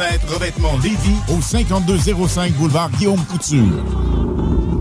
Revêtement Lévis au 5205 boulevard Guillaume Couture.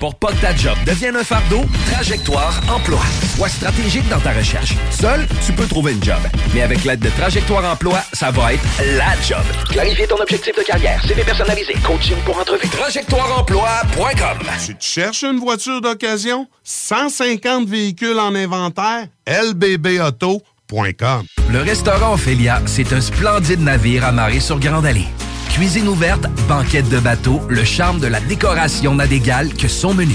Pour pas que ta job devienne un fardeau, Trajectoire Emploi. Sois stratégique dans ta recherche. Seul, tu peux trouver une job. Mais avec l'aide de Trajectoire Emploi, ça va être la job. Clarifier ton objectif de carrière, CV personnalisé, coaching pour entrevue. TrajectoireEmploi.com Tu te cherches une voiture d'occasion? 150 véhicules en inventaire? lbbauto.com Le restaurant Ophélia, c'est un splendide navire amarré sur Grande Allée. Cuisine ouverte, banquette de bateau, le charme de la décoration n'a d'égal que son menu.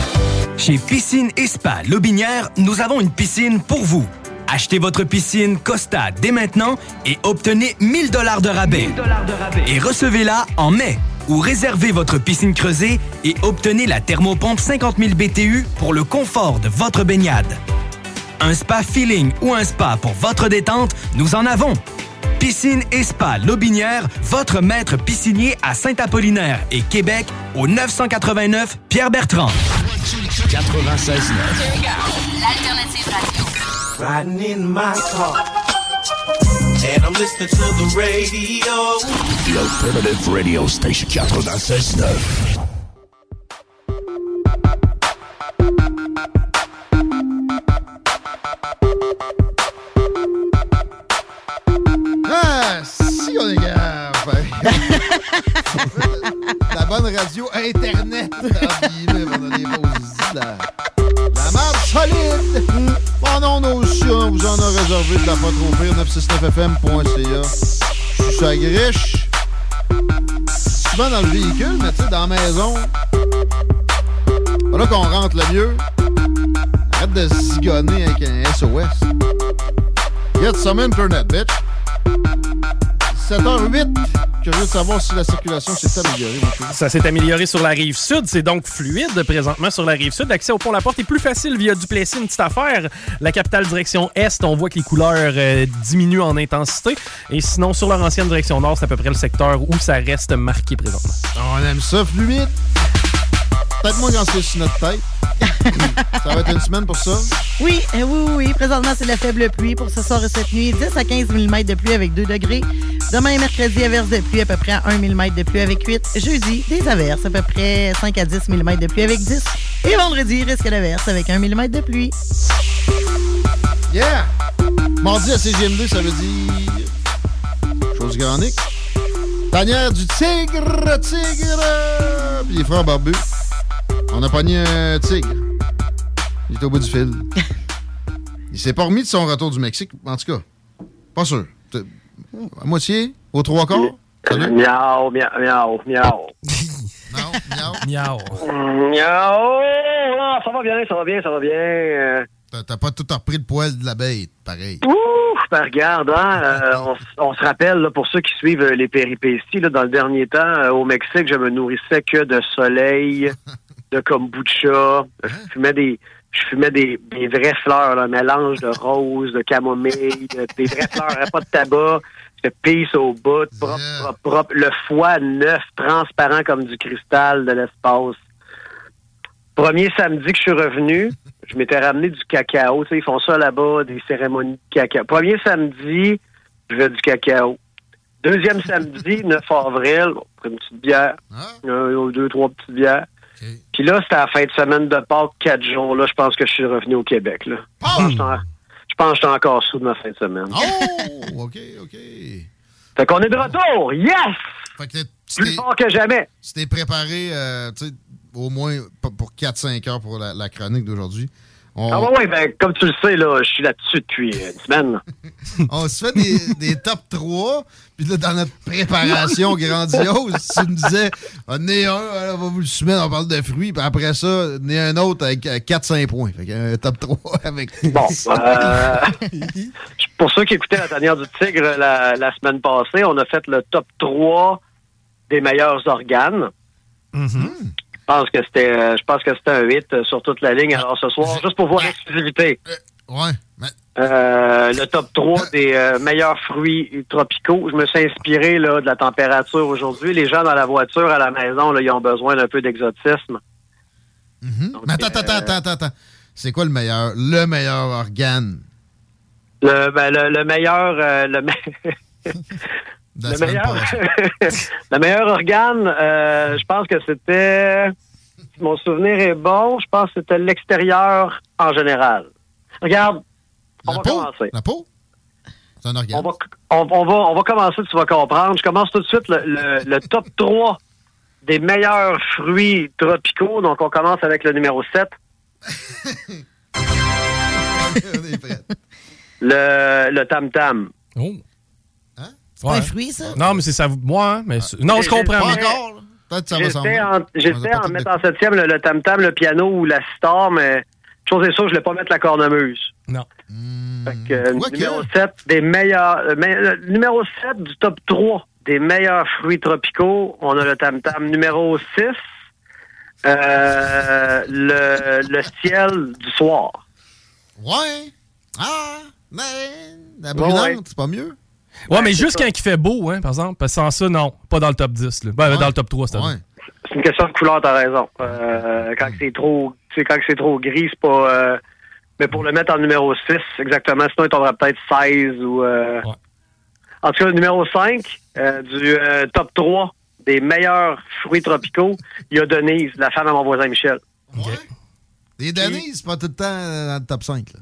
Chez Piscine et Spa Lobinière, nous avons une piscine pour vous. Achetez votre piscine Costa dès maintenant et obtenez 1000 dollars de rabais. Et recevez-la en mai. Ou réservez votre piscine creusée et obtenez la thermopompe 50 000 BTU pour le confort de votre baignade. Un spa feeling ou un spa pour votre détente, nous en avons. Piscine et Spa Lobinière, votre maître piscinier à Saint-Apollinaire et Québec au 989 Pierre-Bertrand. 96 L'alternative radio. Riding in my car. And I'm listening to the radio. The Alternative Radio Station 96.9. radio Internet. La, marche solide. Bon, non, aussi, on vous en a réservé de la pas trop pire. 969fm.ca. Je suis la griche. Souvent dans le véhicule, mais tu sais, dans la maison. Voilà qu'on rentre le mieux. Arrête de zigonner avec un SOS. Get some internet, bitch. 7h08. Curieux de savoir si la circulation s'est améliorée. Ça s'est amélioré sur la rive sud. C'est donc fluide présentement sur la rive sud. L'accès au pont La Porte est plus facile via Duplessis, une petite affaire. La capitale direction est, on voit que les couleurs euh, diminuent en intensité. Et sinon, sur leur ancienne direction nord, c'est à peu près le secteur où ça reste marqué présentement. On aime ça, fluide. Peut-être moins quand c'est sur notre tête. ça va être une semaine pour ça? Oui, euh, oui, oui, oui. Présentement, c'est la faible pluie pour ce soir et cette nuit. 10 à 15 mm de pluie avec 2 degrés. Demain et mercredi, averses de pluie à peu près à 1 mm de pluie avec 8. Jeudi, des averses à peu près 5 à 10 mm de pluie avec 10. Et vendredi, risque d'averses avec 1 mm de pluie. Yeah! Mardi à CGM2, ça veut dire. Chose granique. Tanière du tigre, tigre! Puis les frères barbus. On a pogné un tigre. Il est au bout du fil. Il s'est pas remis de son retour du Mexique, en tout cas. Pas sûr. À moitié? Aux trois quarts? Salut? Miaou, miaou, miaou, miaou. Miaou. Miaou! Non, ça va bien, ça va bien, ça va bien. Euh, T'as- pas tout repris le poil de la bête, pareil. Ouf, ben regarde, hein, euh, on, se rappelle, là, pour ceux qui suivent euh, les péripéties, là, dans le dernier temps, euh, au Mexique, je me nourrissais que de soleil, de kombucha. Je fumais des, je fumais des, des vraies fleurs, un mélange de rose, de camomille, de- des vraies fleurs, hein, pas de tabac, de peace au bout, propre, propre, propre, le foie neuf, transparent comme du cristal de l'espace. Premier samedi que je suis revenu, je m'étais ramené du cacao. Tu sais, ils font ça là-bas, des cérémonies de cacao. Premier samedi, je vais du cacao. Deuxième samedi, 9 avril, on prend une petite bière. Un ou deux, trois petites bières. Puis là, c'était la fin de semaine de Pâques, quatre jours. Là, je pense que je suis revenu au Québec. Là. Je pense que j'étais en- je pense que j'étais encore sous de ma fin de semaine. Oh, OK, OK. Fait qu'on est de retour! Yes! Fait que Plus fort que jamais. Tu t'es préparé, euh, tu sais, au moins pour 4-5 heures pour la, la chronique d'aujourd'hui. On, Ah ouais, ouais, ben, comme tu le sais, là, je suis là-dessus depuis une semaine. on se fait des, des top 3, puis là, dans notre préparation grandiose, tu me disais, on est un, euh, on va vous le soumettre, on parle de fruits, puis après ça, on est un autre avec euh, 4-5 points. Fait qu'un top 3 avec... Bon, euh, pour ceux qui écoutaient la tanière du tigre la, la semaine passée, on a fait le top 3 des meilleurs organes. Je pense que c'était euh, je pense que c'était un 8 euh, sur toute la ligne. Alors ce soir, juste pour voir l'exclusivité. Ouais. Euh, le top 3 des euh, meilleurs fruits tropicaux. Je me suis inspiré là, de la température aujourd'hui. Les gens dans la voiture, à la maison, là, ils ont besoin d'un peu d'exotisme. Mais attends, attends, attends, attends, attends. C'est quoi le meilleur, le meilleur organe? Le, ben, le, le meilleur, le, me- la le semaine meilleur, passée? le meilleur organe, euh, je pense que c'était, si mon souvenir est bon, je pense que c'était l'extérieur en général. Regarde, on va commencer. La peau? C'est un organe. On va, on, on va, on va commencer, tu vas comprendre. Je commence tout de suite le, le- le top 3 des meilleurs fruits tropicaux. Donc, on commence avec le numéro 7. Le, le tam-tam. Oh. C'est pas un fruit, ça? Non, mais c'est ça. Moi, hein, mais non, je comprends. Pas mais- encore, Peut-être que ça va J'hésitais s'en en, j'hésitais en mettre en septième le, le tam-tam, le piano ou la sitar, mais chose est sûre, je ne voulais pas mettre la cornemuse. Non. Fait que, euh, numéro 7 des meilleurs. euh, mais, euh, numéro 7 du top 3 des meilleurs fruits tropicaux, on a le tam-tam. Numéro 6, euh, le, le ciel du soir. Ouais. Ah, mais la Ouais, brûlante, ouais. c'est pas mieux. Ouais, mais c'est juste ça. quand il fait beau, hein, par exemple. Parce que sans ça, non. Pas dans le top 10. Là. Ben, Dans le top 3, c'est Ouais. C'est une question de couleur, t'as raison. Euh, quand c'est trop, tu sais, quand c'est trop gris, c'est pas. euh, mais pour le mettre en numéro 6, exactement, sinon il tomberait peut-être 16 ou. euh, En tout cas, numéro 5 euh, du euh, top 3 des meilleurs fruits tropicaux, il y a Denise, la femme à mon voisin Michel. Les Denise, c'est pas tout le temps dans le top 5. Là.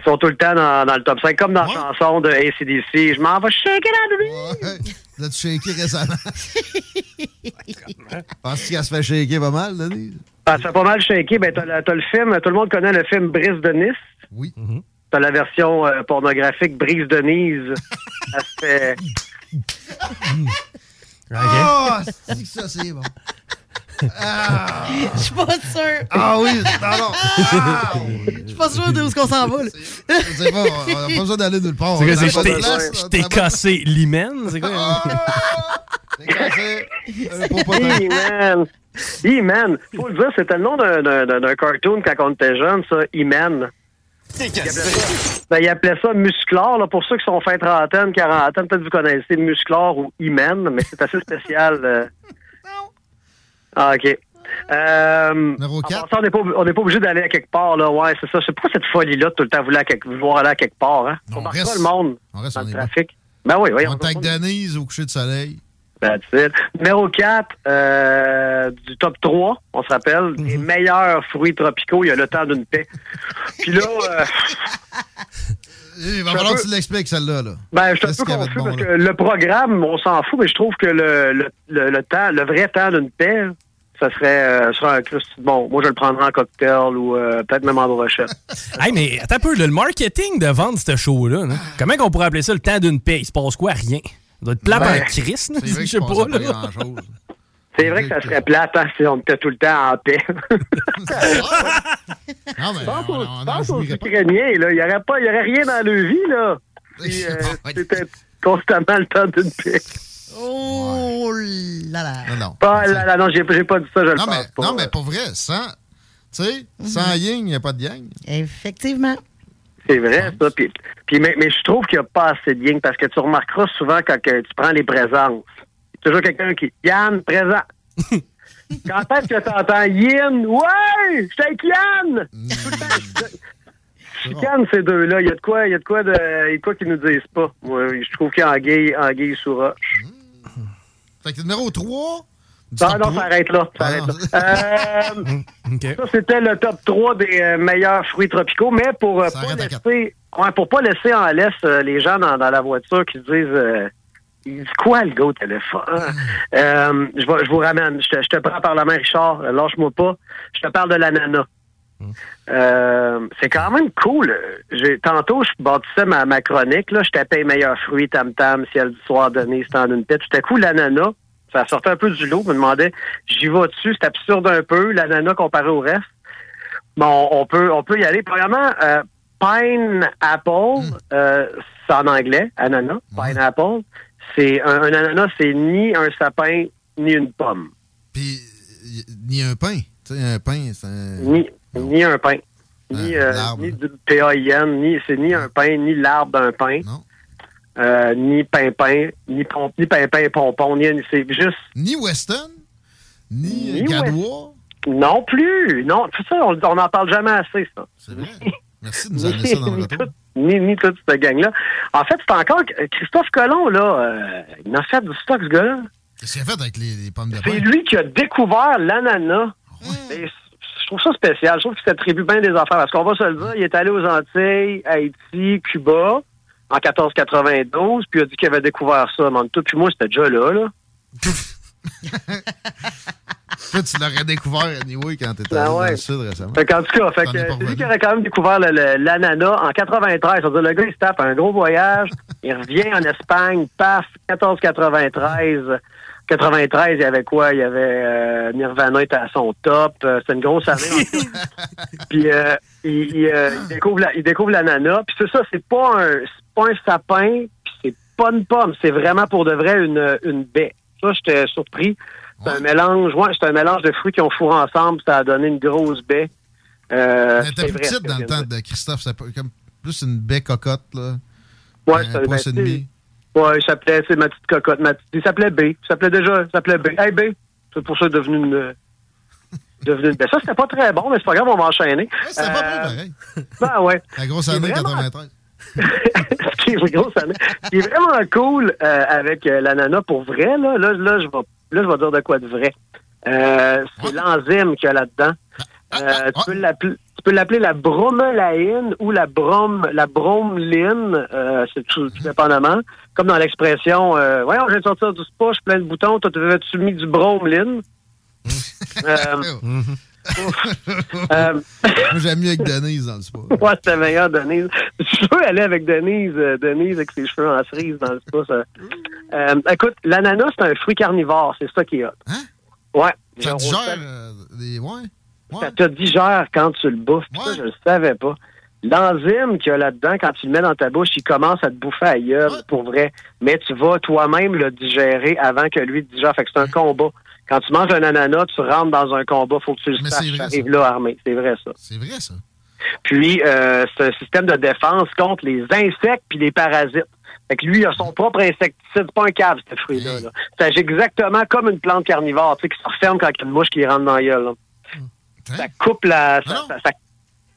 Ils sont tout le temps dans, dans le top 5, comme dans la chanson de ACDC. Je m'en vais shake it out of me. Là, tu shaké récemment. Penses-tu qu'elle se fait shaker pas mal, Denise? Ah, ça fait pas mal shaké. Ben, t'as, le- t'as le film, tout le monde connaît le film Brise de Nice. Oui. T'as la version euh, pornographique Brise de Nice. ça se fait. Ah, c'est que ça, c'est bon. Ah. Je suis pas sûre. Ah oui, non, non. Ah. Je suis pas sûre d'où est-ce qu'on s'en va. là. C'est pas, on n'a pas besoin d'aller nulle part. C'est quoi, c'est je t'ai- cassé l'hymen? C'est quoi? T'es cassé un pot potin. E-Man. E-Man. Faut le dire, c'était le nom d'un, d'un, d'un- d'un cartoon quand on était jeune, ça. E-Man. Il appelait ça, ben, il appelait ça musclor, là, pour ceux qui sont fin trentaine, quarantaine, peut-être que vous connaissez musclor ou E-Man, mais c'est assez spécial. euh. Ah, OK. Euh, en passant, on n'est pas, on pas obligé d'aller à quelque part, là. Ouais, c'est ça. C'est pas cette folie-là de tout le temps vouloir, quelque- vouloir aller à quelque part, hein. Marquer reste- le monde on reste dans on le trafic. Ben oui, oui. On est avec Denise au coucher de soleil. That's it. Numéro 4, euh, du top 3, on se rappelle, des Mhm. meilleurs fruits tropicaux, il y a le temps d'une paix. Puis là, euh, Il va falloir que tu l'expliques, celle-là. Là. ben, je suis un peu confus bon, parce là? que le programme, on s'en fout, mais je trouve que le, le, le, le temps, le vrai temps d'une paix, ça serait, euh, serait un Christ- Bon, moi, je le prendrais en cocktail ou euh, peut-être même en brochette. Hey, mais attends un peu, le marketing de vendre ce show-là, là, comment qu'on pourrait appeler ça le temps d'une paix? Il se passe quoi? Rien. Ça doit être plat Ben, en vrai je sais pas. Là. Pas. C'est vrai que ça serait plate hein, si on était tout le temps en paix. Non, mais pense on, aux, on pense aux pas. Ukrainiens, là. Il n'y aurait, pas- il y aurait rien dans leur vie, là. Euh, c'était constamment le temps d'une paix. Oh là là. Non, non. Ah, là, là, non, j'ai j'ai pas dit ça, je le Non, pense mais, pas. non, mais pour vrai, sans, tu sais, sans yin, il n'y a pas de yang. Effectivement. C'est vrai, ça. Puis, puis, mais, mais je trouve qu'il n'y a pas assez de ligne parce que tu remarqueras souvent quand que tu prends les présences. Toujours quelqu'un qui. Yann, présent. quand est-ce que tu entends Yin? Ouais! Je avec Yann! Je chicane ces deux-là. Il y a de quoi, il y a de quoi de. Il y a de quoi qu'ils nous disent pas. Moi, je trouve qu'il y a anguille, anguille sous roche. Fait que numéro 3. Ah non, ça arrête là. Ça arrête là. Euh, Ça, c'était le top 3 des euh, meilleurs fruits tropicaux, mais pour, euh, pas laisser, ouais, pour pas laisser en laisse les gens dans, dans la voiture qui se disent il dit quoi le gars au téléphone? Euh, je, vais- je vous ramène. Je te, je te prends par la main, Richard. Euh, Lâche-moi pas. Je te parle de l'ananas. Euh, c'est quand même cool. J'ai, tantôt, je bâtissais ma, ma chronique. Là, je tapais meilleurs fruits, tam-tam, ciel du soir, donné, c'est en une pète. Tout à coup, l'ananas, ça sortait un peu du lot. Je me demandais, j'y vais dessus. C'est absurde un peu, l'ananas comparé au reste. Bon, on peut, on peut y aller. Premièrement, euh, pineapple, euh, c'est en anglais, ananas, pineapple. C'est un, un ananas, c'est ni un sapin ni une pomme. Puis, ni un pain. Tu sais, un pain, c'est un... Ni, ni un pain. Ni, euh, ni du P-A-I-N, ni, c'est ni un pain, ni l'arbre d'un pain. Euh, ni pimpin, ni, pom- ni pimpin et pompon, ni, c'est juste. Ni Weston, ni, Ni Gadois? Non plus. Non, tout ça, on n'en parle jamais assez, ça. C'est vrai. Merci de nous amener ça dans le retour. Ni, ni toute cette gang-là. En fait, c'est encore Christophe Colomb, là, euh, il a fait du stock, ce gars-là. Qu'est-ce qu'il a fait avec les, les pommes de? C'est lui qui a découvert l'ananas. Et Je trouve ça spécial. Je trouve qu'il s'attribue bien des affaires. Parce qu'on va se le dire, il est allé aux Antilles, Haïti, Cuba, en 1492, puis il a dit qu'il avait découvert ça. Mais en tout, puis moi, c'était déjà là, là. Toi, tu l'aurais découvert anyway quand t'étais Ben allé ouais. dans le sud récemment. Fait qu'en tout cas, fait que, c'est lui qui aurait quand même découvert l'ananas en 93. C'est-à-dire, le gars, il se tape un gros voyage, il revient en Espagne, paf, 1493. 93, il y avait quoi? Il y avait euh, Nirvana était à son top. Euh, C'était une grosse année. en puis euh, il, il, euh, il découvre la- il découvre l'ananas. Puis c'est ça, c'est pas un c'est pas un sapin, puis c'est pas une pomme, c'est vraiment pour de vrai une, une baie. Ça, j'étais surpris. C'est un mélange, ouais, c'est un mélange de fruits qui ont fourré ensemble, ça a donné une grosse baie. Euh, Elle était c'est plus petite dans le temps de Christophe. Pas- comme plus une baie cocotte, là. Ouais, un c'est- ben, pouce et demi. Ouais, il s'appelait, c'est ma petite cocotte. Ma petite- il s'appelait B. Il s'appelait déjà, il s'appelait B. Hey B. C'est pour ça devenu une. devenu une. Ben, ça, c'était pas très bon, mais c'est pas grave, on va enchaîner. C'était pas Euh, bon, pareil. Ben ouais. La grosse C'est année vraiment- 93. Ce qui est une grosse année. Ce qui est vraiment cool euh, avec euh, l'ananas pour vrai, là, là, là, je vais, là, je vais dire de quoi de vrai. Euh, c'est l'enzyme qu'il y a là-dedans. Tu peux l'appeler- tu peux l'appeler la bromelaïne ou la brom la bromeline, euh, c'est tout, tout dépendamment. Comme dans l'expression, euh, voyons, je viens de sortir du spa, je suis plein de boutons, toi, tu mis du bromeline? euh, euh, j'aime mieux avec Denise dans le spa. Ouais, c'était meilleur, Denise. Je peux aller avec Denise, euh, Denise avec ses cheveux en cerise dans le. Ça. Euh, écoute, l'ananas, c'est un fruit carnivore. C'est ça qui est hot. Hein? Ouais. Ça digère euh, des. Ouais. Ça te digère quand tu le bouffes. Puis Ça, je le savais pas. L'enzyme qu'il y a là-dedans, quand tu le mets dans ta bouche, il commence à te bouffer gueule, pour vrai. Mais tu vas toi-même le digérer avant que lui te digère. Fait que c'est un combat. Quand tu manges un ananas, tu rentres dans un combat. Faut que tu le saches. c'est vrai, Arrive ça. là armé. C'est vrai, ça. C'est vrai, ça. Puis, euh, c'est un système de défense contre les insectes puis les parasites. Fait que lui, il a son propre insecticide. C'est pas un cave, ce fruit-là. là. Ça agit exactement comme une plante carnivore, tu sais, qui se referme quand il y a une mouche qui rentre dans la gueule. là. Ça coupe la... Ça, ça- ça-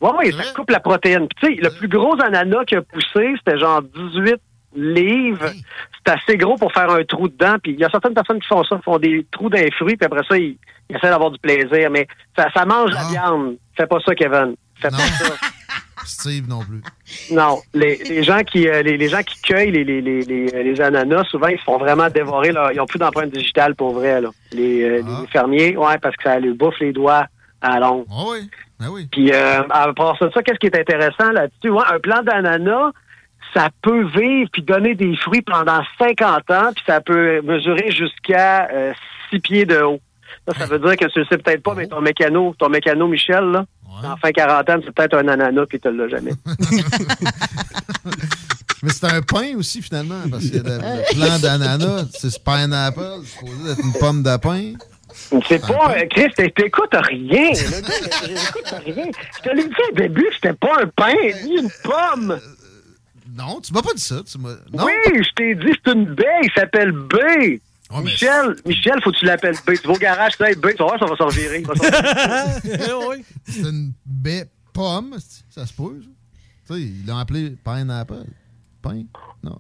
Ouais, ouais, ça coupe la protéine. Puis, tu sais, le plus gros ananas qui a poussé, c'était genre 18 livres. C'est assez gros pour faire un trou dedans. Puis, il y a certaines personnes qui font ça, font des trous dans les fruits, puis après ça, ils, ils essaient d'avoir du plaisir. Mais ça, ça mange la viande. Fais pas ça, Kevin. Fais pas ça. Steve non plus. Non, les, les gens qui euh, les, les gens qui cueillent les, les, les, les, les ananas, souvent ils se font vraiment dévorer. Là. Ils ont plus d'empreinte digitale pour vrai. Là. Les, euh, les fermiers, ouais, parce que ça leur bouffe les doigts à la longue. Ah oui. Ah oui. Puis euh, à part ça, ça, qu'est-ce qui est intéressant là-dessus? Ouais, un plant d'ananas, ça peut vivre puis donner des fruits pendant 50 ans, puis ça peut mesurer jusqu'à 6 pieds de haut. Ça, ça veut dire que tu le sais peut-être pas, mais ton mécano, ton mécano Michel, là, en fin quarantaine, c'est peut-être un ananas puis tu l'as jamais. Mais c'est un pain aussi, finalement, parce que le, le plant d'ananas, c'est pineapple, c'est supposé être une pomme de pain. C'est pas, euh, Chris, t'é- t'écoutes rien. Rien. Je te l'ai dit au début, c'était pas un pain, ni une pomme. Non, tu m'as pas dit ça. Tu m'as... Non? Oui, je t'ai dit, c'est une baie, il s'appelle B. Michel, Michel, faut que tu l'appelles B. Tu vas au garage, tu B, tu vas voir, ça va s'en revirer. C'est une baie pomme, ça se pose. Tu sais, ils l'ont appelé pineapple. Pain? Non.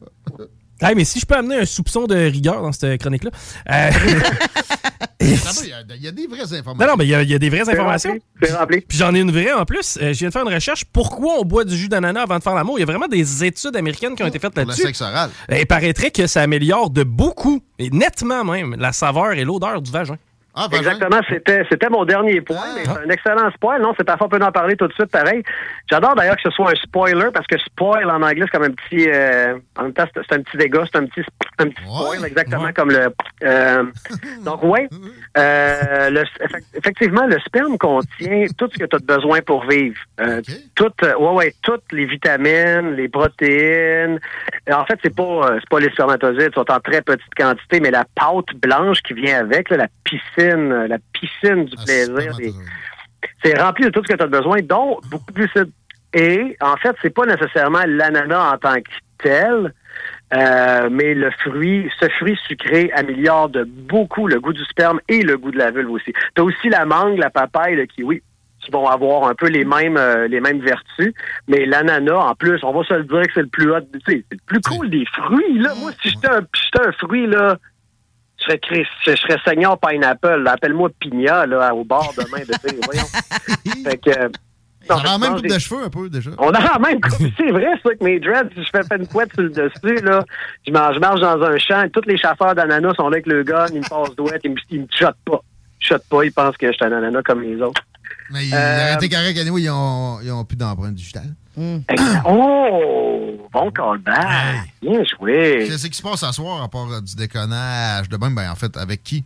Hey, mais si je peux amener un soupçon de rigueur dans cette chronique-là. euh, Il y, a- il y a des vraies informations. non, non, mais il y, a- il y a des vraies informations. rempli, C'est rempli. Puis j'en ai une vraie en plus. Euh, je viens de faire une recherche. Pourquoi on boit du jus d'ananas avant de faire l'amour? Il y a vraiment des études américaines qui ont été faites Pour le là-dessus. sexe oral. Et il paraîtrait que ça améliore de beaucoup, et nettement même, la saveur et l'odeur du vagin. Ah, Exactement, c'était c'était mon dernier point, mais c'est un excellent spoil. Non, c'est parfois on peut en parler tout de suite, pareil. J'adore d'ailleurs que ce soit un spoiler, parce que spoil en anglais, c'est comme un petit... euh, en même temps, c'est un petit dégât, c'est un petit, un petit spoil, exactement comme le... euh, donc, oui, euh, le- effectivement, le sperme contient tout ce que tu as besoin pour vivre. Euh, toutes, euh, ouais, ouais, toutes les vitamines, les protéines. En fait, c'est pas, c'est pas les spermatozoïdes, ils sont en très petite quantité, mais la pâte blanche qui vient avec, là, la piscine, euh, la piscine du plaisir, des- c'est rempli de tout ce que tu as besoin, dont beaucoup de glucides. Et en fait, c'est pas nécessairement l'ananas en tant que tel, euh, mais le fruit, ce fruit sucré améliore de beaucoup le goût du sperme et le goût de la vulve aussi. Tu as aussi la mangue, la papaye, le kiwi qui vont avoir un peu les mêmes euh, les mêmes vertus, mais l'ananas en plus, on va se le dire que c'est le plus hot, c'est le plus cool des fruits là. Moi, si j'étais un, j'étais un fruit là, je serais Chris- je serais seigneur pineapple. Appelle-moi Pigna là au bord demain de sais, voyons. fait que euh, On a la même coupe de cheveux un peu déjà. on a la même coupe. C'est vrai, ça, que mes dreads, si je fais pas une couette sur le dessus, là, je marche, je marche dans un champ, tous les chasseurs d'ananas sont là avec le gun, ils me passent douette, ils me, ils me shottent pas. chuchote pas, ils pensent que je suis un ananas comme les autres. Mais Euh, correct, anyway, ils ont, ils ont plus d'empreinte digitale. Exact. Oh, bon callback. Bien joué. Qu'est-ce qui se passe ce soir à part euh, du déconnage de même? Ben, en fait, avec qui?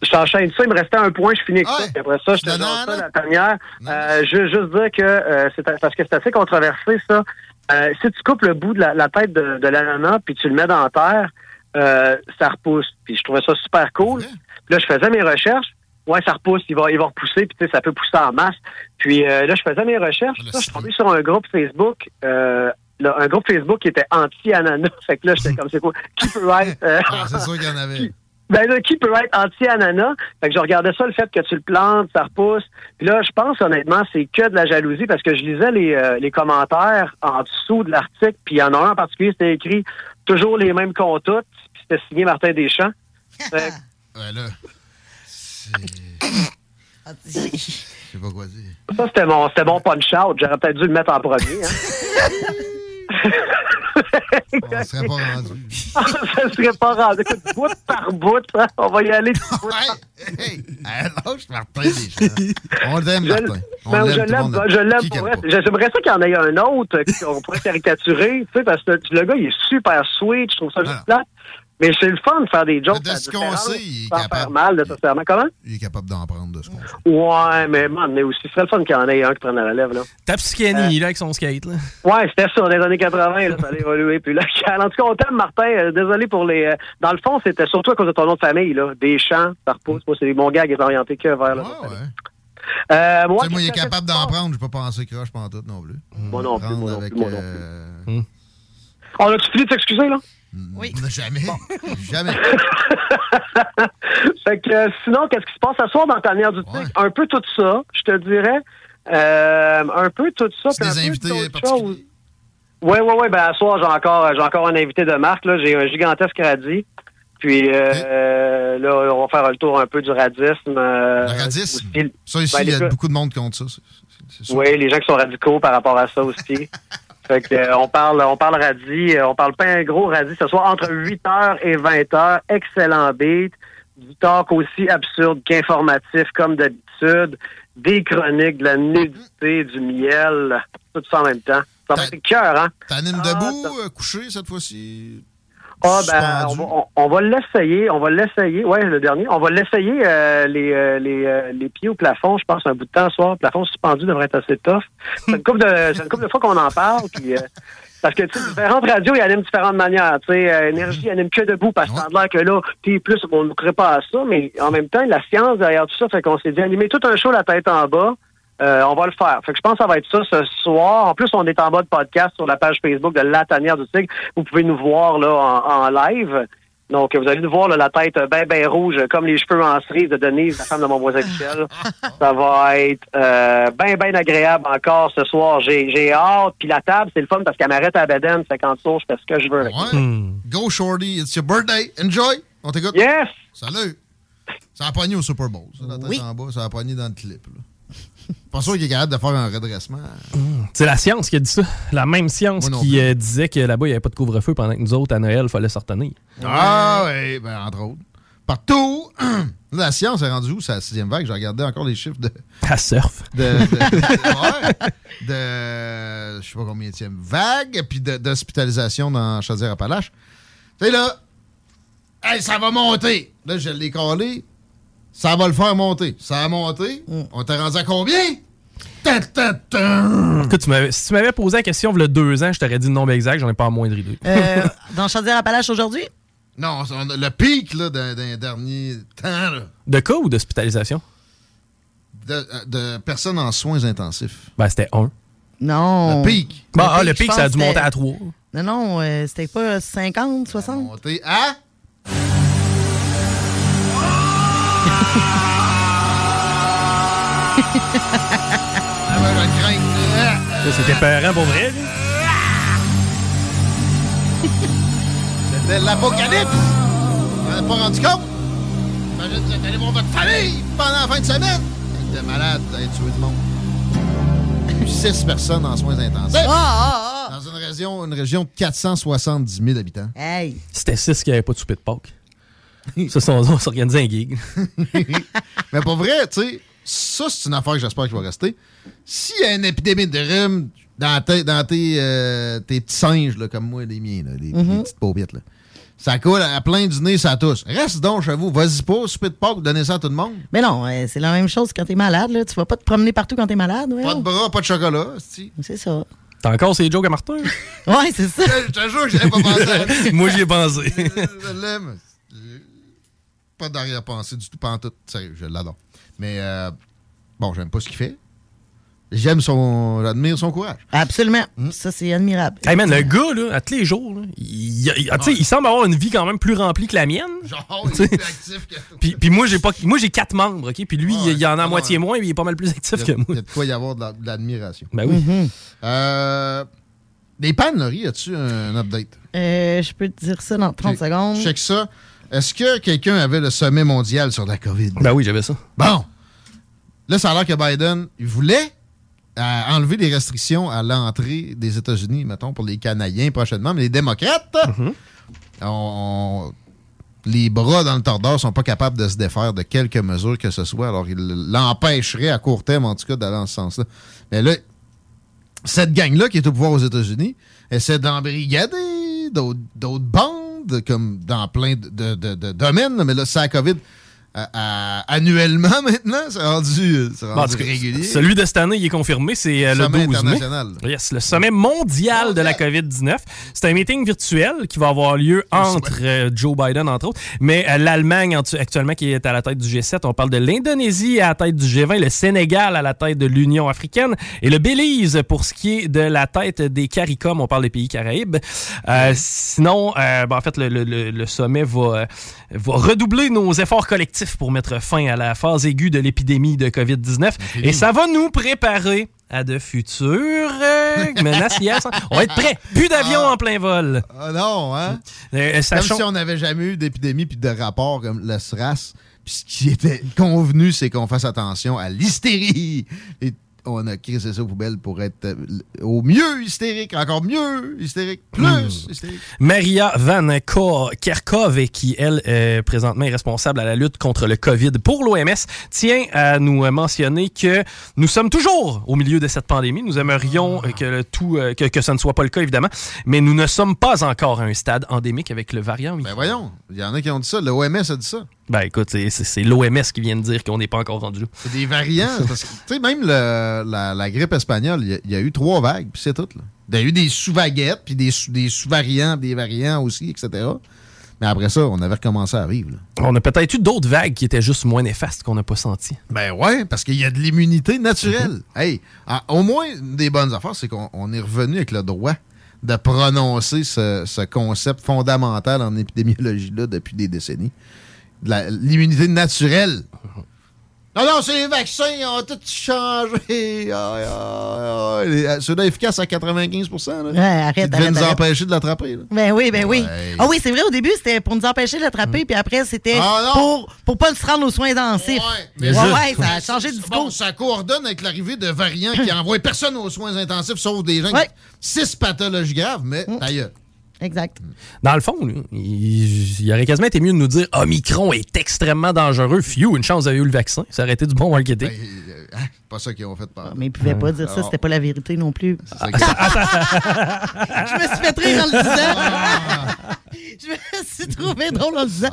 Je t'enchaîne ça, il me restait un point, je finis avec ça. Puis après ça, je te donne ça la dernière. Euh, je veux juste dire que euh, c'est parce que c'est assez controversé, ça. Euh, si tu coupes le bout de la, la tête de, de l'ananas puis tu le mets dans la terre, euh, ça repousse. Puis je trouvais ça super cool. Puis là, je faisais mes recherches. Ouais, ça repousse, il va, il va repousser, puis tu sais, ça peut pousser en masse. Puis euh, là, je faisais mes recherches. Ça, je suis tombé sur un groupe Facebook. Euh, là, un groupe Facebook qui était anti-ananas. Fait que là, j'étais comme, c'est quoi? Qui peut être... euh, Ah, c'est sûr qu'il y en avait. ben là, qui peut être anti-ananas? Fait que je regardais ça, le fait que tu le plantes, ça repousse. Puis là, je pense honnêtement, c'est que de la jalousie parce que je lisais les, euh, les commentaires en dessous de l'article, puis il y en a un en particulier, c'était écrit toujours les mêmes toutes, puis c'était signé Martin Deschamps. Fait Ouais, là. Je sais pas quoi dire. ça, c'était mon, c'était mon punch-out. J'aurais peut-être dû le mettre en premier. Hein. On serait pas rendu. ça serait pas rendu. Écoute, bout par bout, hein. on va y aller. bout par Hey, lâche Martin. On l'aime, Martin. On Ben, je l'aime, je l'aime Qui pour qu'aime vrai. J'aimerais ça qu'il y en ait un autre qu'on pourrait caricaturer, tu sais, parce que le gars, il est super sweet, je trouve ça juste plate. Mais c'est le fun de faire des jokes de à ce qu'on sait, il est capable. faire mal, nécessairement. Comment? Il est capable d'en prendre de ce qu'on fait. Ouais, mais man, mais aussi, ce serait le fun qu'il y en ait un qui prenne la relève, là. Tape Skinny, là, avec son skate, là. Ouais, c'était ça, dans les années 80, là, ça allait évoluer. Puis là, en tout cas, on t'aime, Martin. euh, désolé pour les. euh, dans le fond, c'était surtout à cause de ton nom de famille, là. Des champs, ça repousse. Moi, c'est mon gag est orienté que vers le. Euh, moi, Tu sais, moi, il est capable d'en prendre. Je peux pas penser croche pendant tout non plus. Moi non plus, moi non plus, moi non euh, On a-tu fini de s'excuser, là? Oui. Jamais. Jamais. fait que euh, sinon, qu'est-ce qui se passe? Ce soir dans ta manière du tigre? Un peu tout ça, je te dirais. Euh, un peu tout ça. Puis un des peu invités particuliers? Oui, oui, oui. Ben, à soir, j'ai encore, j'ai encore un invité de marque. Là. J'ai un gigantesque radis. Puis euh, euh, là, on va faire le tour un peu du radisme. euh, Le radisme? aussi. Ça, ici, Ben, il y a beaucoup de monde qui compte ça. oui, les gens qui sont radicaux par rapport à ça aussi. Fait que, euh, on parle on parle radis, euh, on parle pas un gros radis ce soir entre 8h et 20h. Excellent beat. Du talk aussi absurde qu'informatif comme d'habitude. Des chroniques, de la nudité, du miel. Tout ça en même temps. Ça être cœur, hein? T'animes debout, euh, couché cette fois-ci? Ah, ben, on va, on, on va l'essayer, on va l'essayer, ouais, le dernier. On va l'essayer, euh, les, euh, les, euh, les pieds au plafond, je pense, un bout de temps soir. Le plafond suspendu devrait être assez tough. C'est une couple de, c'est une couple de fois qu'on en parle, puis, euh, parce que, tu sais, différentes radios, ils animent de différentes manières. Tu sais, euh, Énergie anime que debout, parce que ça a l'air que là, t'es plus, on ne crée pas à ça, mais en même temps, la science derrière tout ça, fait qu'on s'est dit, animer tout un show la tête en bas, euh, on va le faire. Fait que je pense que ça va être ça ce soir. En plus, on est en mode podcast sur la page Facebook de La Tanière du Tigre. Vous pouvez nous voir là en, en live. Donc, vous allez nous voir là, la tête ben ben rouge, comme les cheveux en cerise de Denise, la femme de mon voisin Michel. Ça va être euh, ben ben agréable encore ce soir. J'ai j'ai hâte. Puis la table, c'est le fun parce qu'elle m'arrête à Beden. Fait qu'en dessous, je fais ce que je veux. Ouais. Go, Shorty. It's your birthday. Enjoy. On t'écoute. Yes. Salut. Ça a pogné au Super Bowl. Ça, la tête en bas, ça a pogné dans le clip. Là. Pas sûr qu'il est capable de faire un redressement. C'est la science qui a dit ça. La même science qui euh, disait que là-bas, il n'y avait pas de couvre-feu pendant que nous autres, à Noël, il fallait se retenir. Ah oui, ben, entre autres. Partout. La science est rendue où? C'est la sixième vague. J'ai regardé encore les chiffres de. À surf. De. de, je sais pas combien de vague, puis d'hospitalisation dans Chaudière-Appalaches. Tu sais, là. Hey, ça va monter. Là, je l'ai collé. Ça va le faire monter. Ça a monté. On t'a rendu à combien? Ta, ta, ta. Écoute, tu m'avais- si tu m'avais posé la question il y a deux ans, je t'aurais dit le nombre exact, j'en ai pas la moindre idée. Euh, dans Chaudière-Appalaches aujourd'hui? Non, le pic là, d'un d'un dernier temps là, De cas ou d'hospitalisation? de, de personnes en soins intensifs. Ben, c'était un. Non. Le pic. Bah, ah, le pic, ça a dû monter à 3. Non, non, euh, c'était pas 50, 60? Monté à. C'était peurant pour vrai. C'était l'apocalypse. Vous n'en avez pas rendu compte? Imagine, vous êtes allé voir votre famille pendant la fin de semaine. T'es malade, t'as tué du monde. Six personnes en soins intensifs. Ah, Dans une région, une région de 470 000 habitants. Hey! C'était 6 qui n'avaient pas de souper de Pâques. Ça, c'est- on va s'organiser un gig. Mais pour vrai, tu sais, ça, c'est une affaire que j'espère qu'il va rester. S'il y a une épidémie de rhume dans, tes- dans tes, euh, tes petits singes, là, comme moi, les miens, là, les, les Mhm. petites paupiètes, là, ça coule à plein du nez, ça tousse. Reste donc chez vous. Vas-y pas, souper de Pâques, donnez ça à tout le monde. Mais non, euh, c'est la même chose quand t'es malade. Là. Tu vas pas te promener partout quand t'es malade. Pas de bras, pas de chocolat. C'est ça. T'as encore ces jokes à Martin? Ouais, c'est ça. Je te jure que j'avais pas pensé. Moi, j'y ai pensé. je l'aime. Pas d'arrière-pensée du tout, pas en tout. Sérieux, je l'adore. Mais euh, bon, j'aime pas ce qu'il fait. J'aime son. J'admire son courage. Absolument. Hmm. Ça, c'est admirable. Hey man, le gars, là, à tous les jours, là, il, il- il- tu sais, il semble avoir une vie quand même plus remplie que la mienne. Genre, il est actif que Puis, puis moi, j'ai pas, moi, j'ai quatre membres, OK? Puis lui, il, il en a à moitié moins, mais il est pas mal plus actif y que a, moi. il y a de quoi y avoir de la- de l'admiration. Ben oui. Euh, des pannes, Laurie, as-tu un update? Euh, je peux te dire ça dans 30 secondes. Check ça. Est-ce que quelqu'un avait le sommet mondial sur la COVID? Ben oui, j'avais ça. Bon. Là, ça a l'air que Biden, il voulait euh, enlever les restrictions à l'entrée des États-Unis, mettons, pour les Canadiens prochainement. Mais les démocrates, ont- ont- les bras dans le tordeur sont pas capables de se défaire de quelque mesure que ce soit. Alors, ils l'empêcheraient à court terme, en tout cas, d'aller dans ce sens-là. Mais là, cette gang-là qui est au pouvoir aux États-Unis essaie d'embrigader d'autres d'autres bandes, comme dans plein de, de- de- domaines. Mais là, c'est la COVID à- à- annuellement maintenant. C'est rendu, Bon, rendu cas, régulier. Celui de cette année, il est confirmé, c'est euh, le Sommet 12 mai. Yes, le sommet mondial de la COVID-19. C'est un meeting virtuel qui va avoir lieu entre euh, Joe Biden, entre autres, mais euh, l'Allemagne actu- actuellement qui est à la tête du G7. On parle de l'Indonésie à la tête du G20, le Sénégal à la tête de l'Union africaine et le Belize pour ce qui est de la tête des CARICOM. On parle des pays caraïbes. Euh, sinon, euh, ben, en fait, le, le- le- sommet va, euh, va redoubler nos efforts collectifs pour mettre fin à la phase aiguë de l'épidémie de COVID-19 et ça va nous préparer à de futures euh, menaces. On va être prêts. Plus d'avions en plein vol. Ah non, hein? Euh, Comme sachons- si on n'avait jamais eu d'épidémie puis de rapport comme le SRAS. Puis ce qui était convenu, c'est qu'on fasse attention à l'hystérie. Et on a crissé ça aux poubelles pour être euh, au mieux hystérique, encore mieux hystérique, plus Hmm. hystérique. Maria Van Kerkhove, qui, elle, euh, présentement est responsable à la lutte contre le COVID pour l'OMS, tient à nous mentionner que nous sommes toujours au milieu de cette pandémie. Nous aimerions euh, que, le tout, euh, que, que ce ne soit pas le cas, évidemment, mais nous ne sommes pas encore à un stade endémique avec le variant. Ben voyons, il y en a qui ont dit ça. Le OMS a dit ça. Ben écoute, c'est- l'OMS qui vient de dire qu'on n'est pas encore rendu là. C'est des variants. parce que, tu sais, même le- la, la grippe espagnole, il y a- il y, a eu trois vagues, puis c'est tout. là. Il y a eu des sous-vaguettes, puis des, sous- des sous-variants, des variants aussi, etc. Mais après ça, on avait recommencé à vivre. là. On a peut-être eu d'autres vagues qui étaient juste moins néfastes qu'on n'a pas senti. Ben ouais, parce qu'il y a de l'immunité naturelle. Hey, ah, au moins, une des bonnes affaires, c'est qu'on on est revenu avec le droit de prononcer ce, ce concept fondamental en épidémiologie-là depuis des décennies. L'immunité naturelle. Non, non, c'est les vaccins, ils ont tout changé. Ah, ah, ah. Ceux-là efficaces à 95 là, Ouais, arrête, arrête, nous arrête. empêcher de l'attraper. Ben oui, ben oui. Ah oui, c'est vrai, au début, c'était pour nous empêcher de l'attraper, puis après, c'était Ah pour, pour pas se rendre aux soins intensifs. Mais Ouais, juste- ouais, ça a changé de Bon, discours. ça coordonne avec l'arrivée de variants qui envoient personne aux soins intensifs, sauf des gens Ouais. qui six pathologies graves, mais d'ailleurs. Exact. Dans le fond, il, il aurait quasiment été mieux de nous dire Omicron est extrêmement dangereux. Phew, une chance, vous avez eu le vaccin. Ça aurait été du bon marketing. Ben, euh, hein, pas ça qu'ils ont fait par. Mais ils pouvaient pas dire ça, c'était pas la vérité non plus. que- Je me suis fait rire en le disant. Je me suis trouvé drôle en le disant.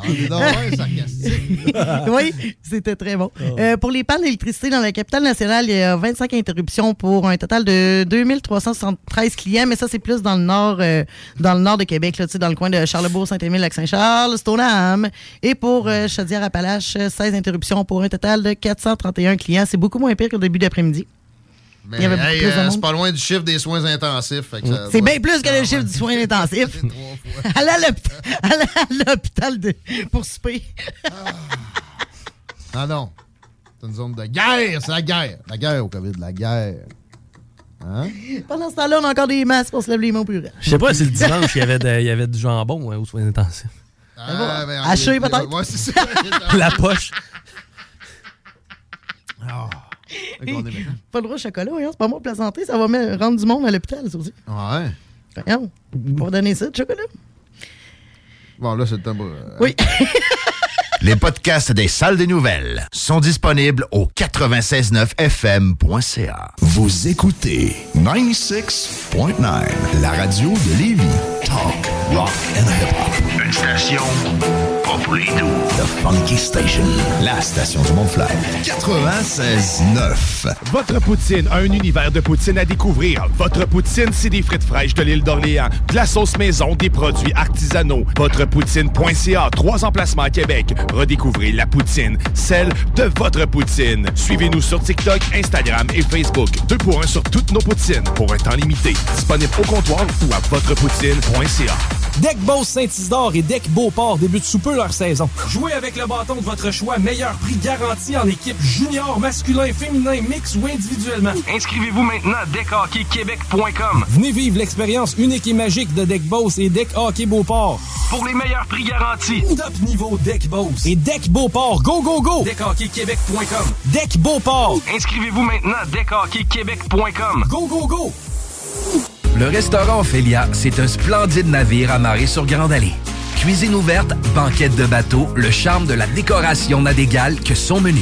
Ah, oui, c'était très bon. Euh, pour les pannes d'électricité dans la capitale nationale, il y a 25 interruptions pour un total de 2373 clients, mais ça, c'est plus dans le nord euh, dans le nord de Québec, là, dans le coin de Charlebourg, Saint-Émile, Lac-Saint-Charles, Stoneham. Et pour euh, Chaudière-Appalaches, 16 interruptions pour un total de 431 clients. C'est beaucoup moins pire qu'au début d'après-midi. Mais Il y avait beaucoup hey, plus de euh, monde. c'est pas loin du chiffre des soins intensifs. ça C'est bien plus que le chiffre du soin intensif. Allez à l'hôpital- pour souper. Ah non. C'est une zone de guerre, c'est la guerre. La guerre au COVID, la guerre. Hein? Pendant ce temps-là, on a encore des masques pour se laver les mains purée. Je sais pas si le dimanche, il y avait, de- il y avait du jambon hein, aux soins intensifs. Ah, ben, Haché, peut-être? La poche. Ah. Pas le droit au chocolat, voyons, c'est pas moi plaisanter, ça va me rendre du monde à l'hôpital, ça aussi. Ouais. Voyons, pour donner ça, de chocolat. Bon, là, c'est le temps pour. Oui. Les podcasts des salles des nouvelles sont disponibles au 969fm.ca. Vous écoutez 96.9, la radio de Lévis. Talk, rock and hip-hop. Une station The Funky Station, la station du Mont-Fly. 96.9. Votre poutine, un univers de poutine à découvrir. Votre poutine, c'est des frites fraîches de l'île d'Orléans, de la sauce maison, des produits artisanaux. Votrepoutine.ca, trois emplacements à Québec. Redécouvrez la poutine, celle de votre poutine. Suivez-nous sur TikTok, Instagram et Facebook. Deux pour un sur toutes nos poutines, pour un temps limité. Disponible au comptoir ou à votrepoutine.ca. Deck Boss Saint-Isidore et Deck Beauport débutent sous peu leur saison. Jouez avec le bâton de votre choix, meilleur prix garanti en équipe junior, masculin, féminin, mix ou individuellement. Inscrivez-vous maintenant à deckhockeyquebec.com. Venez vivre l'expérience unique et magique de Deck Boss et Deck Hockey Beauport. Pour les meilleurs prix garantis. Top niveau Deck Boss et Deck Beauport. Go, go, go! Deckhockeyquebec.com. Deck Beauport. Inscrivez-vous maintenant à deckhockeyquebec.com. Go, go, go! Le restaurant Ophélia, c'est un splendide navire amarré sur Grande Allée. Cuisine ouverte, banquette de bateau, le charme de la décoration n'a d'égal que son menu.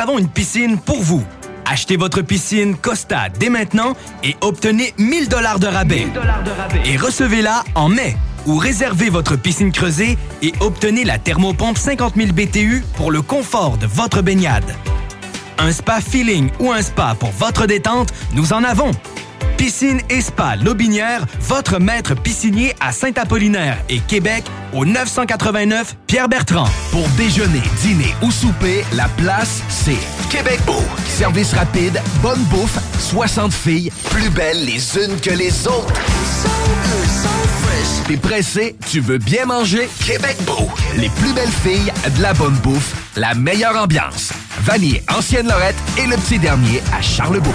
avons une piscine pour vous. Achetez votre piscine Costa dès maintenant et obtenez 1000 dollars de rabais. Et recevez-la en mai. Ou réservez votre piscine creusée et obtenez la thermopompe 50 000 BTU pour le confort de votre baignade. Un spa feeling ou un spa pour votre détente, nous en avons. Piscine et Spa Lobinière, votre maître piscinier à Saint-Apollinaire et Québec au 989 Pierre-Bertrand. Pour déjeuner, dîner ou souper, la place, c'est Québec Beau. Service rapide, bonne bouffe, 60 filles, plus belles les unes que les autres. T'es pressé, tu veux bien manger? Québec Beau. Les plus belles filles, de la bonne bouffe, la meilleure ambiance. Vanier, Ancienne Lorette et le petit dernier à Charlebourg.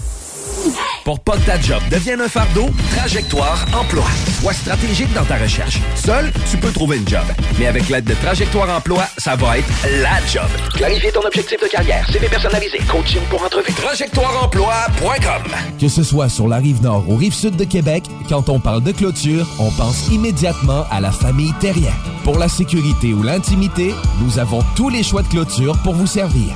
Pour pas que ta job devienne un fardeau, Trajectoire Emploi. Sois stratégique dans ta recherche. Seul, tu peux trouver une job. Mais avec l'aide de Trajectoire Emploi, ça va être la job. Clarifier ton objectif de carrière, CV personnalisé, coaching pour entrevue. TrajectoireEmploi.com Que ce soit sur la rive nord ou rive sud de Québec, quand on parle de clôture, on pense immédiatement à la famille Terrien. Pour la sécurité ou l'intimité, nous avons tous les choix de clôture pour vous servir.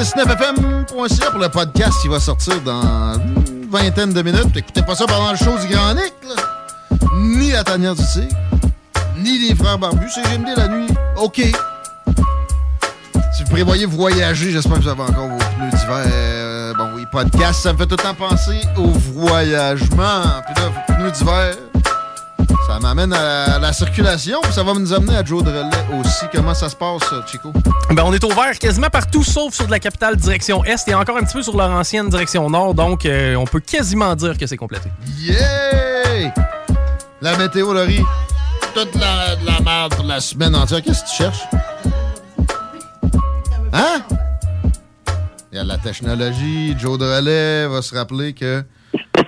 969fm.ca pour le podcast qui va sortir dans une vingtaine de minutes. Écoutez pas ça pendant le show du Grand Nick. Ni la tanière du tigre, ni les frères barbus. C'est GMD la nuit. OK. Si vous prévoyez voyager, j'espère que vous avez encore vos pneus d'hiver. Euh, bon, oui, podcast, ça me fait tout le temps penser au voyagement. Puis là, vos pneus d'hiver, ça m'amène à la circulation. Puis ça va nous amener à Joe de Relais aussi. Comment ça se passe, Chico? Ben, on est ouvert quasiment partout, sauf sur de la capitale direction Est et encore un petit peu sur leur ancienne direction Nord. Donc, euh, on peut quasiment dire que c'est complété. Yeah! La météo, Laurie. Toute la, de la merde pour la semaine entière. Qu'est-ce que tu cherches? Hein? Il y a de la technologie. Joe de Relais va se rappeler que.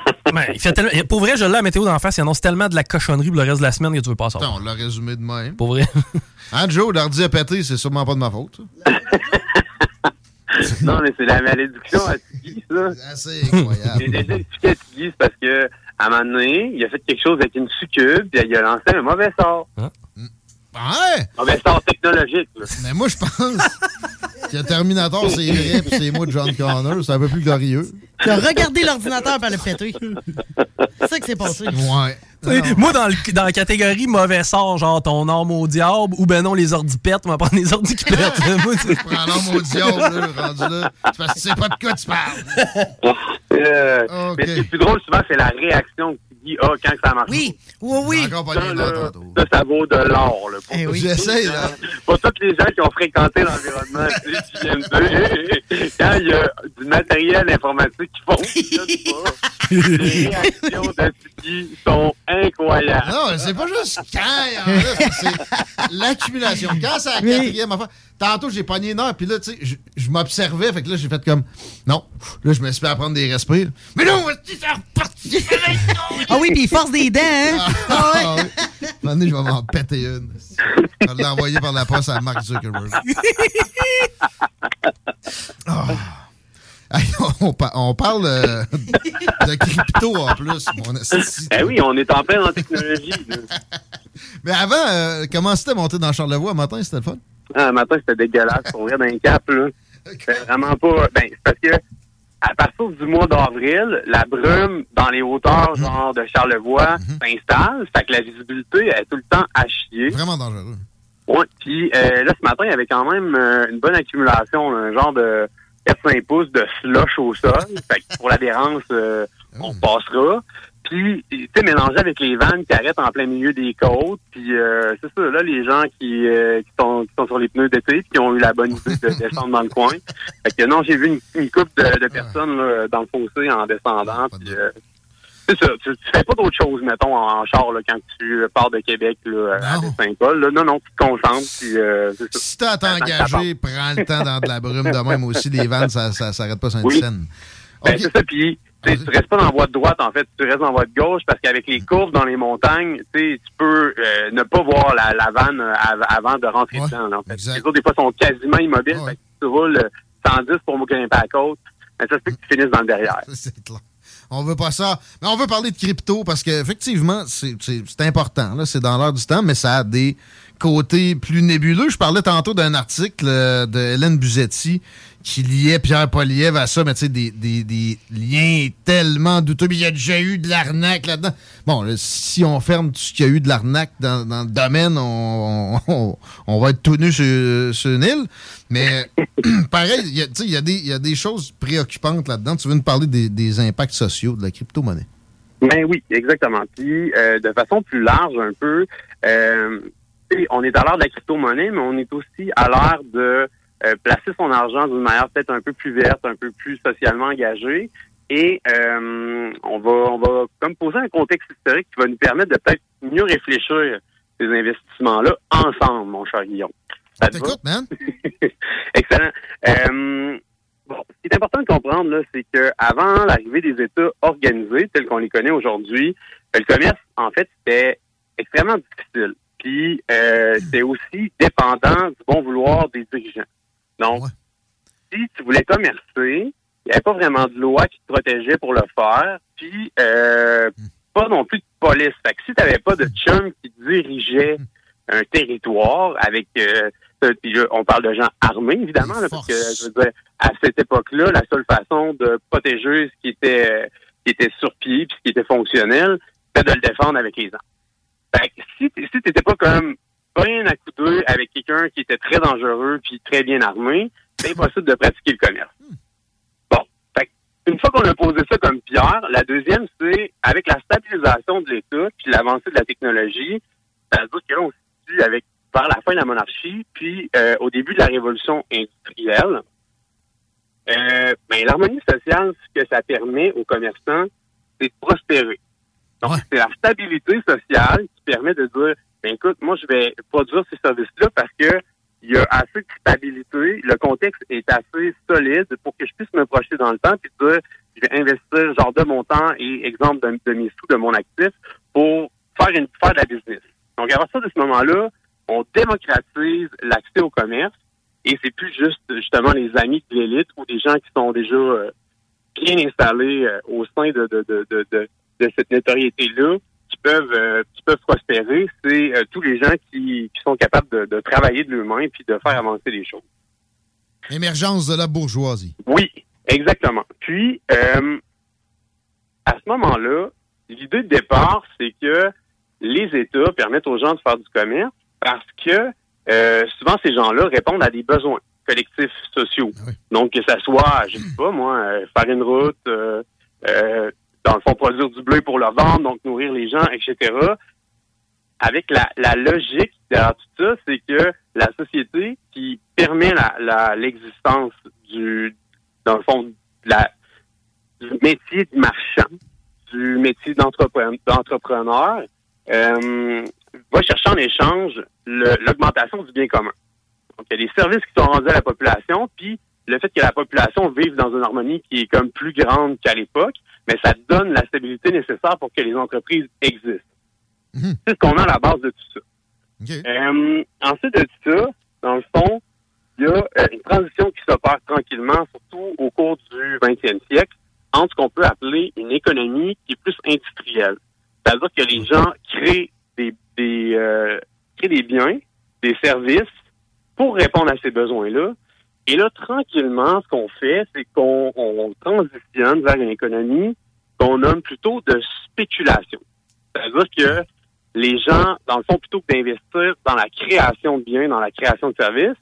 Ben, il fait tellement- Pour vrai, je l'ai la météo d'en face. Il annonce tellement de la cochonnerie pour le reste de la semaine que tu veux pas ça. Putain, on l'a résumé de même. Pour vrai. Hein, Joe, l'ordi a pété, c'est sûrement pas de ma faute. Non, mais c'est la malédiction à Tiggy, ça. C'est incroyable. J'ai déjà expliqué à Tiggy, c'est parce que, à un moment donné, il a fait quelque chose avec une succube, puis il a lancé un mauvais sort. Ouais! Mauvais sort technologique, là. Mais moi, je pense que Terminator, c'est vrai, puis c'est moi de John Connor. C'est un peu plus glorieux. Tu as regardé l'ordinateur par le péter. C'est ça que c'est passé. Ouais. Moi, dans, le- dans la catégorie mauvais sort, genre ton arme au diable, ou ben non, les ordipettes, on va prendre les ordipettes. Moi, tu sais. Prends l'homme au diable, là, rendu là. C'est parce que tu sais pas de quoi tu parles. Euh, Mais ce qui est plus drôle, souvent, c'est la réaction que Tiggy a quand ça marche. Oui, oui, oui. Ça, là, ça, ça vaut de l'or. Eh tous oui. les J'essaie, gens. là. Pour tous les gens qui ont fréquenté l'environnement du JM2, quand il y a du matériel informatique qui fonctionne pas, les réactions de Tiggy sont incroyables. Non, c'est pas juste quand il y en a, c'est- c'est l'accumulation. Quand c'est la quatrième affaire. Tantôt, j'ai pogné une heure, puis là, tu sais, je, m'observais, fait que là, j'ai fait comme. Non. Là, je me suis fait apprendre des respires. Mais non, c'est reparti. Ah oui, puis il force des dents, hein? Ah ouais. Ah oui. À je vais m'en péter une. Je vais l'envoyer par la poste à Mark Zuckerberg. Ah. Hey, on, pa- on parle euh, de crypto en plus, mon esti. Eh oui, on est en plein en technologie. Mais avant, euh, comment c'était monter dans Charlevoix matin? C'était le fun? Ah, le matin, c'était dégueulasse. Pour vrai, d'un cap, là. C'était vraiment pas. Ben, c'est parce que, à partir du mois d'avril, la brume dans les hauteurs, genre de Charlevoix, s'installe. Fait que la visibilité est tout le temps à chier. Vraiment dangereux. Ouais. Puis, euh, là, ce matin, il y avait quand même euh, une bonne accumulation, un genre de 4-5 pouces de slush au sol. fait que pour l'adhérence, euh, on passera. Puis, tu sais, mélangé avec les vannes qui arrêtent en plein milieu des côtes. Puis, euh, c'est ça, là, les gens qui, euh, qui, sont, qui sont sur les pneus d'été qui ont eu la bonne idée de descendre dans le coin. Fait que non, j'ai vu une, une couple de, de personnes là, dans le fossé en descendant. Puis, euh, c'est ça, tu, tu fais pas d'autre chose, mettons, en, char là, quand tu pars de Québec là, à Saint-Paul. Là. Non, non, tu te concentres. Puis, euh, c'est ça. Si t'as à t'engager, prends le temps dans de la brume de même aussi. Les vannes, ça, ça s'arrête pas sur une Oui. scène. Ben, c'est ça, puis tu tu restes pas dans la voie de droite, en fait, tu restes dans la voie de gauche, parce qu'avec les courbes dans les montagnes, tu peux euh, ne pas voir la, la vanne euh, av- avant de rentrer dedans. là, en fait. Les autres, des fois, sont quasiment immobiles, fait que tu roules euh, 110 pour me grimper à la côte, mais ça se peut que tu finisses dans le derrière. C'est clair. On veut pas ça. Mais on veut parler de crypto parce qu'effectivement, c'est c'est- c'est important. C'est dans l'heure du temps, mais ça a des côtés plus nébuleux. Je parlais tantôt d'un article euh, de Hélène Buzetti qui liait Pierre Poliev à ça, mais tu sais, des, liens tellement douteux. Mais il y a déjà eu de l'arnaque là-dedans. Bon, si on ferme tout ce qu'il y a eu de l'arnaque dans, le domaine, on, va être tout nu sur, sur une île. Mais pareil, il y, a- il y, a des- choses préoccupantes là-dedans. Tu veux nous parler des, impacts sociaux de la crypto-monnaie? Ben oui, exactement. Puis, euh, de façon plus large un peu, euh, on est à l'heure de la crypto-monnaie, mais on est aussi à l'heure de euh, placer son argent d'une manière peut-être un peu plus verte, un peu plus socialement engagée. Et euh, on va on va comme poser un contexte historique qui va nous permettre de peut-être mieux réfléchir ces investissements-là ensemble, mon cher Guillaume. Ça te va? man? Excellent. Euh, bon, ce qui est important de comprendre, là, c'est que avant l'arrivée des États organisés, tels qu'on les connaît aujourd'hui, le commerce, en fait, c'était extrêmement difficile. Puis, euh, c'était aussi dépendant du bon vouloir des dirigeants. Donc, si tu voulais commercer, il n'y avait pas vraiment de loi qui te protégeait pour le faire. Puis, euh, pas non plus de police. Fait que si tu n'avais pas de chum qui dirigeait un territoire avec euh, puis là, on parle de gens armés évidemment là, parce que je veux dire à cette époque-là la seule façon de protéger ce qui était euh, qui était sur pied puis ce qui était fonctionnel c'était de le défendre avec les armes. Fait que si si t'étais pas comme bien accoudé avec quelqu'un qui était très dangereux puis très bien armé, c'est impossible de pratiquer le commerce. Bon, fait une fois qu'on a posé ça comme pierre, la deuxième c'est avec la stabilisation de l'État puis l'avancée de la technologie, ça veut dire que là, on se situe avec vers la fin de la monarchie, puis euh, au début de la révolution industrielle. Euh, ben, l'harmonie sociale, ce que ça permet aux commerçants, c'est de prospérer. Donc, c'est la stabilité sociale qui permet de dire, ben, écoute, moi, je vais produire ces services-là parce que il y a assez de stabilité, le contexte est assez solide pour que je puisse me projeter dans le temps puis dire, je vais investir genre de mon temps et exemple de, de mes sous, de mon actif pour faire une faire de la business. Donc, à partir de ce moment-là, on démocratise l'accès au commerce et c'est plus juste justement les amis de l'élite ou des gens qui sont déjà euh, bien installés euh, au sein de, de, de, de, de, cette notoriété-là qui peuvent euh, qui peuvent prospérer. C'est euh, tous les gens qui, qui sont capables de, de travailler de l'humain puis de faire avancer les choses. Émergence de la bourgeoisie. Oui, exactement. Puis, euh, à ce moment-là, l'idée de départ, c'est que les États permettent aux gens de faire du commerce parce que souvent ces gens-là répondent à des besoins collectifs sociaux. Donc, que ça soit, je sais pas moi, faire une route, euh, dans le fond, produire du bleu pour le vendre, donc nourrir les gens, etc. Avec la, la logique derrière tout ça, c'est que la société qui permet la- la- l'existence du, dans le fond, la, du métier de marchand, du métier d'entrepre- d'entrepreneur, euh, va chercher en échange l'augmentation du bien commun. Donc, il y a des services qui sont rendus à la population, puis le fait que la population vive dans une harmonie qui est comme plus grande qu'à l'époque, mais ça donne la stabilité nécessaire pour que les entreprises existent. C'est ce qu'on a à la base de tout ça. Euh, ensuite de ça, dans le fond, il y a euh, une transition qui s'opère tranquillement, surtout au cours du 20e siècle, entre ce qu'on peut appeler une économie qui est plus industrielle. C'est-à-dire que les gens créent des, des euh, créer des biens, des services pour répondre à ces besoins-là. Et là, tranquillement, ce qu'on fait, c'est qu'on on transitionne vers une économie qu'on nomme plutôt de spéculation. C'est-à-dire que les gens, dans le fond, plutôt que d'investir dans la création de biens, dans la création de services,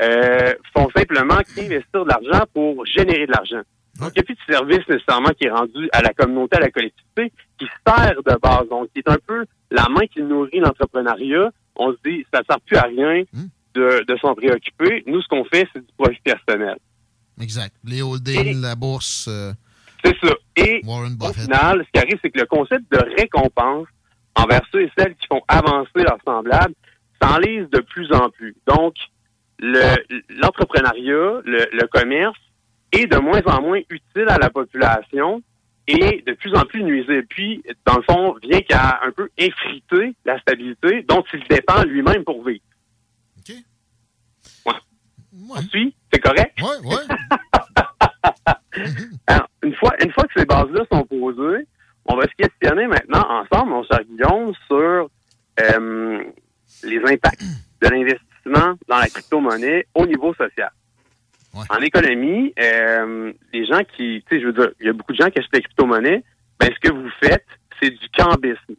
euh, font simplement qu'investir de l'argent pour générer de l'argent. Donc, il n'y a plus de service nécessairement qui est rendu à la communauté, à la collectivité, qui sert de base. Donc, qui est un peu la main qui nourrit l'entrepreneuriat. On se dit, ça ne sert plus à rien de, de s'en préoccuper. Nous, ce qu'on fait, c'est du profit personnel. Exact. Les holdings, la bourse. euh, C'est ça. Et Warren au Buffett. final, ce qui arrive, c'est que le concept de récompense envers ceux et celles qui font avancer leurs semblables s'enlise de plus en plus. Donc, le- l'entrepreneuriat, le, le commerce est de moins en moins utile à la population et de plus en plus nuisible. Puis, dans le fond, vient qu'à un peu effriter la stabilité dont il dépend lui-même pour vivre. Ouais. On suit? C'est correct? Oui, oui. Alors, une fois, une fois que ces bases-là sont posées, on va se questionner maintenant ensemble, mon cher Guillaume, sur euh, les impacts de l'investissement dans la crypto-monnaie au niveau social. En économie, euh, les gens qui, tu sais, je veux dire, il y a beaucoup de gens qui achètent la crypto-monnaie, ben, ce que vous faites, c'est du cambisme.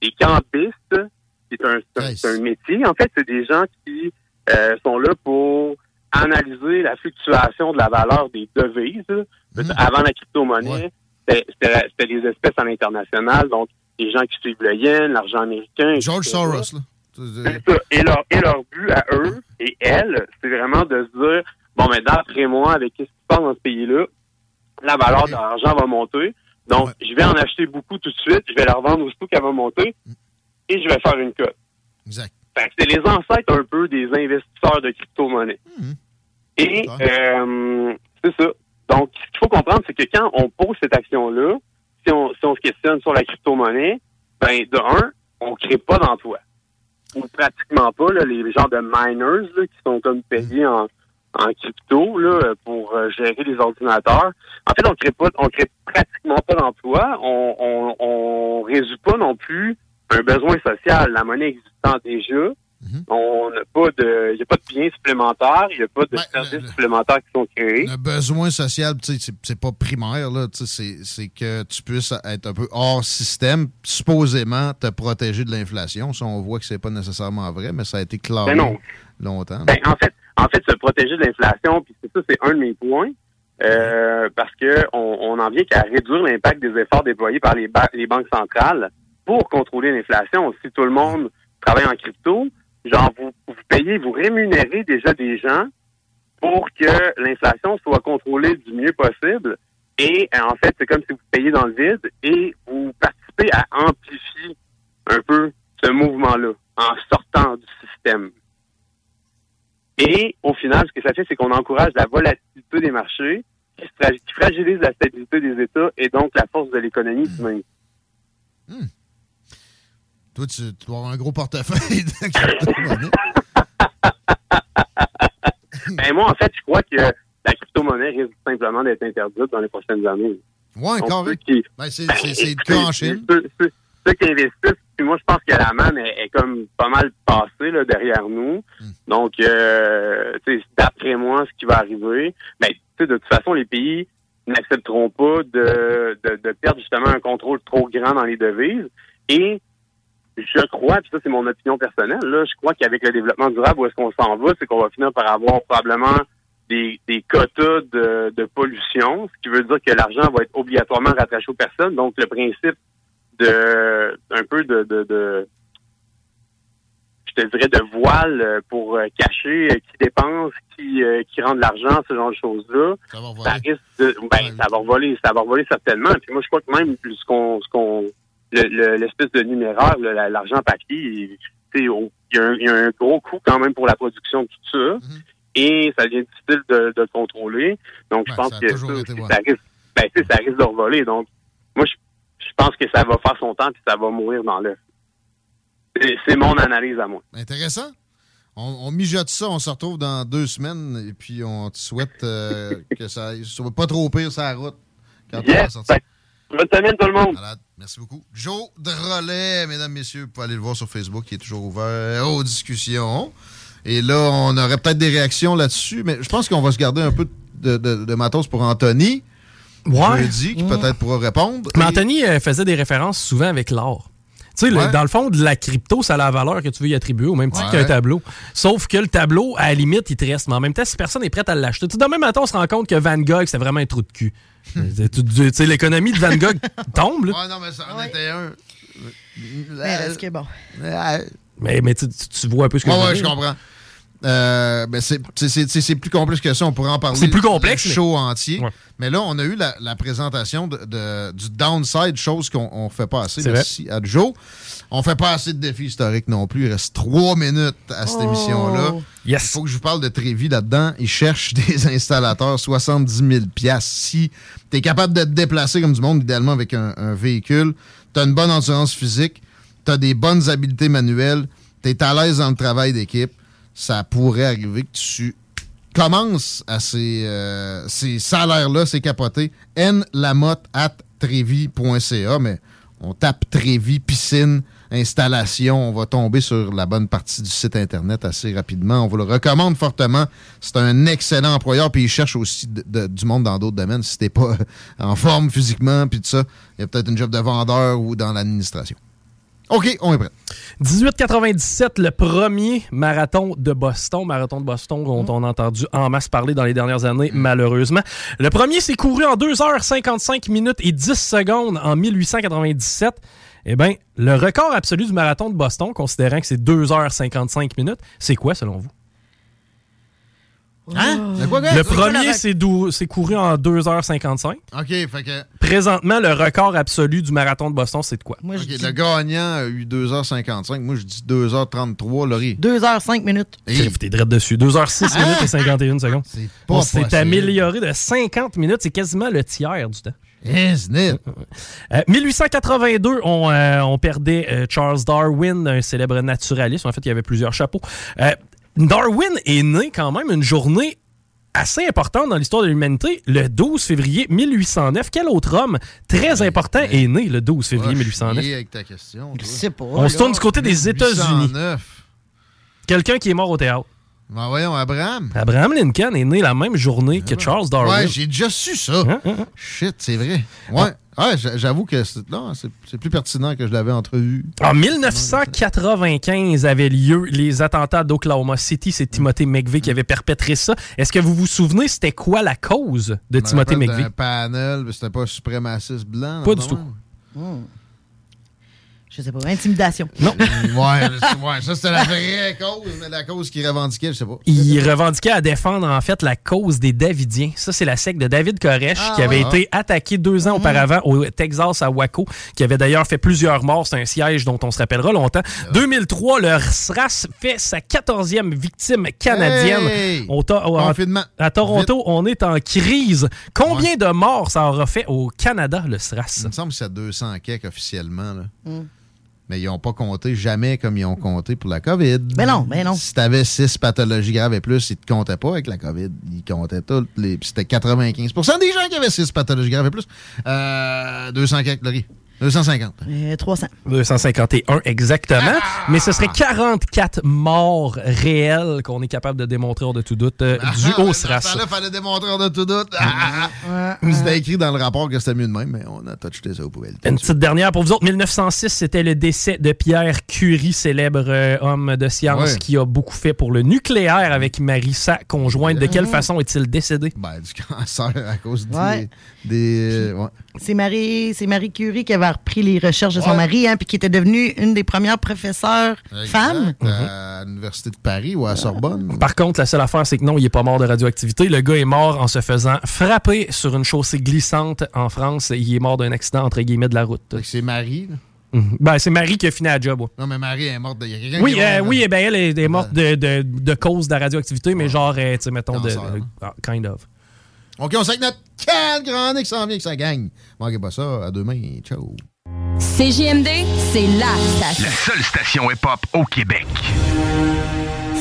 Les cambistes, c'est un, un métier. En fait, c'est des gens qui euh, sont là pour analyser la fluctuation de la valeur des devises. là. Avant la crypto-monnaie, c'était- les espèces à l'international, donc les gens qui suivent le yen, l'argent américain. George etc. Soros, là. Ça. Et leur, et leur but à eux et elles, c'est vraiment de se dire, bon, mais d'après moi, avec ce qui se passe dans ce pays-là, la valeur de l'argent va monter. Donc, je vais en acheter beaucoup tout de suite, je vais la revendre aussitôt qu'elle va monter et je vais faire une cote. Exact. C'est les ancêtres un peu des investisseurs de crypto-monnaie. Et euh, c'est ça. Donc, ce qu'il faut comprendre, c'est que quand on pose cette action-là, si on, si on se questionne sur la crypto-monnaie, ben, de un, on crée pas d'emploi. Ou pratiquement pas, là, les genres de miners là, qui sont comme payés en, en crypto là, pour euh, gérer les ordinateurs. En fait, on crée pas, on crée pratiquement pas d'emploi. On, on, on résout pas non plus un besoin social. La monnaie existant déjà. On n'a pas de, il n'y a pas de biens supplémentaires, il n'y a pas de services supplémentaires qui sont créés. Le besoin social, tu sais, c'est- c'est pas primaire, là. C'est c'est que tu puisses être un peu hors système, supposément te protéger de l'inflation. Ça, on voit que c'est pas nécessairement vrai, mais ça a été clair Ben non. longtemps. Ben, en fait, en fait, se protéger de l'inflation, puis c'est ça, c'est un de mes points, euh, parce que on, on en vient qu'à réduire l'impact des efforts déployés par les, ba- les banques centrales pour contrôler l'inflation. Si tout le monde travaille en crypto, genre vous, vous payez, vous rémunérez déjà des gens pour que l'inflation soit contrôlée du mieux possible. Et euh, en fait, c'est comme si vous payez dans le vide et vous participez à amplifier un peu ce mouvement-là en sortant du système. Et au final, ce que ça fait, c'est qu'on encourage la volatilité des marchés, qui, fra- qui fragilise la stabilité des États et donc la force de l'économie du même. Toi, tu, tu dois avoir un gros portefeuille de crypto-monnaie. Ben, moi, en fait, je crois que la crypto-monnaie risque simplement d'être interdite dans les prochaines années. Carré. ceux qui- Ben, c'est c'est- c'est le cas en Chine. Ceux, ceux- ceux qui investissent, puis moi, je pense que la manne est, est comme pas mal passée là, derrière nous. Hmm. Donc, euh, d'après moi, ce qui va arriver, ben, de toute façon, les pays n'accepteront pas de, de, de perdre justement un contrôle trop grand dans les devises. Et je crois, puis ça c'est mon opinion personnelle, là, je crois qu'avec le développement durable, où est-ce qu'on s'en va, c'est qu'on va finir par avoir probablement des, des quotas de, de pollution, ce qui veut dire que l'argent va être obligatoirement rattaché aux personnes. Donc le principe de un peu de, de, de je te dirais de voile pour cacher qui dépense, qui euh, qui rend de l'argent, ce genre de choses-là. Ça risque de, ben, ça va voler, ça va voler certainement. Puis moi, je crois que même ce qu'on, ce qu'on, le- le- l'espèce de numéraire, l'argent papier, il au- il y, a un, il y a un gros coût quand même pour la production de tout ça. Mm-hmm. Et ça devient difficile de, de le contrôler. Donc, je Ouais, pense ça que ça, ça risque, ben, tu sais, ça risque de revoler. Donc, moi, je, je pense que ça va faire son temps puis ça va mourir dans l'œuf. C'est, mon analyse à moi. Intéressant. On, on mijote ça, on se retrouve dans deux semaines et puis on te souhaite euh, que ça soit pas trop pire sur la route quand on va Yes! sortir. Ben, bonne semaine tout le monde! Merci beaucoup. Joe Drolet, mesdames, messieurs, vous pouvez aller le voir sur Facebook, qui est toujours ouvert aux discussions. Et là, on aurait peut-être des réactions là-dessus, mais je pense qu'on va se garder un peu de, de- de matos pour Anthony. Ouais. Jeudi, qui Ouais. peut-être pourra répondre. Mais Et- Anthony euh, faisait des références souvent avec l'or. Tu sais, Ouais. dans le fond, de la crypto, ça a la valeur que tu veux y attribuer, au même titre Ouais. qu'un tableau. Sauf que le tableau, à la limite, il te reste. Mais en même temps, si personne n'est prêt à l'acheter, tu sais, demain matin, on se rend compte que Van Gogh, c'est vraiment un trou de cul. Tu- tu sais, l'économie de Van Gogh tombe, là. Ouais, non, mais ça en était un. Mais que bon. Mais, mais tu, tu- tu vois un peu ce que Ouais, je veux ouais, dire. je comprends. Euh, ben c'est- plus complexe que ça. On pourrait en parler. C'est plus complexe, le mais- show entier. Mais là, on a eu la, la présentation de, de- du downside, chose qu'on ne fait pas assez. C'est Merci à Joe. On fait pas assez de défis historiques non plus. Il reste trois minutes à cette Oh. émission-là. Il faut que je vous parle de Trévi là-dedans. Ils cherchent des installateurs 70 000 piastres. Si tu es capable de te déplacer comme du monde, idéalement avec un, un véhicule, tu as une bonne endurance physique, tu as des bonnes habiletés manuelles, tu es à l'aise dans le travail d'équipe, ça pourrait arriver que tu commences à ces, euh, ces salaires-là, c'est capoté. N Lamotte at trevi.ca, mais on tape Trévi, piscine, installation, on va tomber sur la bonne partie du site Internet assez rapidement. On vous le recommande fortement. C'est un excellent employeur, puis il cherche aussi du monde dans d'autres domaines. Si t'es pas en forme physiquement, puis tout ça, il y a peut-être une job de vendeur ou dans l'administration. OK, on est prêt. 1897, le premier marathon de Boston, marathon de Boston dont on a entendu en masse parler dans les dernières années, malheureusement. Le premier s'est couru en 2h55 minutes et 10 secondes en 1897. Eh bien, le record absolu du marathon de Boston, considérant que c'est 2h55 minutes, c'est quoi selon vous? Hein? C'est quoi, gars? Le C'est quoi premier la- s'est dou- s'est couru en 2h55. OK, fait que. Présentement, le record absolu du marathon de Boston, c'est de quoi? OK, le gagnant a eu 2h55. Moi, je dis 2h33, Laurie. 2h05 minutes. Crif, T'es direct dessus. 2h06 Hein? minutes et 51 secondes. pas On s'est amélioré de 50 minutes. C'est quasiment le tiers du temps. Isn't it? Euh, 1882, on, euh, on perdait euh, Charles Darwin, un célèbre naturaliste. En fait, il y avait plusieurs chapeaux. Darwin est né quand même une journée assez importante dans l'histoire de l'humanité, le 12 février 1809. Quel autre homme très important est né le 12 février Ah, je suis 1809? lié avec ta question. Je sais pas. On se tourne du côté des États-Unis. 1809. Quelqu'un qui est mort au théâtre. Ben voyons, Abraham. Abraham Lincoln est né la même journée que Charles Darwin. Ouais, j'ai déjà su ça. Shit, c'est vrai. Ouais, ouais j'a- j'avoue que c'est non, c'est- c'est plus pertinent que je l'avais entrevu. En 1995 avaient lieu les attentats d'Oklahoma City. C'est Timothy McVeigh qui avait perpétré ça. Est-ce que vous vous souvenez, c'était quoi la cause de Timothy McVeigh? d'un panel, mais c'était pas suprémaciste blanc. Pas du tout. non? Je sais pas. Intimidation. Non. ouais, ouais, ça c'était la vraie cause, mais la cause qu'il revendiquait, je sais pas. Il revendiquait à défendre en fait la cause des Davidiens. Ça, c'est la secte de David Koresh Ah, qui avait été attaqué deux ans auparavant au Texas à Waco, qui avait d'ailleurs fait plusieurs morts. C'est un siège dont on se rappellera longtemps. 2003, le SRAS fait sa 14e victime canadienne. Hey! Au to- au- Confinement. À Toronto, on est en crise. Combien de morts ça aura fait au Canada, le SRAS? Il me semble que c'est à 200 quelques officiellement. Là. Mm. Mais ils n'ont pas compté jamais comme ils ont compté pour la COVID. Ben non, ben non. Si tu avais 6 pathologies graves et plus, ils ne te comptaient pas avec la COVID. Ils comptaient toutes les. C'était 95% des gens qui avaient 6 pathologies graves et plus. Euh, 200 quelques, Laurie. 250. Euh, 300. 251 exactement. Mais ce serait 44 morts réelles qu'on est capable de démontrer hors de tout doute euh, dû au Dans SRAS. ce temps-là, fallait démontrer hors de tout doute. Ah, ah, ah. C'était écrit dans le rapport que c'était mieux de même, mais on a touché ça aux poubelles. Une petite dernière pour vous autres. 1906, c'était le décès de Pierre Curie, célèbre euh, homme de science Ouais. qui a beaucoup fait pour le nucléaire avec Marie, sa conjointe. De quelle façon est-il décédé? Ben, du cancer à cause des. Ouais. des euh, ouais. C'est Marie, c'est Marie Curie qui avait repris les recherches de son Ouais. mari, hein, puis qui était devenue une des premières professeurs femmes. À l'Université de Paris ou à Sorbonne. Par contre, la seule affaire, c'est que non, il est pas mort de radioactivité. Le gars est mort en se faisant frapper sur une chaussée glissante en France. Il est mort d'un accident entre guillemets de la route. C'est Marie. là? Mhm. Ben, c'est Marie qui a fini la job. ouais. Non, mais Marie est morte. de- Il y a quelqu'un Oui, qui est euh, oui, eh ben, elle est, est morte de, de- de cause de la radioactivité, mais genre, euh, tu sais, mettons, de, Cancer, de- hein. ah, kind of. OK, on sait que notre canne grande qui s'en vient, que ça gagne. Manquez pas ça. À demain. Ciao. CJMD, c'est la station. La seule station hip-hop au Québec.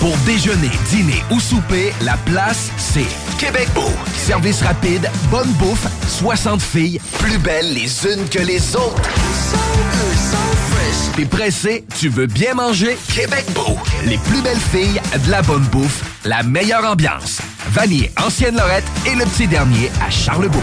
Pour déjeuner, dîner ou souper, la place, c'est Québec Beau. Service rapide, bonne bouffe, 60 filles, plus belles les unes que les autres. T'es pressé, tu veux bien manger? Québec Beau. Les plus belles filles, de la bonne bouffe, la meilleure ambiance. Vanier, Ancienne Lorette et le petit dernier à Charlebourg.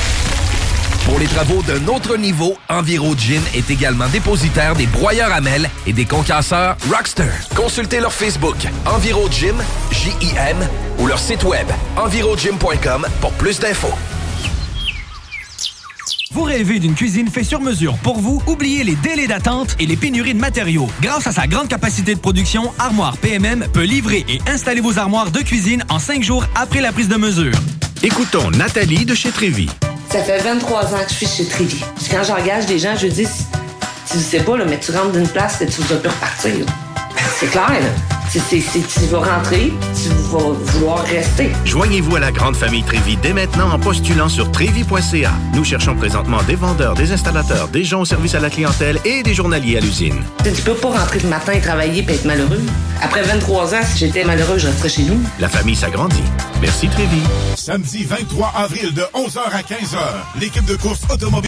Pour les travaux d'un autre niveau, EnviroGym est également dépositaire des broyeurs à mêles et des concasseurs Rockster. Consultez leur Facebook EnviroGym, J-I-M, ou leur site web envirogym.com pour plus d'infos. Vous rêvez d'une cuisine faite sur mesure pour vous? Oubliez les délais d'attente et les pénuries de matériaux. Grâce à sa grande capacité de production, Armoire PMM peut livrer et installer vos armoires de cuisine en cinq jours après la prise de mesure. Écoutons Nathalie de chez Trévy. Ça fait 23 ans que je suis chez Trévy. Puis quand j'engage des gens, je dis, tu sais pas, là, mais tu rentres d'une place et tu vas plus repartir. C'est clair, là. C'est, c'est- c'est- tu vas rentrer, tu vas vouloir rester. Joignez-vous à la grande famille Trévi dès maintenant en postulant sur trévi.ca. Nous cherchons présentement des vendeurs, des installateurs, des gens au service à la clientèle et des journaliers à l'usine. Tu peux pas rentrer le matin et travailler et être malheureux. Après 23 ans, si j'étais malheureux, je resterais chez nous. La famille s'agrandit. Merci Trévi. Samedi 23 avril de 11h à 15h, l'équipe de course automobile